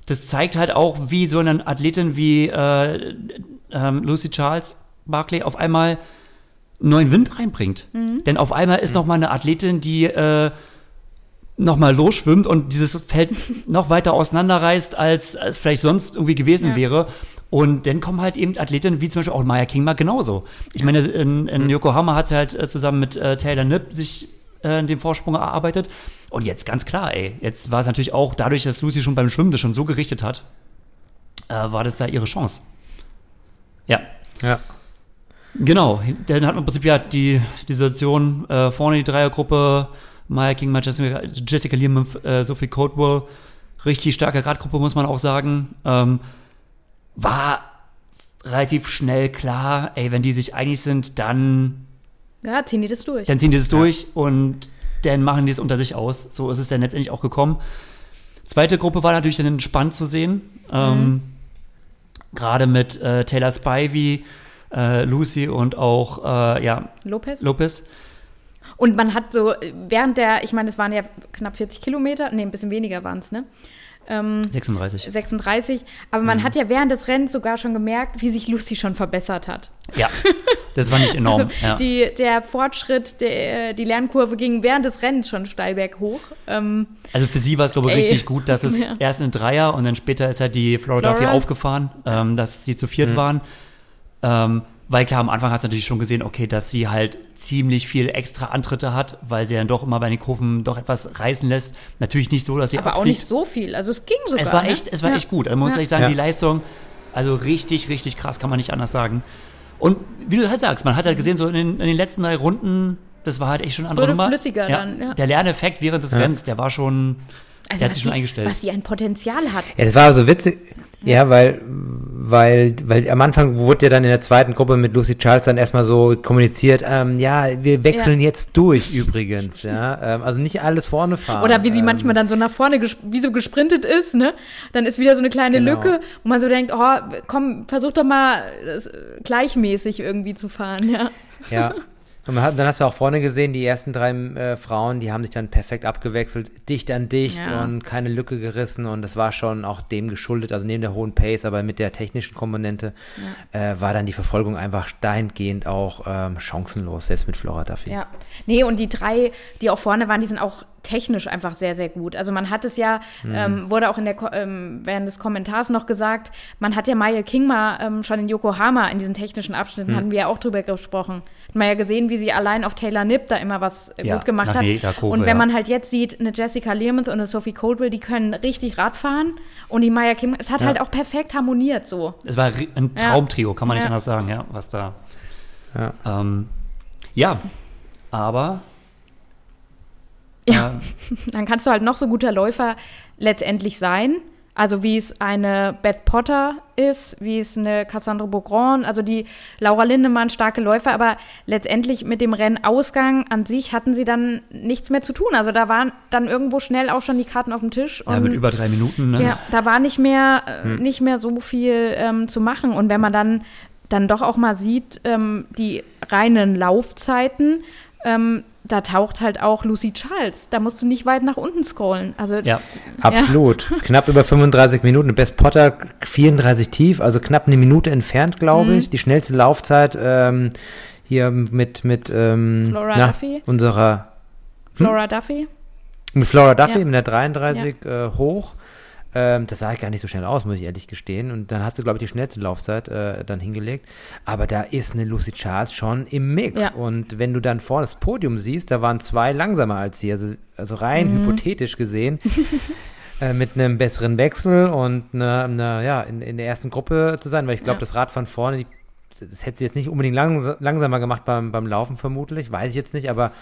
das zeigt halt auch, wie so eine Athletin wie äh, ähm, Lucy Charles Barclay auf einmal neuen Wind reinbringt. Mhm. Denn auf einmal ist mhm. noch mal eine Athletin, die äh, nochmal losschwimmt und dieses Feld noch weiter auseinanderreißt, als, als vielleicht sonst irgendwie gewesen ja. wäre. Und dann kommen halt eben Athletinnen wie zum Beispiel auch Maya King mal genauso. Ich meine, in, in Yokohama hat sie halt äh, zusammen mit äh, Taylor Nipp sich äh, den Vorsprung erarbeitet. Und jetzt ganz klar, ey, jetzt war es natürlich auch dadurch, dass Lucy schon beim Schwimmen das schon so gerichtet hat, äh, war das da ihre Chance. Ja. Ja. Genau, dann hat man im Prinzip ja die, die Situation äh, vorne die Dreiergruppe, Maya King, Jessica, Jessica Lehman, äh, Sophie Codewell. Richtig starke Radgruppe, muss man auch sagen. Ähm, war relativ schnell klar, ey, wenn die sich einig sind, dann. Ja, ziehen die das durch. Dann ziehen die das ja. durch und dann machen die es unter sich aus. So ist es dann letztendlich auch gekommen. Zweite Gruppe war natürlich dann spannend zu sehen. Ähm, mhm. Ähm, Gerade mit äh, Taylor Spivey, äh, Lucy und auch äh, ja, Lopez. Lopez. Und man hat so, während der, ich meine, es waren ja knapp 40 Kilometer, nee, ein bisschen weniger waren es, ne? Ähm, 36. 36. Aber man mhm. hat ja während des Rennens sogar schon gemerkt, wie sich Lucy schon verbessert hat. Ja, das war nicht enorm. also ja. die, der Fortschritt, der, die Lernkurve ging während des Rennens schon steil berghoch. Ähm, also für sie war es, glaube ich, richtig gut, dass es ja. erst ein Dreier und dann später ist ja die Florida Flora. 4 aufgefahren, ähm, dass sie zu viert mhm. waren. Ähm, weil klar, am Anfang hast du natürlich schon gesehen, okay, dass sie halt ziemlich viel extra Antritte hat, weil sie dann doch immer bei den Kurven doch etwas reißen lässt. Natürlich nicht so, dass sie Aber abfliegt. auch nicht so viel. Also es ging sogar. Es war echt, ne? es war ja. echt gut. Also man muss ja. echt sagen, ja. die Leistung, also richtig, richtig krass, kann man nicht anders sagen. Und wie du halt sagst, man hat halt gesehen, so in den, in den letzten drei Runden, das war halt echt schon eine andere Nummer. flüssiger ja. dann, ja. Der Lerneffekt während des Rennens, der war schon, also der hat sich schon eingestellt. Was die ein Potenzial hat. Ja, das war so witzig. Ja, weil, weil, weil am Anfang wurde ja dann in der zweiten Gruppe mit Lucy Charles dann erstmal so kommuniziert, ähm, ja, wir wechseln ja. jetzt durch übrigens, ja. Ähm, also nicht alles vorne fahren. Oder wie sie ähm, manchmal dann so nach vorne, wie so gesprintet ist, ne? Dann ist wieder so eine kleine genau. Lücke, wo man so denkt, oh, komm, versuch doch mal gleichmäßig irgendwie zu fahren, ja. Ja, Und hat, dann hast du auch vorne gesehen, die ersten drei äh, Frauen, die haben sich dann perfekt abgewechselt, dicht an dicht ja. und keine Lücke gerissen. Und das war schon auch dem geschuldet, also neben der hohen Pace, aber mit der technischen Komponente ja. äh, war dann die Verfolgung einfach dahingehend auch ähm, chancenlos, selbst mit Flora Duffy. Ja, nee, und die drei, die auch vorne waren, die sind auch technisch einfach sehr, sehr gut. Also man hat es ja, mhm. ähm, wurde auch in der, ähm, während des Kommentars noch gesagt, man hat ja Maya King mal ähm, schon in Yokohama in diesen technischen Abschnitten, mhm. hatten wir ja auch drüber gesprochen. Hat man ja gesehen, wie sie allein auf Taylor Nipp da immer was äh, ja, gut gemacht hat. Kurve, und wenn ja. man halt jetzt sieht, eine Jessica Learmonth und eine Sophie Coldwell, die können richtig Rad fahren und die Maya King, es hat ja. halt auch perfekt harmoniert so. Es war ein Traumtrio, kann man nicht anders sagen, ja, was da. Ja, ähm, ja aber ja, dann kannst du halt noch so guter Läufer letztendlich sein. Also wie es eine Beth Potter ist, wie es eine Cassandra Beaugrand, also die Laura Lindemann, starke Läufer, aber letztendlich mit dem Rennausgang an sich hatten sie dann nichts mehr zu tun. Also da waren dann irgendwo schnell auch schon die Karten auf dem Tisch. ja, mit über drei Minuten. Ne? Ja, da war nicht mehr, äh, hm. nicht mehr so viel ähm, zu machen. Und wenn man dann, dann doch auch mal sieht, ähm, die reinen Laufzeiten, ähm, da taucht halt auch Lucy Charles. Da musst du nicht weit nach unten scrollen. Also, ja, absolut. Ja. Knapp über 35 Minuten. Best Potter 34 tief, also knapp eine Minute entfernt, glaube mhm. ich. Die schnellste Laufzeit ähm, hier mit, mit ähm, Flora na, Duffy. unserer. Hm? Flora Duffy. Mit Flora Duffy ja. mit der 33 ja. äh, hoch. Ähm, das sah gar nicht so schnell aus, muss ich ehrlich gestehen. Und dann hast du, glaube ich, die schnellste Laufzeit äh, dann hingelegt. Aber da ist eine Lucy Charles schon im Mix. Ja. Und wenn du dann vorne das Podium siehst, da waren zwei langsamer als sie. Also, also rein mhm. hypothetisch gesehen. äh, mit einem besseren Wechsel und eine, eine, ja, in, in der ersten Gruppe zu sein, weil ich glaube, ja. das Rad von vorne, die, das hätte sie jetzt nicht unbedingt lang, langsamer gemacht beim, beim Laufen vermutlich, weiß ich jetzt nicht, aber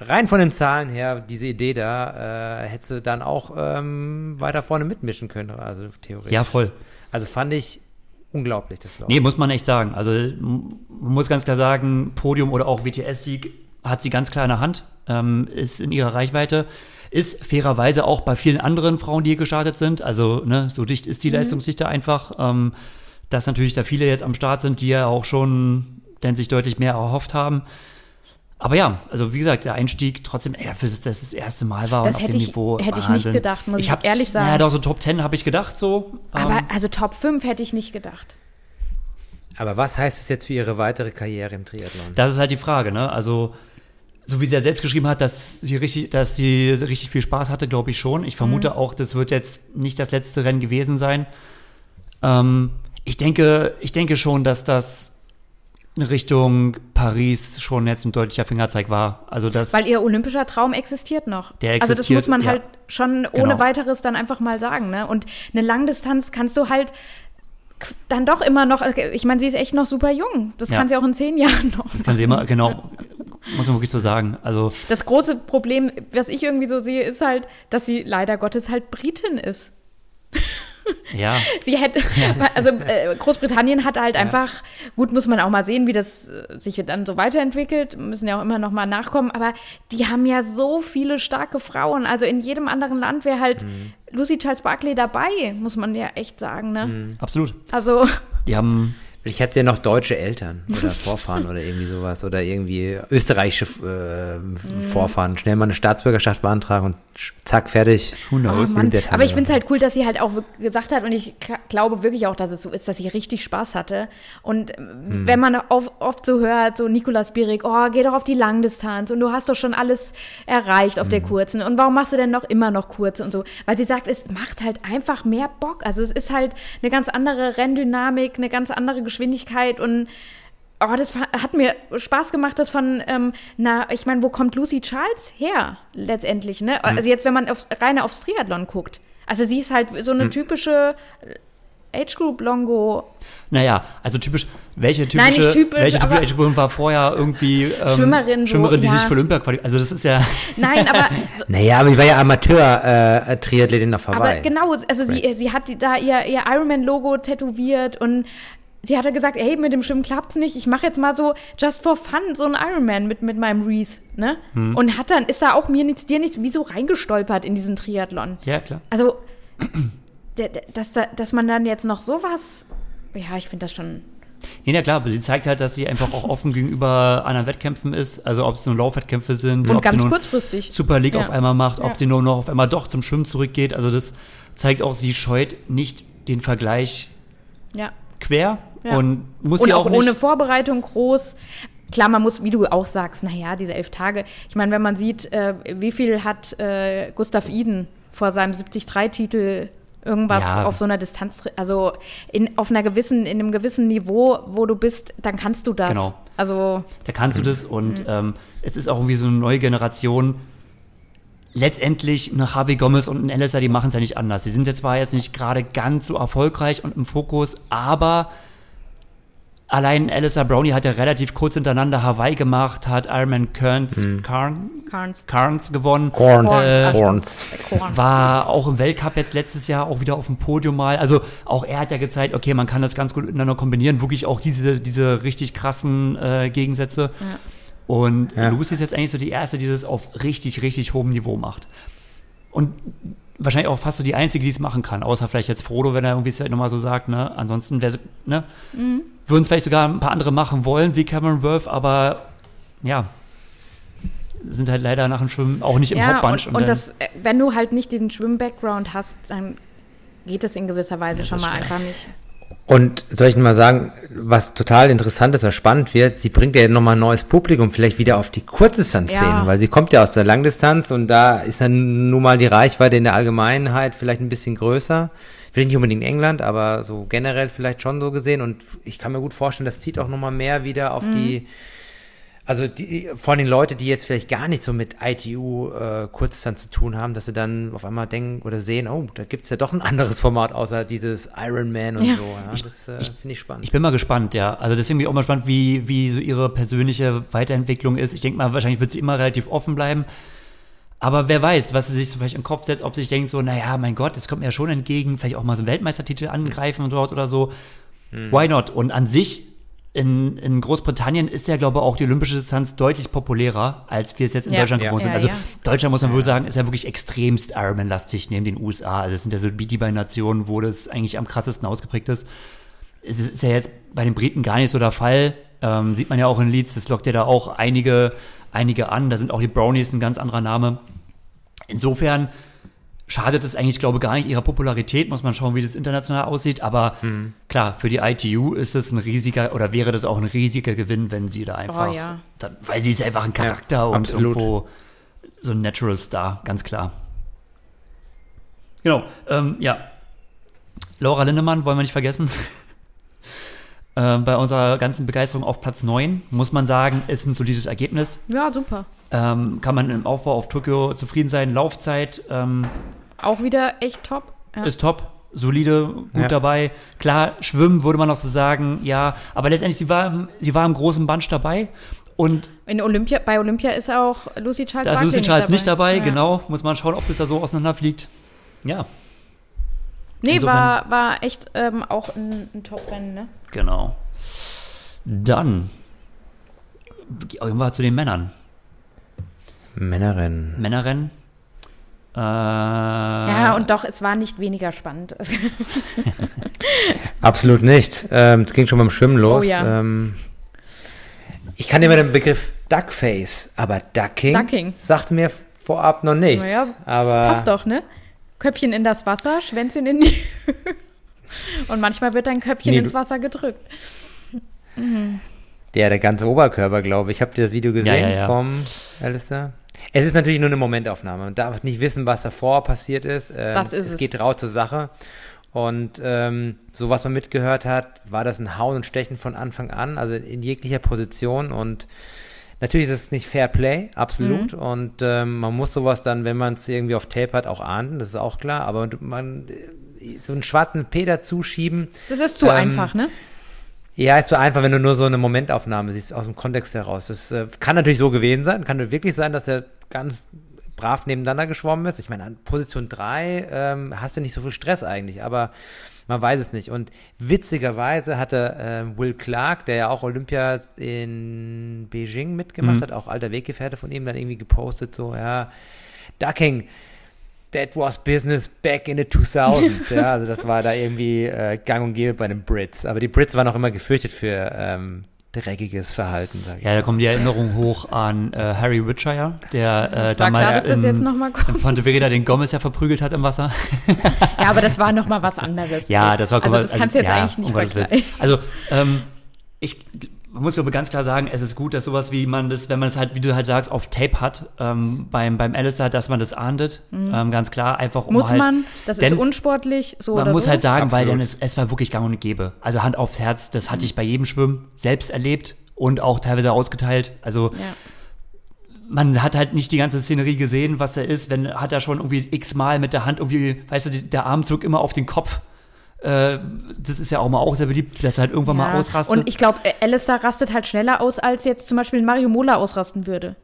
rein von den Zahlen her, diese Idee da, äh, hätte dann auch ähm, weiter vorne mitmischen können, also theoretisch. Ja, voll. Also fand ich unglaublich, das Lauf. Nee, muss man echt sagen. Also man muss ganz klar sagen, Podium oder auch WTS-Sieg hat sie ganz klar in der Hand, ähm, ist in ihrer Reichweite. Ist fairerweise auch bei vielen anderen Frauen, die hier gestartet sind. Also, ne, so dicht ist die mhm. Leistungsdichte einfach. Ähm, dass natürlich da viele jetzt am Start sind, die ja auch schon denn sich deutlich mehr erhofft haben. Aber ja, also wie gesagt, der Einstieg trotzdem, ey, für das das, das erste Mal war das und auf dem ich, Niveau. Hätte ich nicht gedacht, muss ich, ich ehrlich sagen. Ja, doch so Top 10 habe ich gedacht so. Aber ähm, also Top 5 hätte ich nicht gedacht. Aber was heißt es jetzt für ihre weitere Karriere im Triathlon? Das ist halt die Frage, ne? Also, so wie sie ja selbst geschrieben hat, dass sie richtig, dass sie richtig viel Spaß hatte, glaube ich schon. Ich vermute mhm. auch, das wird jetzt nicht das letzte Rennen gewesen sein. Ähm, ich denke, ich denke schon, dass das Richtung Paris schon jetzt ein deutlicher Fingerzeig war. Also das, Weil ihr olympischer Traum existiert noch. Der existiert, also das muss man ja. halt schon ohne genau. weiteres dann einfach mal sagen. Ne? Und eine Langdistanz kannst du halt dann doch immer noch, ich meine, sie ist echt noch super jung. Das ja. kann sie auch in zehn Jahren noch. Das kann sie immer, genau. Muss man wirklich so sagen. Also das große Problem, was ich irgendwie so sehe, ist halt, dass sie leider Gottes halt Britin ist. Ja. Sie hätte, also äh, Großbritannien hat halt ja. einfach, gut, muss man auch mal sehen, wie das äh, sich dann so weiterentwickelt, müssen ja auch immer noch mal nachkommen, aber die haben ja so viele starke Frauen. Also in jedem anderen Land wäre halt mhm. Lucy Charles Barkley dabei, muss man ja echt sagen, ne? Mhm. Absolut. Also. Die haben Vielleicht hat sie ja noch deutsche Eltern oder Vorfahren oder irgendwie sowas oder irgendwie österreichische äh, mhm. Vorfahren. Schnell mal eine Staatsbürgerschaft beantragen und zack, fertig. Who knows? Oh, Aber ich finde es halt cool, dass sie halt auch gesagt hat und ich glaube wirklich auch, dass es so ist, dass sie richtig Spaß hatte. Und hm. wenn man oft, oft so hört, so Nikolas Bierig, oh, geh doch auf die Langdistanz und du hast doch schon alles erreicht auf hm. der kurzen und warum machst du denn noch immer noch kurze und so? Weil sie sagt, es macht halt einfach mehr Bock. Also es ist halt eine ganz andere Renndynamik, eine ganz andere Geschwindigkeit und oh, das hat mir Spaß gemacht, das von, ähm, na, ich meine, wo kommt Lucy Charles her letztendlich, ne? Mhm. Also jetzt, wenn man aufs, reine aufs Triathlon guckt. Also sie ist halt so eine mhm. typische Age Group Longo. Naja, also typisch, welche typische, Nein, typisch, welche typische Age Group war vorher irgendwie ähm, Schwimmerin, Schwimmerin, so, die ja. sich für Olympia qualifiziert. Also das ist ja. Nein, aber. So, naja, aber ich war ja Amateur-Triathletin äh, auf Hawaii. Aber genau, also sie, sie hat da ihr, ihr Ironman-Logo tätowiert und sie hatte gesagt, hey, mit dem Schwimmen klappt's nicht. Ich mache jetzt mal so just for fun so einen Ironman mit, mit meinem Reese, ne? Hm. Und hat dann, ist da auch mir nichts, dir nichts, wieso reingestolpert in diesen Triathlon. Ja, klar. Also, dass, dass man dann jetzt noch sowas, ja, ich finde das schon Nee, na klar, aber sie zeigt halt, dass sie einfach auch offen gegenüber anderen Wettkämpfen ist. Also ob es nur Laufwettkämpfe sind. Und ob ganz sie kurzfristig. Super League ja. auf einmal macht, ob ja. sie nur noch auf einmal doch zum Schwimmen zurückgeht. Also das zeigt auch, sie scheut nicht den Vergleich ja. quer, ja. Und muss und auch, auch ohne Vorbereitung groß. Klar, man muss, wie du auch sagst, naja, diese elf Tage. Ich meine, wenn man sieht, äh, wie viel hat äh, Gustav Iden vor seinem 73-Titel irgendwas ja. auf so einer Distanz, also in, auf einer gewissen, in einem gewissen Niveau, wo du bist, dann kannst du das. Genau. Also. Da kannst du das und mhm. ähm, es ist auch irgendwie so eine neue Generation. Letztendlich nach Javi Gomez und ein LSA, die machen es ja nicht anders. Die sind jetzt zwar jetzt nicht gerade ganz so erfolgreich und im Fokus, aber Allein Alistair Brownie hat ja relativ kurz hintereinander Hawaii gemacht, hat Ironman Kearns, hm. Karn, Carnes, Carnes gewonnen. Corns. Äh, Corns. War auch im Weltcup jetzt letztes Jahr auch wieder auf dem Podium mal. Also auch er hat ja gezeigt, okay, man kann das ganz gut miteinander kombinieren. Wirklich auch diese, diese richtig krassen äh, Gegensätze. Ja. Und ja. Lucy ist jetzt eigentlich so die erste, die das auf richtig, richtig hohem Niveau macht. Und wahrscheinlich auch fast so die einzige, die es machen kann, außer vielleicht jetzt Frodo, wenn er irgendwie es vielleicht nochmal so sagt, ne? Ansonsten wäre ne? Mhm. Würden es vielleicht sogar ein paar andere machen wollen, wie Cameron Worth, aber ja, sind halt leider nach dem Schwimmen auch nicht im ja, Hauptbunch. Und, und, und das, äh, wenn du halt nicht diesen Schwimm-Background hast, dann geht es in gewisser Weise schon mal schwer. einfach nicht. Und soll ich mal sagen, was total interessant ist oder spannend wird, sie bringt ja nochmal ein neues Publikum vielleicht wieder auf die Kurzdistanzszene, ja. weil sie kommt ja aus der Langdistanz und da ist dann nun mal die Reichweite in der Allgemeinheit vielleicht ein bisschen größer. Vielleicht nicht unbedingt in England, aber so generell vielleicht schon so gesehen und ich kann mir gut vorstellen, das zieht auch nochmal mehr wieder auf mhm. die also die, vor allem Leute, die jetzt vielleicht gar nicht so mit ITU äh, Kurzdistanz zu tun haben, dass sie dann auf einmal denken oder sehen, oh, da gibt es ja doch ein anderes Format außer dieses Ironman und ja. so. Ja, ich, das äh, finde ich spannend. Ich bin mal gespannt, ja. Also deswegen bin ich auch mal gespannt, wie, wie so ihre persönliche Weiterentwicklung ist. Ich denke mal, wahrscheinlich wird sie immer relativ offen bleiben. Aber wer weiß, was sie sich so vielleicht den Kopf setzt, ob sie sich denkt so, naja, mein Gott, das kommt mir ja schon entgegen, vielleicht auch mal so einen Weltmeistertitel angreifen und dort oder so. Hm. Why not? Und an sich in, in Großbritannien ist ja, glaube ich, auch die olympische Distanz deutlich populärer, als wir es jetzt in ja, Deutschland gewohnt ja, sind. Also ja, Deutschland, muss man wohl sagen, ist ja wirklich extremst Ironman-lastig neben den USA. Also es sind ja so die beiden Nationen, wo das eigentlich am krassesten ausgeprägt ist. Es ist ja jetzt bei den Briten gar nicht so der Fall. Ähm, sieht man ja auch in Leeds, das lockt ja da auch einige, einige an. Da sind auch die Brownies ein ganz anderer Name. Insofern schadet es eigentlich, glaube ich, gar nicht ihrer Popularität. Muss man schauen, wie das international aussieht. Aber mhm. klar, für die ITU ist es ein riesiger oder wäre das auch ein riesiger Gewinn, wenn sie da einfach, oh, ja. da, weil sie ist einfach ein Charakter ja, und absolut. irgendwo so ein Natural Star, ganz klar. Genau, ähm, ja. Laura Lindemann wollen wir nicht vergessen. äh, bei unserer ganzen Begeisterung auf Platz 9, muss man sagen, ist ein solides Ergebnis. Ja, super. Ähm, kann man im Aufbau auf Tokio zufrieden sein. Laufzeit ähm, auch wieder echt top. Ja. Ist top. Solide, gut ja. dabei. Klar, schwimmen würde man auch so sagen, ja. Aber letztendlich, sie war, sie war im großen Bunch dabei. Und in Olympia, bei Olympia ist auch Lucy Charles Da ist Lucy Charles nicht dabei, nicht dabei ja. genau. Muss man schauen, ob das da so auseinanderfliegt. Ja. Nee, war, war echt ähm, auch ein, ein Top-Rennen, ne? Genau. Dann irgendwann zu den Männern. Männerrennen. Männerrennen. Äh, ja, und doch, es war nicht weniger spannend. Absolut nicht. Ähm, es ging schon beim Schwimmen los. Oh, ja. ähm, ich kann immer den Begriff Duckface, aber Ducking, Ducking. sagte mir vorab noch nichts. Naja, aber passt doch, ne? Köpfchen in das Wasser, Schwänzchen in die Und manchmal wird dein Köpfchen nee, ins Wasser gedrückt. Mhm. Der, der ganze Oberkörper, glaube ich. Habt ihr das Video gesehen ja, ja, ja. vom Alistair? Es ist natürlich nur eine Momentaufnahme. Man darf nicht wissen, was davor passiert ist. Ähm, das ist es. Es geht rau zur Sache. Und ähm, so was man mitgehört hat, war das ein Hauen und Stechen von Anfang an, also in jeglicher Position. Und natürlich ist es nicht Fair Play, absolut. Mhm. Und ähm, man muss sowas dann, wenn man es irgendwie auf Tape hat, auch ahnden, das ist auch klar. Aber man so einen schwarzen P dazuschieben. Das ist zu ähm, einfach, ne? Ja, ist so einfach, wenn du nur so eine Momentaufnahme siehst, aus dem Kontext heraus. Das äh, kann natürlich so gewesen sein, kann wirklich sein, dass er ganz brav nebeneinander geschwommen ist. Ich meine, an Position 3 ähm, hast du nicht so viel Stress eigentlich, aber man weiß es nicht. Und witzigerweise hatte äh, Will Clark, der ja auch Olympia in Beijing mitgemacht mhm. hat, auch alter Weggefährte von ihm, dann irgendwie gepostet, so, ja, Ducking, that was business back in the 2000s. ja, also das war da irgendwie äh, gang und gäbe bei den Brits. Aber die Brits waren auch immer gefürchtet für ähm, dreckiges Verhalten. Sag ich ja, da kommen die Erinnerungen hoch an äh, Harry Witshire, der äh, damals klar, in, in Pontevedra den Gomez ja verprügelt hat im Wasser. ja, aber das war noch mal was anderes. Ja, das war Also das kannst du jetzt ja, eigentlich nicht vergleichen. Also ähm, ich man muss glaube ganz klar sagen, es ist gut, dass sowas wie man das, wenn man es halt, wie du halt sagst, auf Tape hat, ähm, beim, beim Alistair, dass man das ahndet. Mhm. Ähm, ganz klar, einfach um Muss halt, man, das ist unsportlich, so Man muss so? halt sagen, Absolut. weil denn es, es war wirklich gang und gäbe. Also Hand aufs Herz, das hatte ich bei jedem Schwimmen selbst erlebt und auch teilweise ausgeteilt. Also ja. man hat halt nicht die ganze Szenerie gesehen, was da ist, wenn hat er schon irgendwie x-mal mit der Hand irgendwie, weißt du, der Armzug immer auf den Kopf das ist ja auch mal auch sehr beliebt, dass er halt irgendwann ja. mal ausrastet. Und ich glaube, Alistair rastet halt schneller aus, als jetzt zum Beispiel Mario Mola ausrasten würde.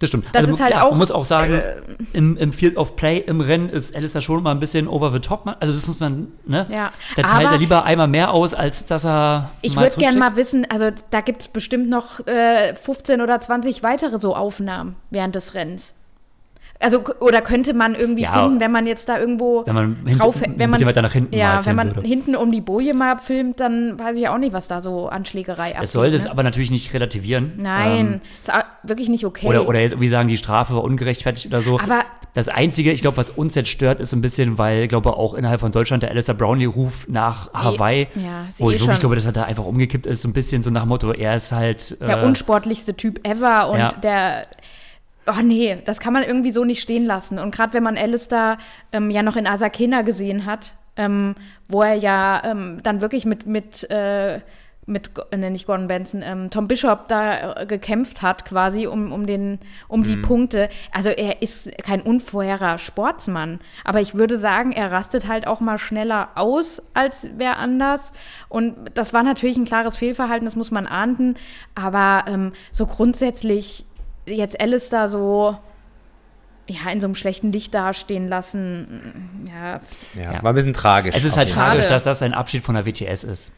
Das stimmt. Das ist halt auch- Man muss auch sagen, äh, im, im Field of Play, im Rennen ist Alistair schon mal ein bisschen over the top. Also das muss man, ne? Ja, Da teilt er lieber einmal mehr aus, als dass er Ich würde gerne mal wissen, also da gibt es bestimmt noch äh, 15 oder 20 weitere so Aufnahmen während des Rennens. Also, oder könnte man irgendwie Ja, finden, wenn man jetzt da irgendwo wenn man hinten- drauf, wenn man weiter nach hinten ja, wenn man würde. hinten um die Boje mal filmt, dann weiß ich auch nicht, was da so an Schlägerei abgeht. Es soll das ne? aber natürlich nicht relativieren. Nein, Ähm, ist wirklich nicht okay. oder, oder jetzt irgendwie sagen, die Strafe war ungerechtfertigt oder so. Aber- das Einzige, ich glaube, was uns jetzt stört, ist so ein bisschen, weil, ich glaube, auch innerhalb von Deutschland der Alistair Brownlee-Ruf nach Hawaii, ja, wo eh ich wirklich schon- glaube, dass er da einfach umgekippt ist, so ein bisschen so nach dem Motto, er ist halt. der äh, unsportlichste Typ ever und Ja. der. Oh nee, das kann man irgendwie so nicht stehen lassen. Und gerade wenn man Alistair ähm, ja noch in Asakena gesehen hat, ähm, wo er ja ähm, dann wirklich mit, mit, äh, mit äh, nicht Gordon Benson, ähm, Tom Bishop da äh, gekämpft hat, quasi um, um, den, um die Punkte. Also er ist kein unvorherer Sportsmann. Aber ich würde sagen, er rastet halt auch mal schneller aus als wer anders. Und das war natürlich ein klares Fehlverhalten, das muss man ahnden. Aber ähm, so grundsätzlich jetzt Alistair so ja, in so einem schlechten Licht dastehen lassen, ja, Ja, Ja. war ein bisschen tragisch. Es ist halt tragisch, Schade. dass das ein Abschied von der WTS ist.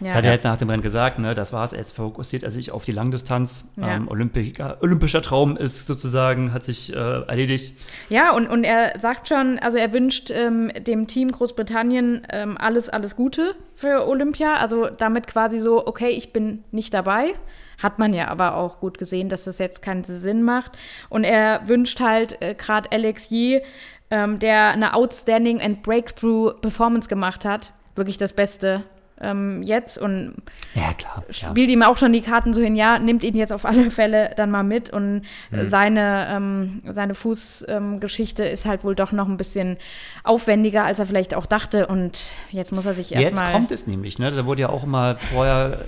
ja. Das hat er jetzt nach dem Rennen gesagt, ne, das war's. Er ist fokussiert er sich auf die Langdistanz. Ja. Ähm, olympischer Traum ist sozusagen, hat sich äh, erledigt. Ja, und, und er sagt schon, also er wünscht ähm, dem Team Großbritannien ähm, alles, alles Gute für Olympia. Also damit quasi so, okay, ich bin nicht dabei. Hat man ja aber auch gut gesehen, dass das jetzt keinen Sinn macht. Und er wünscht halt äh, gerade Alex Yee, ähm, der eine outstanding and breakthrough Performance gemacht hat, wirklich das Beste ähm, jetzt und Ja, klar. Ja. spielt ihm auch schon die Karten so hin, ja, nimmt ihn jetzt auf alle Fälle dann mal mit und äh, Mhm. seine, ähm, seine Fußgeschichte ähm, ist halt wohl doch noch ein bisschen aufwendiger, als er vielleicht auch dachte und jetzt muss er sich Jetzt erstmal. kommt es nämlich, ne? Da wurde ja auch immer vorher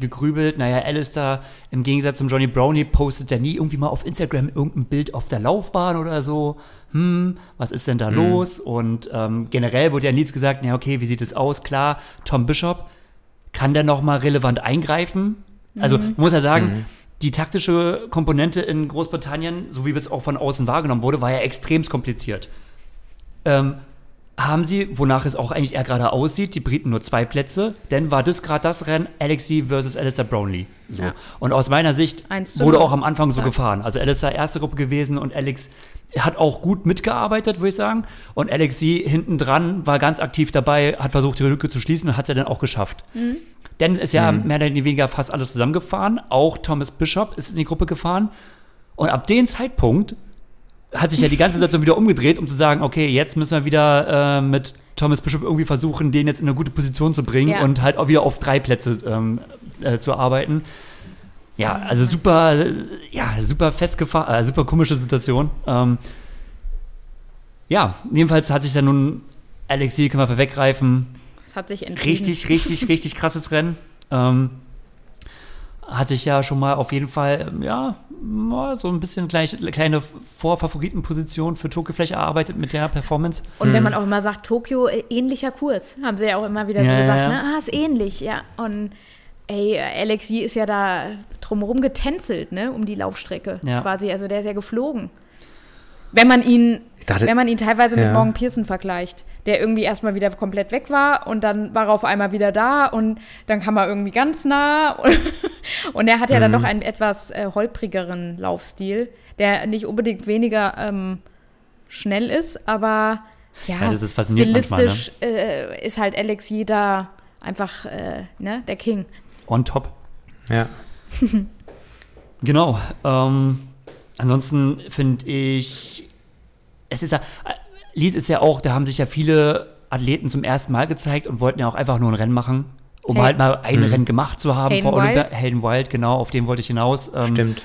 gegrübelt. Naja, Alistair im Gegensatz zum Johnny Brownie postet ja nie irgendwie mal auf Instagram irgendein Bild auf der Laufbahn oder so. Hm, was ist denn da los? Und ähm, generell wurde ja nichts gesagt, na okay, wie sieht es aus? Klar, Tom Bishop, kann der noch mal relevant eingreifen? Also man muss ja sagen, die taktische Komponente in Großbritannien, so wie es auch von außen wahrgenommen wurde, war ja extremst kompliziert. Ähm, haben sie, wonach es auch eigentlich eher gerade aussieht, die Briten nur zwei Plätze, denn war das gerade das Rennen, Alexi versus Alistair Brownlee. So. Ja. Und aus meiner Sicht wurde auch am Anfang so Ja. gefahren. Also Alistair erste Gruppe gewesen und Alex hat auch gut mitgearbeitet, würde ich sagen. Und Alexi hinten dran war ganz aktiv dabei, hat versucht, die Lücke zu schließen und hat er dann auch geschafft. Mhm. Denn ist ja mehr oder weniger fast alles zusammengefahren. Auch Thomas Bishop ist in die Gruppe gefahren. Und ab dem Zeitpunkt hat sich ja die ganze Situation wieder umgedreht, um zu sagen, okay, jetzt müssen wir wieder äh, mit Thomas Bishop irgendwie versuchen, den jetzt in eine gute Position zu bringen Ja. und halt auch wieder auf drei Plätze ähm, äh, zu arbeiten. Ja, also super, ja, super festgefahren, äh, super komische Situation. Ähm, ja, jedenfalls hat sich dann nun Alexi, können wir vorweggreifen, Es hat sich entschieden. richtig, richtig, richtig krasses Rennen. Ähm, hatte ich ja schon mal auf jeden Fall, ähm, ja, mal so ein bisschen gleich, kleine Vorfavoritenposition für Tokio vielleicht erarbeitet mit der Performance. Und wenn man auch immer sagt, Tokio, äh, ähnlicher Kurs, haben sie ja auch immer wieder so Ja, gesagt, ja, ja. ne? ah, ist ähnlich, ja. Und ey, Alexi ist ja da drumherum getänzelt, ne, um die Laufstrecke Ja. quasi. Also der ist ja geflogen. Wenn man ihn, dachte- wenn man ihn teilweise mit Ja. Morgan Pearson vergleicht, der irgendwie erstmal wieder komplett weg war und dann war er auf einmal wieder da und dann kam er irgendwie ganz nah. Und, und er hat ja dann Mhm. doch einen etwas äh, holprigeren Laufstil, der nicht unbedingt weniger ähm, schnell ist, aber ja, Ja, das ist faszinierend manchmal, ne? stilistisch äh, ist halt Alexi da einfach äh, ne, der King. On top. Ja. Genau. Ähm, ansonsten finde ich, es ist ja, äh, Leeds ist ja auch, da haben sich ja viele Athleten zum ersten Mal gezeigt und wollten ja auch einfach nur ein Rennen machen, um Hey- halt mal ein Rennen gemacht zu haben Hayden vor Olympia. Wild. Hayden Wild, genau, auf den wollte ich hinaus. Ähm, Stimmt.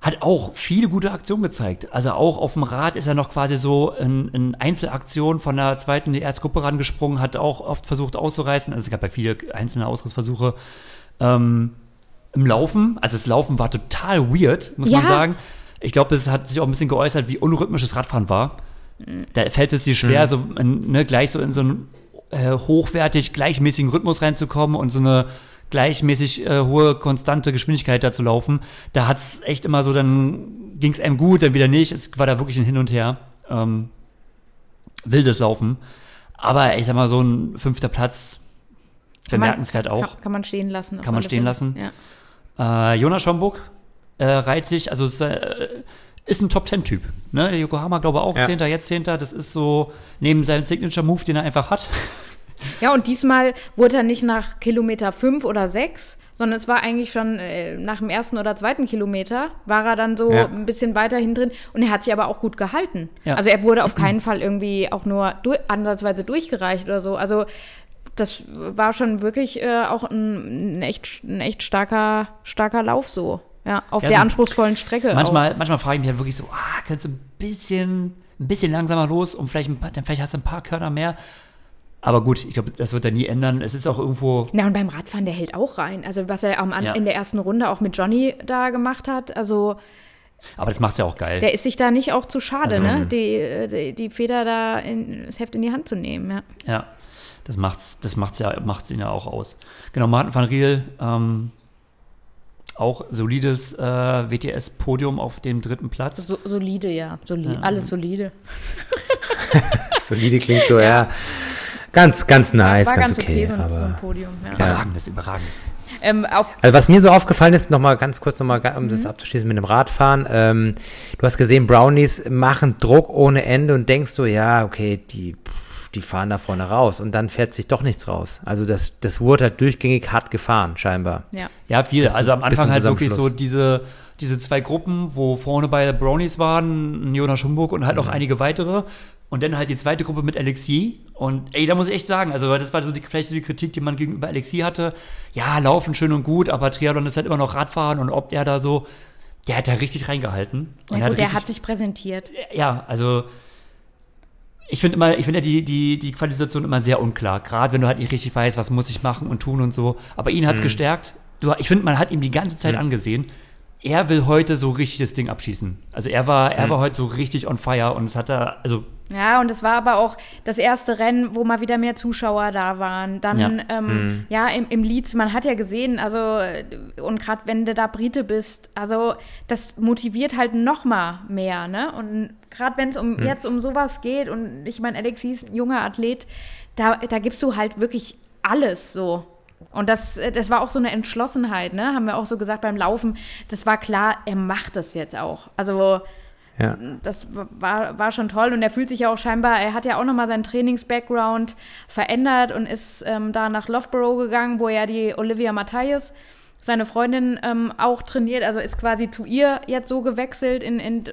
hat auch viele gute Aktionen gezeigt. Also auch auf dem Rad ist er noch quasi so in, in Einzelaktionen von der zweiten in die erste Gruppe rangesprungen, hat auch oft versucht auszureißen. Also es gab ja viele einzelne Ausrissversuche. Ähm, Im Laufen, also das Laufen war total weird, muss man Ja. sagen. Ich glaube, es hat sich auch ein bisschen geäußert, wie unrhythmisches Radfahren war. Da fällt es dir schwer, so in, ne, gleich so in so einen äh, hochwertig gleichmäßigen Rhythmus reinzukommen und so eine gleichmäßig äh, hohe, konstante Geschwindigkeit da zu laufen. Da hat es echt immer so dann ging es einem gut, dann wieder nicht. Es war da wirklich ein Hin und Her. Ähm, wildes Laufen. Aber ich sag mal, so ein fünfter Platz, bemerkenswert auch. Kann, kann man stehen lassen. Kann man stehen Fälle. lassen. Ja. Äh, Jonas Schomburg äh, reiht sich, also ist, äh, ist ein Top-10-Typ. Ne? Yokohama, glaube ich, auch Ja. Zehnter, jetzt Zehnter. Das ist so neben seinem Signature-Move, den er einfach hat. ja, und diesmal wurde er nicht nach Kilometer fünf oder sechs, sondern es war eigentlich schon äh, nach dem ersten oder zweiten Kilometer, war er dann so Ja. ein bisschen weiter hin drin und er hat sich aber auch gut gehalten. Ja. Also er wurde auf keinen Fall irgendwie auch nur durch, ansatzweise durchgereicht oder so. Also das war schon wirklich äh, auch ein, ein, echt, ein echt starker, starker Lauf so. Ja, auf Ja, der so- anspruchsvollen Strecke. auch. Manchmal, manchmal frage ich mich halt wirklich so, ah, kannst du ein bisschen, ein bisschen langsamer los und vielleicht, ein paar, dann vielleicht hast du ein paar Körner mehr. Aber gut, ich glaube, das wird er nie ändern. Es ist auch irgendwo, Na, und beim Radfahren, der hält auch rein. Also, was er am, Ja. in der ersten Runde auch mit Johnny da gemacht hat, also, aber das macht es ja auch geil. der ist sich da nicht auch zu schade, Also, ne? Die, die, die Feder da, in, das Heft in die Hand zu nehmen, ja. Ja, das macht's, das macht's ja, macht's ihn ja auch aus. Genau, Martin van Riel, ähm, auch solides äh, WTS-Podium auf dem dritten Platz. So, solide, ja. Solide, Alles solide. Solide klingt so, ja. Ganz, ganz nice, War ganz, ganz okay, okay. so, ein, so ein aber, Podium, ja. Überragendes, überragendes. Ähm, auf, also was mir so aufgefallen ist, nochmal ganz kurz, nochmal, um Mhm. das abzuschließen mit dem Radfahren. Ähm, du hast gesehen, Brownies machen Druck ohne Ende und denkst du, ja, okay, die, die fahren da vorne raus. Und dann fährt sich doch nichts raus. Also das, das wurde halt durchgängig hart gefahren, scheinbar. ja. Ja, viel. Bis Also am Anfang halt wirklich so diese, diese zwei Gruppen, wo vorne bei Brownies waren, Jonas Schumburg und halt noch einige weitere. Und dann halt die zweite Gruppe mit Alexi. Und ey, da muss ich echt sagen, also das war so die, vielleicht so die Kritik, die man gegenüber Alexi hatte. Ja, laufen schön und gut, aber Triathlon ist halt immer noch Radfahren und ob der da so, der hat da richtig reingehalten. Und Ja, gut, der richtig- hat sich präsentiert. ja, also ich finde immer, ich finde ja die, die, die Qualifikation immer sehr unklar. Gerade wenn du halt nicht richtig weißt, was muss ich machen und tun und so. Aber ihn hat's gestärkt. Du, ich finde, man hat ihm die ganze Zeit angesehen. Er will heute so richtig das Ding abschießen. Also er war, er war heute so richtig on fire und es hat er, also Ja, und es war aber auch das erste Rennen, wo mal wieder mehr Zuschauer da waren. Dann, Ja. ähm, ja, im, im Leeds, man hat ja gesehen, also, äh, und gerade wenn du da Brite bist, also, das motiviert halt noch mal mehr, ne? Und gerade wenn es um, jetzt um sowas geht, und ich meine, Alexi ist ein junger Athlet, da, da gibst du halt wirklich alles so. Und das, äh, das war auch so eine Entschlossenheit, ne? Haben wir auch so gesagt beim Laufen. Das war klar, er macht das jetzt auch. Also, Ja. das war, war schon toll und er fühlt sich ja auch scheinbar, er hat ja auch nochmal seinen Trainings-Background verändert und ist ähm, da nach Loughborough gegangen, wo ja die Olivia Matthias, seine Freundin, ähm, auch trainiert, also ist quasi zu ihr jetzt so gewechselt in, in,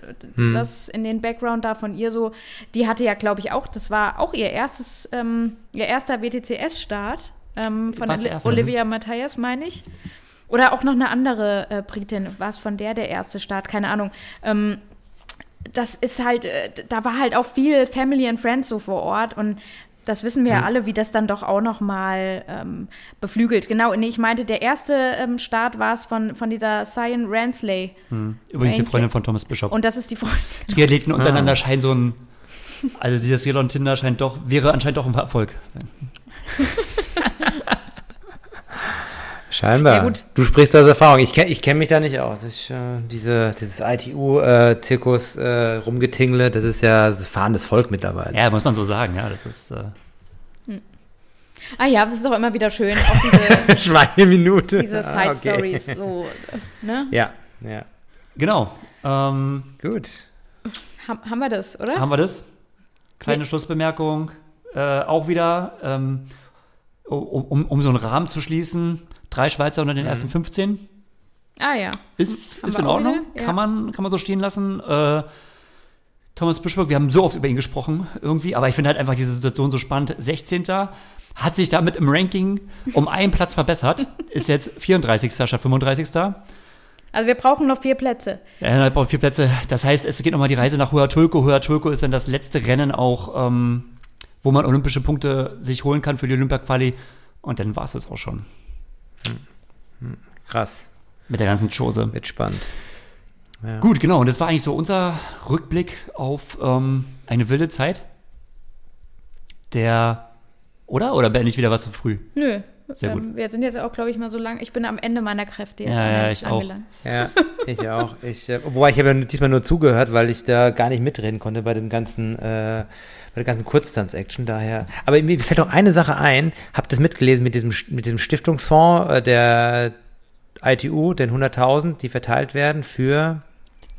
das, in den Background da von ihr so. Die hatte ja, glaube ich, auch, das war auch ihr erstes, ähm, ihr erster WTCS-Start ähm, von erste, ne? Olivia Matthias, meine ich. Oder auch noch eine andere äh, Britin, war es von der der erste Start, keine Ahnung. Das ist halt, äh, da war halt auch viel Family and Friends so vor Ort und das wissen wir ja alle, wie das dann doch auch noch mal ähm, beflügelt. Genau, nee, ich meinte, der erste ähm, Start war es von, von dieser Cyan Ransley. übrigens die. Freundin von Thomas Bishop. Und das ist die Freundin. Triathleten untereinander scheint so ein, also dieses Triathlon Tinder scheint doch, wäre anscheinend doch ein Erfolg. Scheinbar. Ja, gut. Du sprichst aus Erfahrung. Ich kenne ich kenn mich da nicht aus. Ich, äh, diese, dieses ITU-Zirkus äh, rumgetingle, das ist ja das fahrendes Volk mittlerweile. Ja, muss man so sagen, ja, das ist, äh, Ah ja, das ist auch immer wieder schön, auch diese, Schweineminute. diese Ah, okay. Side-Stories. So, ne? Ja, ja. genau. Ähm, Gut. Ham, haben wir das, oder? Haben wir das? Kleine Schlussbemerkung. Äh, auch wieder, ähm, um, um, um so einen Rahmen zu schließen, drei Schweizer unter den ersten 15. ah ja. Ist, Haben ist wir in Ordnung. ja. Kann, man, kann man so stehen lassen. Äh, Thomas Bischburg, wir haben so oft über ihn gesprochen irgendwie, aber ich finde halt einfach diese Situation so spannend. 16. hat sich damit im Ranking um einen Platz verbessert, ist jetzt 34. statt 35. Also wir brauchen noch vier Plätze. Ja, er braucht vier Plätze. Das heißt, es geht nochmal die Reise nach Huatulco. Huatulco ist dann das letzte Rennen auch, ähm, wo man olympische Punkte sich holen kann für die Olympia-Quali. Und dann war es das auch schon Krass. mit der ganzen Chose. Wird spannend. Ja. Gut, genau. Und das war eigentlich so unser Rückblick auf ähm, eine wilde Zeit. Der, oder? Oder beende ich wieder was zu früh? Nö, Sehr gut. Ähm, wir sind jetzt auch, glaube ich, mal so lang. Ich bin am Ende meiner Kräfte jetzt Ja, ja, ich auch. angelangt. Ja, ich auch. Ich, äh, wobei ich habe ja diesmal nur zugehört, weil ich da gar nicht mitreden konnte bei den ganzen, äh, bei der ganzen Kurztanz-Action daher. Aber mir fällt noch eine Sache ein. Habt das mitgelesen mit diesem, mit diesem Stiftungsfonds äh, der ITU, den 100.000, die verteilt werden für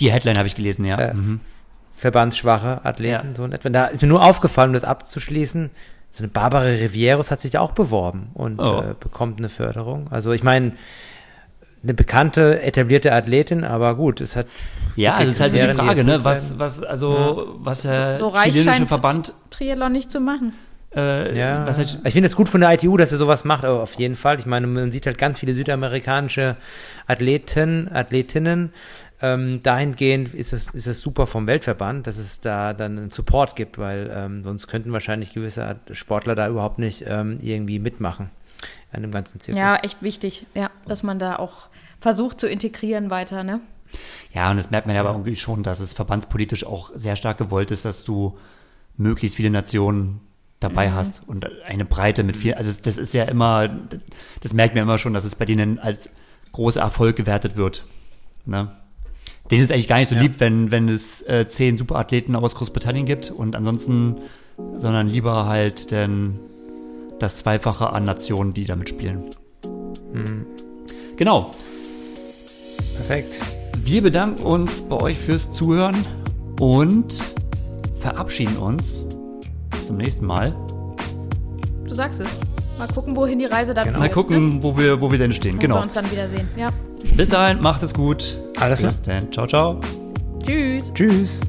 Die Headline habe ich gelesen, ja. Äh, mhm. verbandsschwache Athleten. Ja. So in etwa. Da ist mir nur aufgefallen, um das abzuschließen. So eine Barbara Rivieros hat sich da auch beworben und Oh. äh, bekommt eine Förderung. Also ich meine, eine bekannte, etablierte Athletin, aber gut, es hat Ja, also es ist halt so die Frage, ne? Was, was, also, was der So reich chilenische scheint Verband, Triathlon nicht zu machen. äh, Ja, was halt, ich finde es gut von der ITU, dass er sowas macht, aber auf jeden Fall. Ich meine, man sieht halt ganz viele südamerikanische Athleten, Athletinnen. Ähm, dahingehend ist es, ist es super vom Weltverband, dass es da dann einen Support gibt, weil ähm, sonst könnten wahrscheinlich gewisse Sportler da überhaupt nicht ähm, irgendwie mitmachen an dem ganzen Zirkus. Ja, echt wichtig, ja, dass man da auch versucht zu integrieren weiter, ne? ja, und das merkt man ja aber irgendwie schon, dass es verbandspolitisch auch sehr stark gewollt ist, dass du möglichst viele Nationen dabei hast und eine Breite mit viel, also das ist ja immer, das merkt man immer schon, dass es bei denen als großer Erfolg gewertet wird. Ne? Denen ist eigentlich gar nicht so Ja. lieb, wenn, wenn es äh, zehn Superathleten aus Großbritannien gibt und ansonsten, sondern lieber halt denn das Zweifache an Nationen, die damit spielen. Genau. Perfekt. Wir bedanken uns bei euch fürs Zuhören und verabschieden uns. Bis zum nächsten Mal. Du sagst es. Mal gucken, wohin die Reise dann Genau. Mal gucken, ne? wo wir, wo wir denn stehen. Wir Genau. uns dann wiedersehen. Ja. Bis dahin, macht es gut. Alles klar. Bis dann. Ciao, ciao. Tschüss. Tschüss.